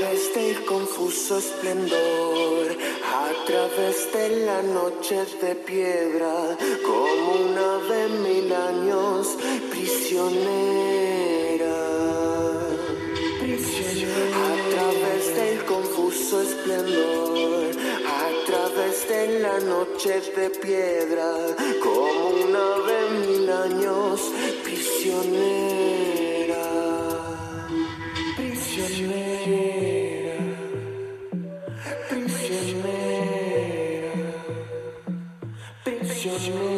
B: Del confuso esplendor, a través de las noches de piedra, como una ave mil años prisionera. A través del confuso esplendor, a través de las noches de piedra, como una ave mil años prisionera. Prisionera,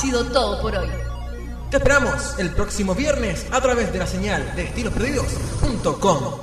H: sido todo por hoy.
A: Te esperamos el próximo viernes a través de la señal de estilosperdidos.com.